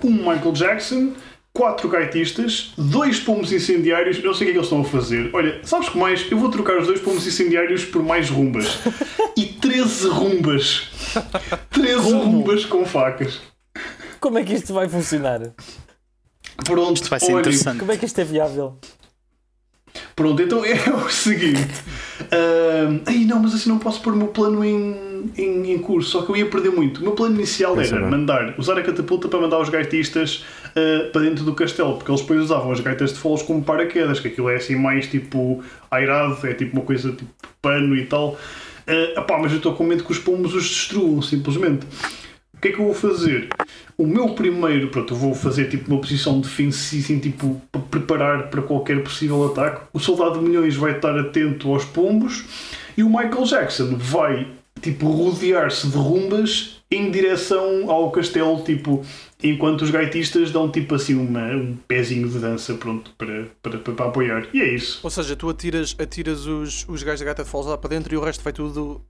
um Michael Jackson, quatro gaitistas, dois pombos incendiários. Eu não sei o que é que eles estão a fazer. Olha, sabes que mais? Eu vou trocar os dois pombos incendiários por mais rumbas e 13 rumbas. 13 Como? rumbas com facas. Como é que isto vai funcionar? Pronto, Isto vai ser olhem, interessante. Como é que isto é viável? Pronto, então é o seguinte. Ahm, Ai não, mas assim não posso pôr o meu plano em, em, em curso, só que eu ia perder muito. O meu plano inicial era é. mandar, usar a catapulta para mandar os gaitistas ah, para dentro do castelo, porque eles depois usavam as gaitas de foles como paraquedas, que aquilo é assim mais tipo airado, é tipo uma coisa tipo pano e tal. Ah, epá, mas eu estou com medo que os pombos os destruam, simplesmente. O que é que eu vou fazer? O meu primeiro, pronto, eu vou fazer tipo uma posição defensiva, assim, tipo, para preparar para qualquer possível ataque. O soldado de milhões vai estar atento aos pombos e o Michael Jackson vai, tipo, rodear-se de rumbas em direção ao castelo, tipo, enquanto os gaitistas dão, tipo, assim, uma, um pezinho de dança, pronto, para, para, para, para apoiar. E é isso. Ou seja, tu atiras, atiras os, os gajos da gata de Falls lá para dentro e o resto vai tudo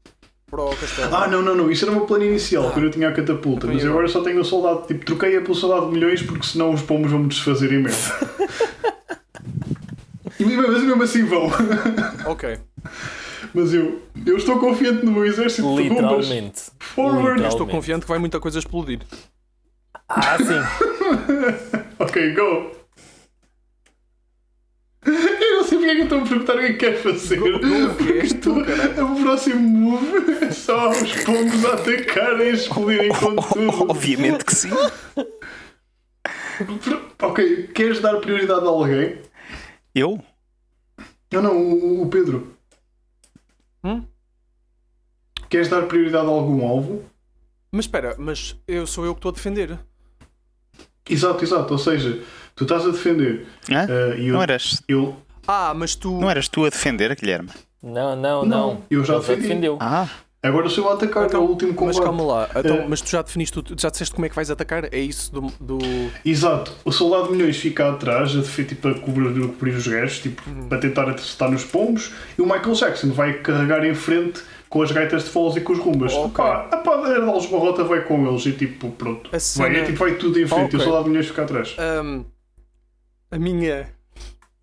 para o castelo. Ah, não, não, não. Isso era o meu plano inicial, Ah. quando eu tinha a catapulta. Mas agora só tenho o soldado. Tipo, troquei-a pelo soldado de milhões porque senão os pombos vão me desfazer em merda. e mas mesmo assim vão. Ok. Mas eu, eu estou confiante no meu exército de rumbas. Literalmente. Forward. Literalmente. Estou confiante que vai muita coisa explodir. Ah, sim. Ok, go. Eu não sei porque é que eu estou a perguntar o que é que quer fazer? Go- go, tu, Porque caralho. o próximo move é só os pombos a atacarem e explodirem com tudo. Obviamente que sim. Ok, queres dar prioridade a alguém? Eu? Não, não, o, o Pedro. Hum? Queres dar prioridade a algum alvo? Mas espera, mas eu sou eu que estou a defender. Exato, exato. Ou seja, tu estás a defender. E eu, Não, eras, eu, Ah, mas tu. não eras tu a defender, Guilherme? Não, não, Não, não. eu já defendi. defendeu. Ah, agora sou eu a atacar, Então, é o último mas combate. calma lá, então, Eh, mas tu já definiste, tu já disseste como é que vais atacar? É isso do. do... Exato, o soldado de milhões fica atrás, a defer- tipo, a cobrir, a cobrir os gajos, tipo, Uhum. para tentar acertar nos pombos, e o Michael Jackson vai carregar em frente com as gaitas de foles e com os rumbas. Ok. Pá, a padeira de Barrota vai com eles e tipo, pronto. A cena- Vai, é, tipo, vai tudo em frente e Ok. o soldado de milhões fica atrás. Ahm, a minha.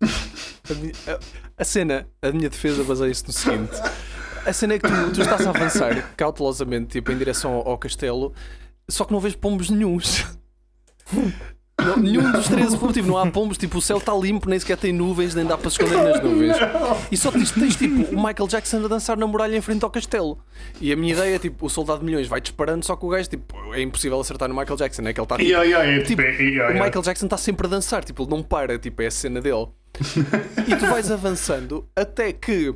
A, mi- a- a cena, a minha defesa baseia-se no seguinte: a cena é que tu, tu estás a avançar cautelosamente tipo, em direção ao, ao castelo, só que não vês pombos nenhuns. Não, nenhum dos 13 pombos, tipo, não há pombos, tipo, o céu está limpo, nem sequer tem nuvens, nem dá para se esconder nas nuvens. E só tens, tens tipo o Michael Jackson a dançar na muralha em frente ao castelo. E a minha ideia é tipo, o soldado de milhões vai disparando, só que o gajo tipo, é impossível acertar no Michael Jackson, é que ele está tipo, Yeah, yeah, Tipo, tipo, é, yeah, o yeah. Michael Jackson está sempre a dançar, tipo, ele não para, tipo, é a cena dele. e tu vais avançando até que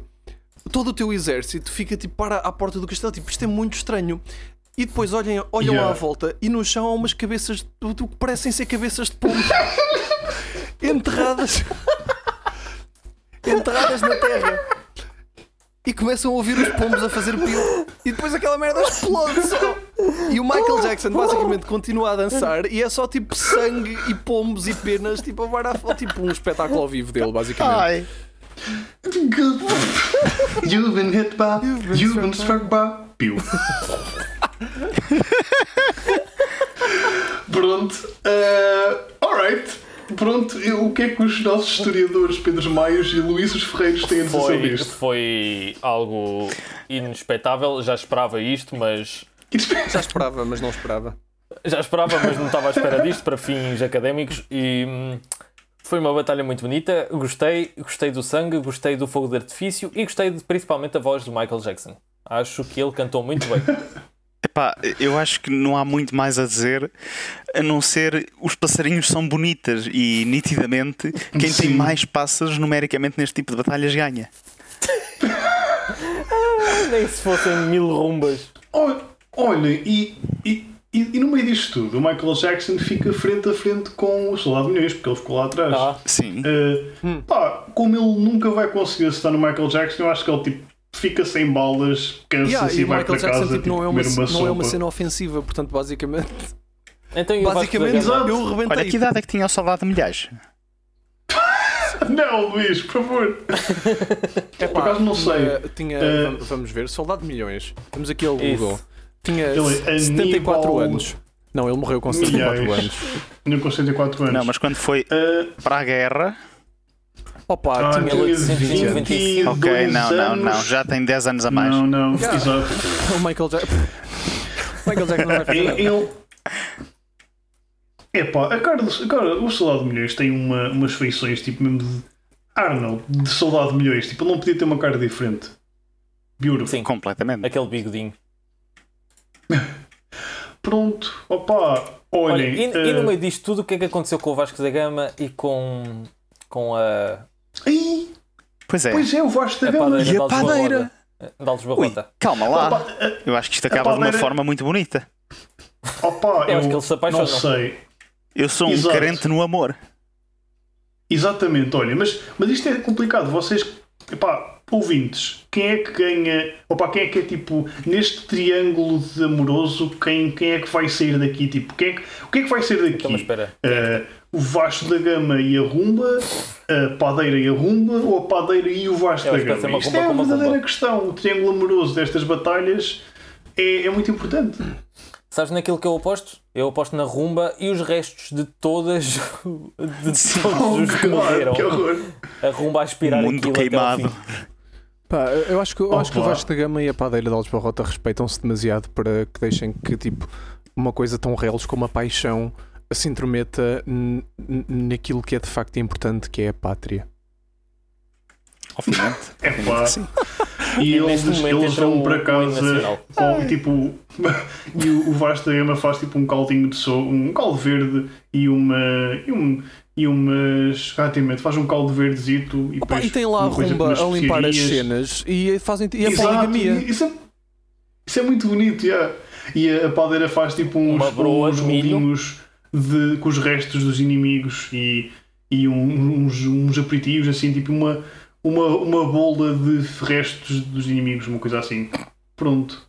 todo o teu exército fica tipo para à porta do castelo, tipo, isto é muito estranho. E depois olhem, olham Yeah. à volta e no chão há umas cabeças do que parecem ser cabeças de pombo enterradas enterradas na terra. E começam a ouvir os pombos a fazer pio e depois aquela merda explode só. E o Michael Jackson basicamente continua a dançar e é só tipo sangue e pombos e penas, tipo a varar, tipo um espetáculo ao vivo dele, basicamente. ai. Good. You've been hit by, you've been, struck by. Piu. Pronto. Uh, alright. Pronto. O que é que os nossos historiadores Pedro Maios e Luísos Ferreiros têm a dizer sobre isto? foi algo inexpectável, já esperava isto, mas. Já esperava, mas não esperava. Já esperava, mas não estava à espera disto para fins académicos e hum, foi uma batalha muito bonita. Gostei, gostei do sangue, gostei do fogo de artifício e gostei de, principalmente da voz do Michael Jackson. Acho que ele cantou muito bem. Epá, eu acho que não há muito mais a dizer a não ser os passarinhos são bonitas e nitidamente quem tem Sim. mais pássaros numericamente neste tipo de batalhas ganha. Nem se fossem mil rumbas. Olha, olha e, e, e, e no meio disto tudo, o Michael Jackson fica frente a frente com o Soldado de Milhões, porque ele ficou lá atrás. Ah, Sim. Uh, pá, como ele nunca vai conseguir acertar no Michael Jackson, eu acho que ele tipo, fica sem balas, cansa-se Yeah, e e o vai Michael para Jackson casa tipo, não, é uma, uma não é uma cena ofensiva, portanto, basicamente, então e o da basicamente Gama? eu rebentei. Olha, que idade é que tinha o soldado de milhares? Não, Luís, por favor. É Por acaso não sei. Tinha, tinha- Eh, vamos- ver, Soldado de Milhões. Temos aqui Isso. Google. Tinha Ele é 74 Aníbal- anos. Não, ele morreu com 74 Milhões. anos. Tinha com 64 anos. Não, mas quando foi Uh, para a guerra. Opa, ah, tinha tinha ele 20 anos. 22 Ok, não, não, não. Já tem 10 anos a mais. Não, não, Yeah. exato. O Michael Jackson. Michael Jackson não vai fazer nada. Ele. Epá, a cara, do, a cara o Soldado de Milhões tem uma, umas feições tipo mesmo de Arnold, de Soldado de Milhões. Tipo, ele não podia ter uma cara diferente. Beautiful. Sim, Completamente. aquele bigodinho. Pronto, opá, Olha, olhem. e, e no eh, meio disto tudo, o que é que aconteceu com o Vasco da Gama e com, com a, ai, Pois é. pois é, o Vasco da Gama. padeira E a padeira? De Alves Barrota. calma lá. Opa, eh, Eu acho que isto acaba de uma padeira- forma muito bonita. Opa, Eu eu, acho que eles se apaixonam. não sei. Eu sou um Exato. carente no amor. Exatamente, olha, mas, mas isto é complicado. Vocês, epá, ouvintes, quem é que ganha? Opa, quem é que é tipo, neste triângulo de amoroso, quem, quem é que vai sair daqui? Tipo, quem é que, o que é que vai sair daqui? Então, espera. Eh, o Vasco da Gama e a Rumba, a Padeira e a Rumba, ou a Padeira e o Vasco Eu da Gama? uma Isto é a verdadeira questão. O triângulo amoroso destas batalhas é, é muito importante. Sabes naquilo que eu aposto? Eu aposto na rumba e os restos de todas. de todos Oh, os que morreram. que horror. A rumba a aspirar Mundo aquilo até ao queimado. Pá, eu acho que, eu acho que o. Vasco da Gama e a padeira de Alves Barrota respeitam-se demasiado para que deixem que tipo uma coisa tão reles como a paixão se intrometa naquilo que é de facto importante, que é a pátria. Obviamente. É pá. sim. E E neste eles, eles vão para casa com, tipo. e o, o Vasco da Gama faz tipo um caldinho de sopa, um caldo verde e uma. E, um, e umas. Exatamente, faz um caldo verdezito e Opa, depois. e tem lá a rumba a limpar as cenas e fazem e a poligamia. Isso é, isso é muito bonito, yeah. E a, a padeira faz tipo uns, Uma broa uns rolinhos de, com os restos dos inimigos e, e um- uns, uns aperitivos, assim, tipo uma, uma, uma bola de restos dos inimigos, uma coisa assim. Pronto.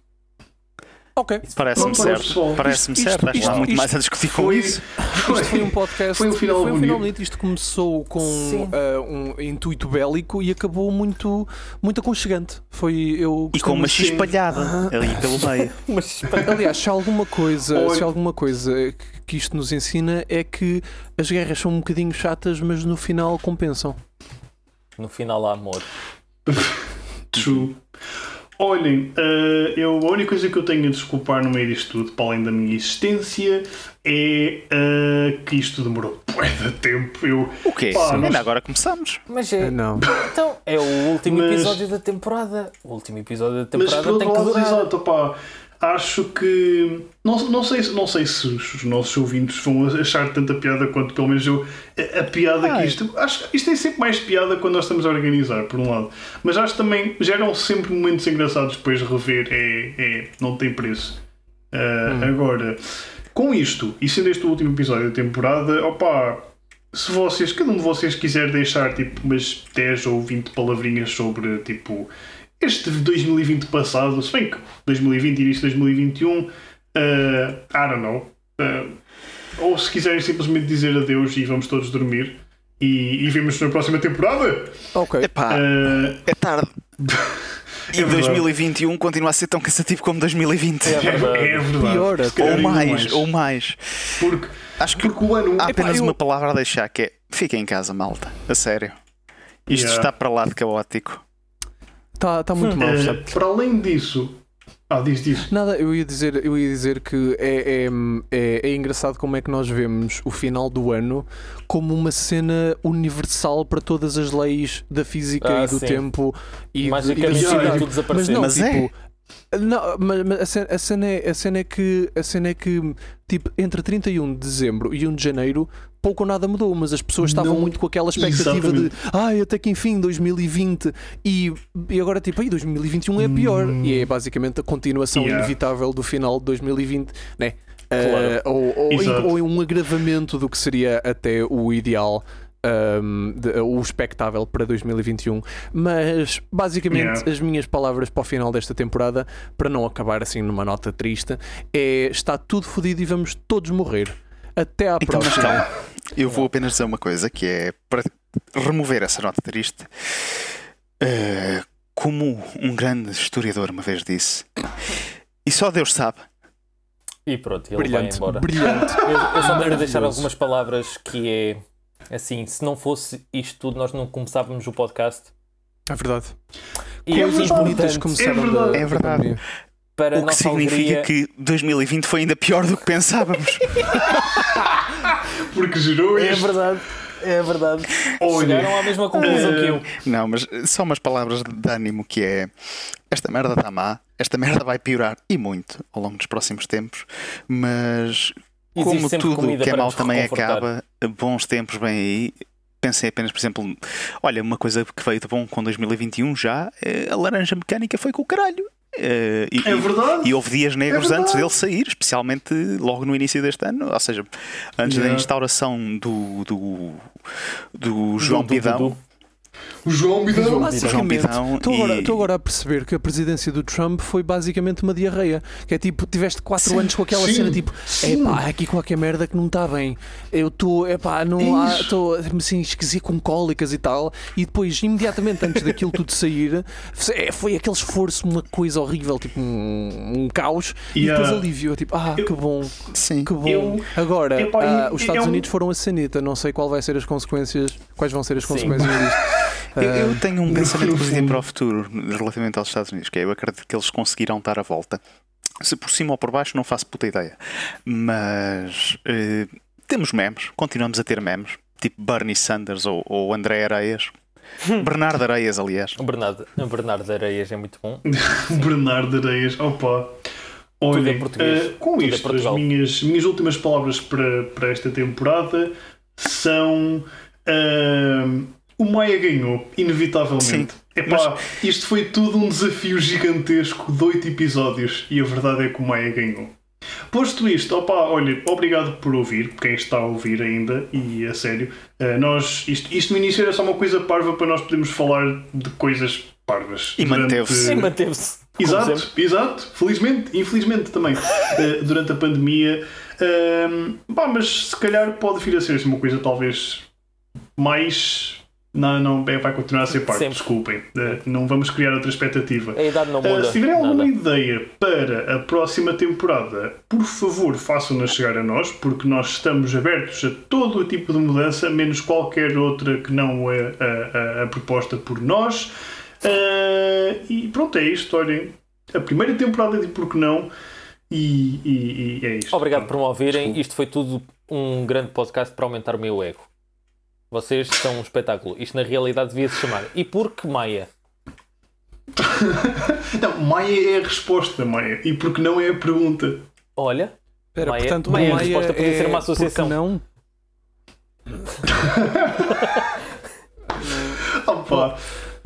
Ok. Parece-me certo. Parece-me certo. Acho que há muito isto mais a discutir com Foi, isso. Isto foi um podcast. Foi um final foi um final bonito. Isto começou com ah, um intuito bélico e acabou muito, muito aconchegante. Foi eu E com uma. X espalhada ali pelo meio. Aliás, se há alguma coisa, se há alguma coisa que- que isto nos ensina é que as guerras são um bocadinho chatas, mas no final compensam. no final há amor. True. Olhem, eh, eu, a única coisa que eu tenho a desculpar no meio disto tudo, para além da minha existência, é eh, que isto demorou bué de tempo. Eu, O quê? Pá, Ainda nós- agora começamos. Mas Ah, é. Não. Então, é o último Mas- episódio da temporada. O último episódio da mas temporada por tem que durar. exato, opá, acho que. Não, não, sei, não sei se os, os nossos ouvintes vão achar tanta piada quanto pelo menos eu. A, a piada que Ai. isto. Acho que isto tem sempre mais piada quando nós estamos a organizar, por um lado. Mas acho que também geram sempre momentos engraçados depois de rever. É, é, não tem preço. Ah, Agora, com isto, e sendo este o último episódio da temporada, opá, se vocês, cada um de vocês quiser deixar tipo umas 10 ou 20 palavrinhas sobre tipo este 2020 passado, se bem que 2020 e início de 2021, uh, I don't know. Uh, ou se quiserem simplesmente dizer adeus e vamos todos dormir e, e vemos na próxima temporada. Ok. Epá, Uh, é tarde. E É verdade. 2021 continua a ser tão cansativo como 2020. É é, verdade. é verdade. Pior Ou ainda mais, ou mais. Porque, Acho que porque o ano. há apenas eu- uma palavra a deixar que é fiquem em casa, malta. A sério. Isto Yeah. está para lá de caótico. Está tá muito mal, uh, percebe? para além disso. Ah, diz, diz. Nada, eu ia dizer, eu ia dizer que é, é, é, é engraçado como é que nós vemos o final do ano como uma cena universal para todas as leis da física Ah, e do sim. tempo e, de- e da sociedade. tudo Mas desapareceu. não, Mas é. tipo. Não, mas, a, cena, é, a cena é que a cena é que tipo entre 31 de dezembro e 1 de janeiro pouco ou nada mudou, mas as pessoas estavam Não, muito com aquela expectativa exatamente. de ai, até que enfim 2020 e, e agora tipo, aí 2021 é pior Hum. e é basicamente a continuação Yeah. inevitável do final de 2020, né? Claro. Ah, ou, ou, ou um agravamento do que seria até o ideal um, de- o expectável para 2021. Mas basicamente Yeah. as minhas palavras para o final desta temporada, para não acabar assim numa nota triste, é está tudo fodido e vamos todos morrer. Até à Então, próxima. calma. Eu vou apenas dizer uma coisa que é para remover essa nota triste. eh, como um grande historiador uma vez disse, e só Deus sabe, E pronto, ele Brilhante, vai embora. brilhante. Eu, eu só quero deixar algumas palavras que é assim, se não fosse isto tudo, nós não começávamos o podcast. É verdade. E Coisas é bonitas começaram É verdade. da- É da verdade. para o que significa alegria. que 2020 foi ainda pior do que pensávamos. Porque gerou É este. verdade, é verdade. Olha, Chegaram à mesma conclusão eh, que eu. Não, mas só umas palavras de ânimo que é esta merda está má, esta merda vai piorar e muito ao longo dos próximos tempos, mas como tudo que é nos também acaba, bons tempos vêm aí. Pensei apenas, por exemplo, olha, uma coisa que veio de bom com 2021 já, eh, a laranja mecânica foi com o caralho. Eh, e, É verdade. e houve dias negros verdade. antes dele sair, especialmente logo no início deste ano, ou seja, antes da Yeah. instauração do, do, do João Do- do- Pidão. do- O João Bidão. João Basicamente, Bidão estou agora, e- estou agora a perceber que a presidência do Trump foi basicamente uma diarreia. Que é tipo, tiveste 4 Sim, anos com aquela sim, cena tipo, epá, há aqui qualquer merda que não está bem. Eu estou, epá, não há, estou assim, esquisito com cólicas e tal. E depois, imediatamente antes daquilo tudo sair, é, foi aquele esforço, uma coisa horrível, tipo um, um caos. E Yeah. depois alívio, tipo, ah, Eu- que bom, Sim. que bom. Eu- Agora, Epá, ah, e- os Estados é Unidos foram a sanita, não sei qual vai ser as consequências, quais vão ser as Sim. consequências disto. Eu, eu Ah, tenho um pensamento positivo para o futuro relativamente aos Estados Unidos, que é eu acredito que eles conseguirão dar a volta. Se por cima ou por baixo, não faço puta ideia. Mas eh, temos memes, continuamos a ter memes, tipo Bernie Sanders ou, ou André Areias. Bernardo Areias, aliás. O Bernardo, o Bernardo Areias é muito bom. Bernardo Areias, opa. É português. eh, com Tudo é isto, as Portugal. minhas, minhas últimas palavras para, para esta temporada são. ahm, o Maia ganhou, inevitavelmente. Sim, Epá, isto foi tudo um desafio gigantesco de oito episódios e a verdade é que o Maia ganhou. Posto isto, opa, olha, obrigado por ouvir, quem está a ouvir ainda, e a sério, eh, nós, isto, isto no início era só uma coisa parva para nós podermos falar de coisas parvas. E durante- manteve-se. Sim, manteve-se. Exato, sempre. exato, felizmente, infelizmente também, eh, durante a pandemia. Ahm, pá, mas se calhar pode vir a ser assim uma coisa talvez mais. Não, não, vai continuar a ser parte, Sempre. desculpem. Eh, não vamos criar outra expectativa. A idade não Uh, muda. se tiverem alguma nada. ideia para a próxima temporada, por favor, façam-na chegar a nós, porque nós estamos abertos a todo o tipo de mudança, menos qualquer outra que não é a, a- a proposta por nós. Uh, e pronto, é isto. Olhem, a primeira temporada de Porque Não, e, e- e é isto. Obrigado por me ouvirem. Desculpe. Isto foi tudo um grande podcast para aumentar o meu ego. Vocês são um espetáculo. Isto na realidade devia se chamar. E por que Maia? Não, Maia é a resposta, Maia, e porque não é a pergunta. Olha, Espera, Maia- portanto, Maia, a Maia resposta podia é ser uma porque associação. não? Opa,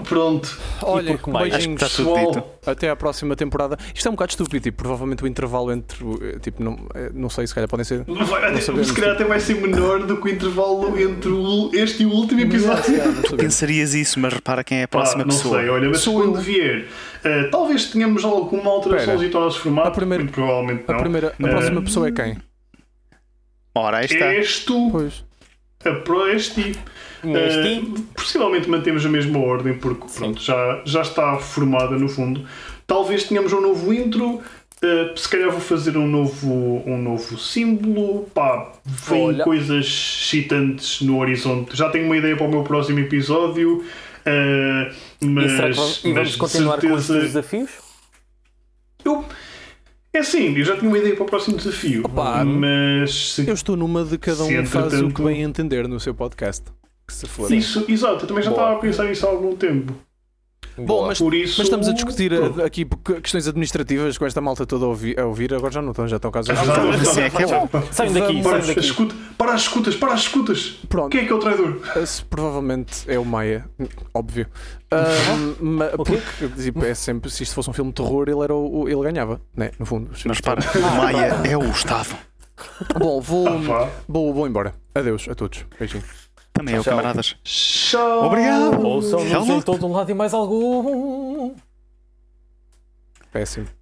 pronto. Olha, porque Maia? Acho que está tudo. Até à próxima temporada. Isto é um bocado estúpido, tipo, provavelmente o intervalo entre. eh, Tipo, não, eh, não sei, se calhar podem ser. Vai- Não sabemos, se calhar tipo. até vai ser menor do que o intervalo entre o- este e o último episódio. Não sabemos. Pensarias isso, mas repara quem é a próxima não pessoa. sei, olha, mas Sou quando eu. vier, eh, talvez tenhamos alguma alteração Espera. ao nosso formato, A primeira- muito provavelmente A, não. primeira, a Eh, próxima pessoa é quem? Ora, aí está. És tu, Pois. a pro és ti. Eh, possivelmente mantemos a mesma ordem, porque pronto, já, já está formada no fundo. Talvez tenhamos um novo intro. eh, se calhar vou fazer um novo, um novo símbolo. Pá, vem Olha. coisas excitantes no horizonte. Já tenho uma ideia para o meu próximo episódio. eh, mas, e será que vamos, continuar com os certeza- desafios? Eu, é assim, eu já tinha uma ideia para o próximo desafio. Opa, mas se Eu estou numa de cada um faz o que bem entender no seu podcast. Que se for. Isso, exato, eu também já Boa. estava a pensar nisso há algum tempo. Bom, mas, Por isso, mas estamos a discutir pronto. eh, aqui que- questões administrativas com esta malta toda a ouvir, a ouvir agora já não estão, já estão casos. Assim é é. Saiam daqui, Para, daqui. escuta, para as escutas, para as escutas! Pronto, Quem é que é o traidor? esse provavelmente é o Maia, óbvio. Quê? porque tipo, é sempre, se isto fosse um filme de terror, ele, era o, o- ele ganhava, né? No fundo. Mas para, o Maia é o Estado. Bom, vou, Ah, vou, vou embora. Adeus a todos. Beijinho. Também eu, camaradas. Tchau! Obrigado. Ouçam-nos em todo um lado e mais algum. Péssimo.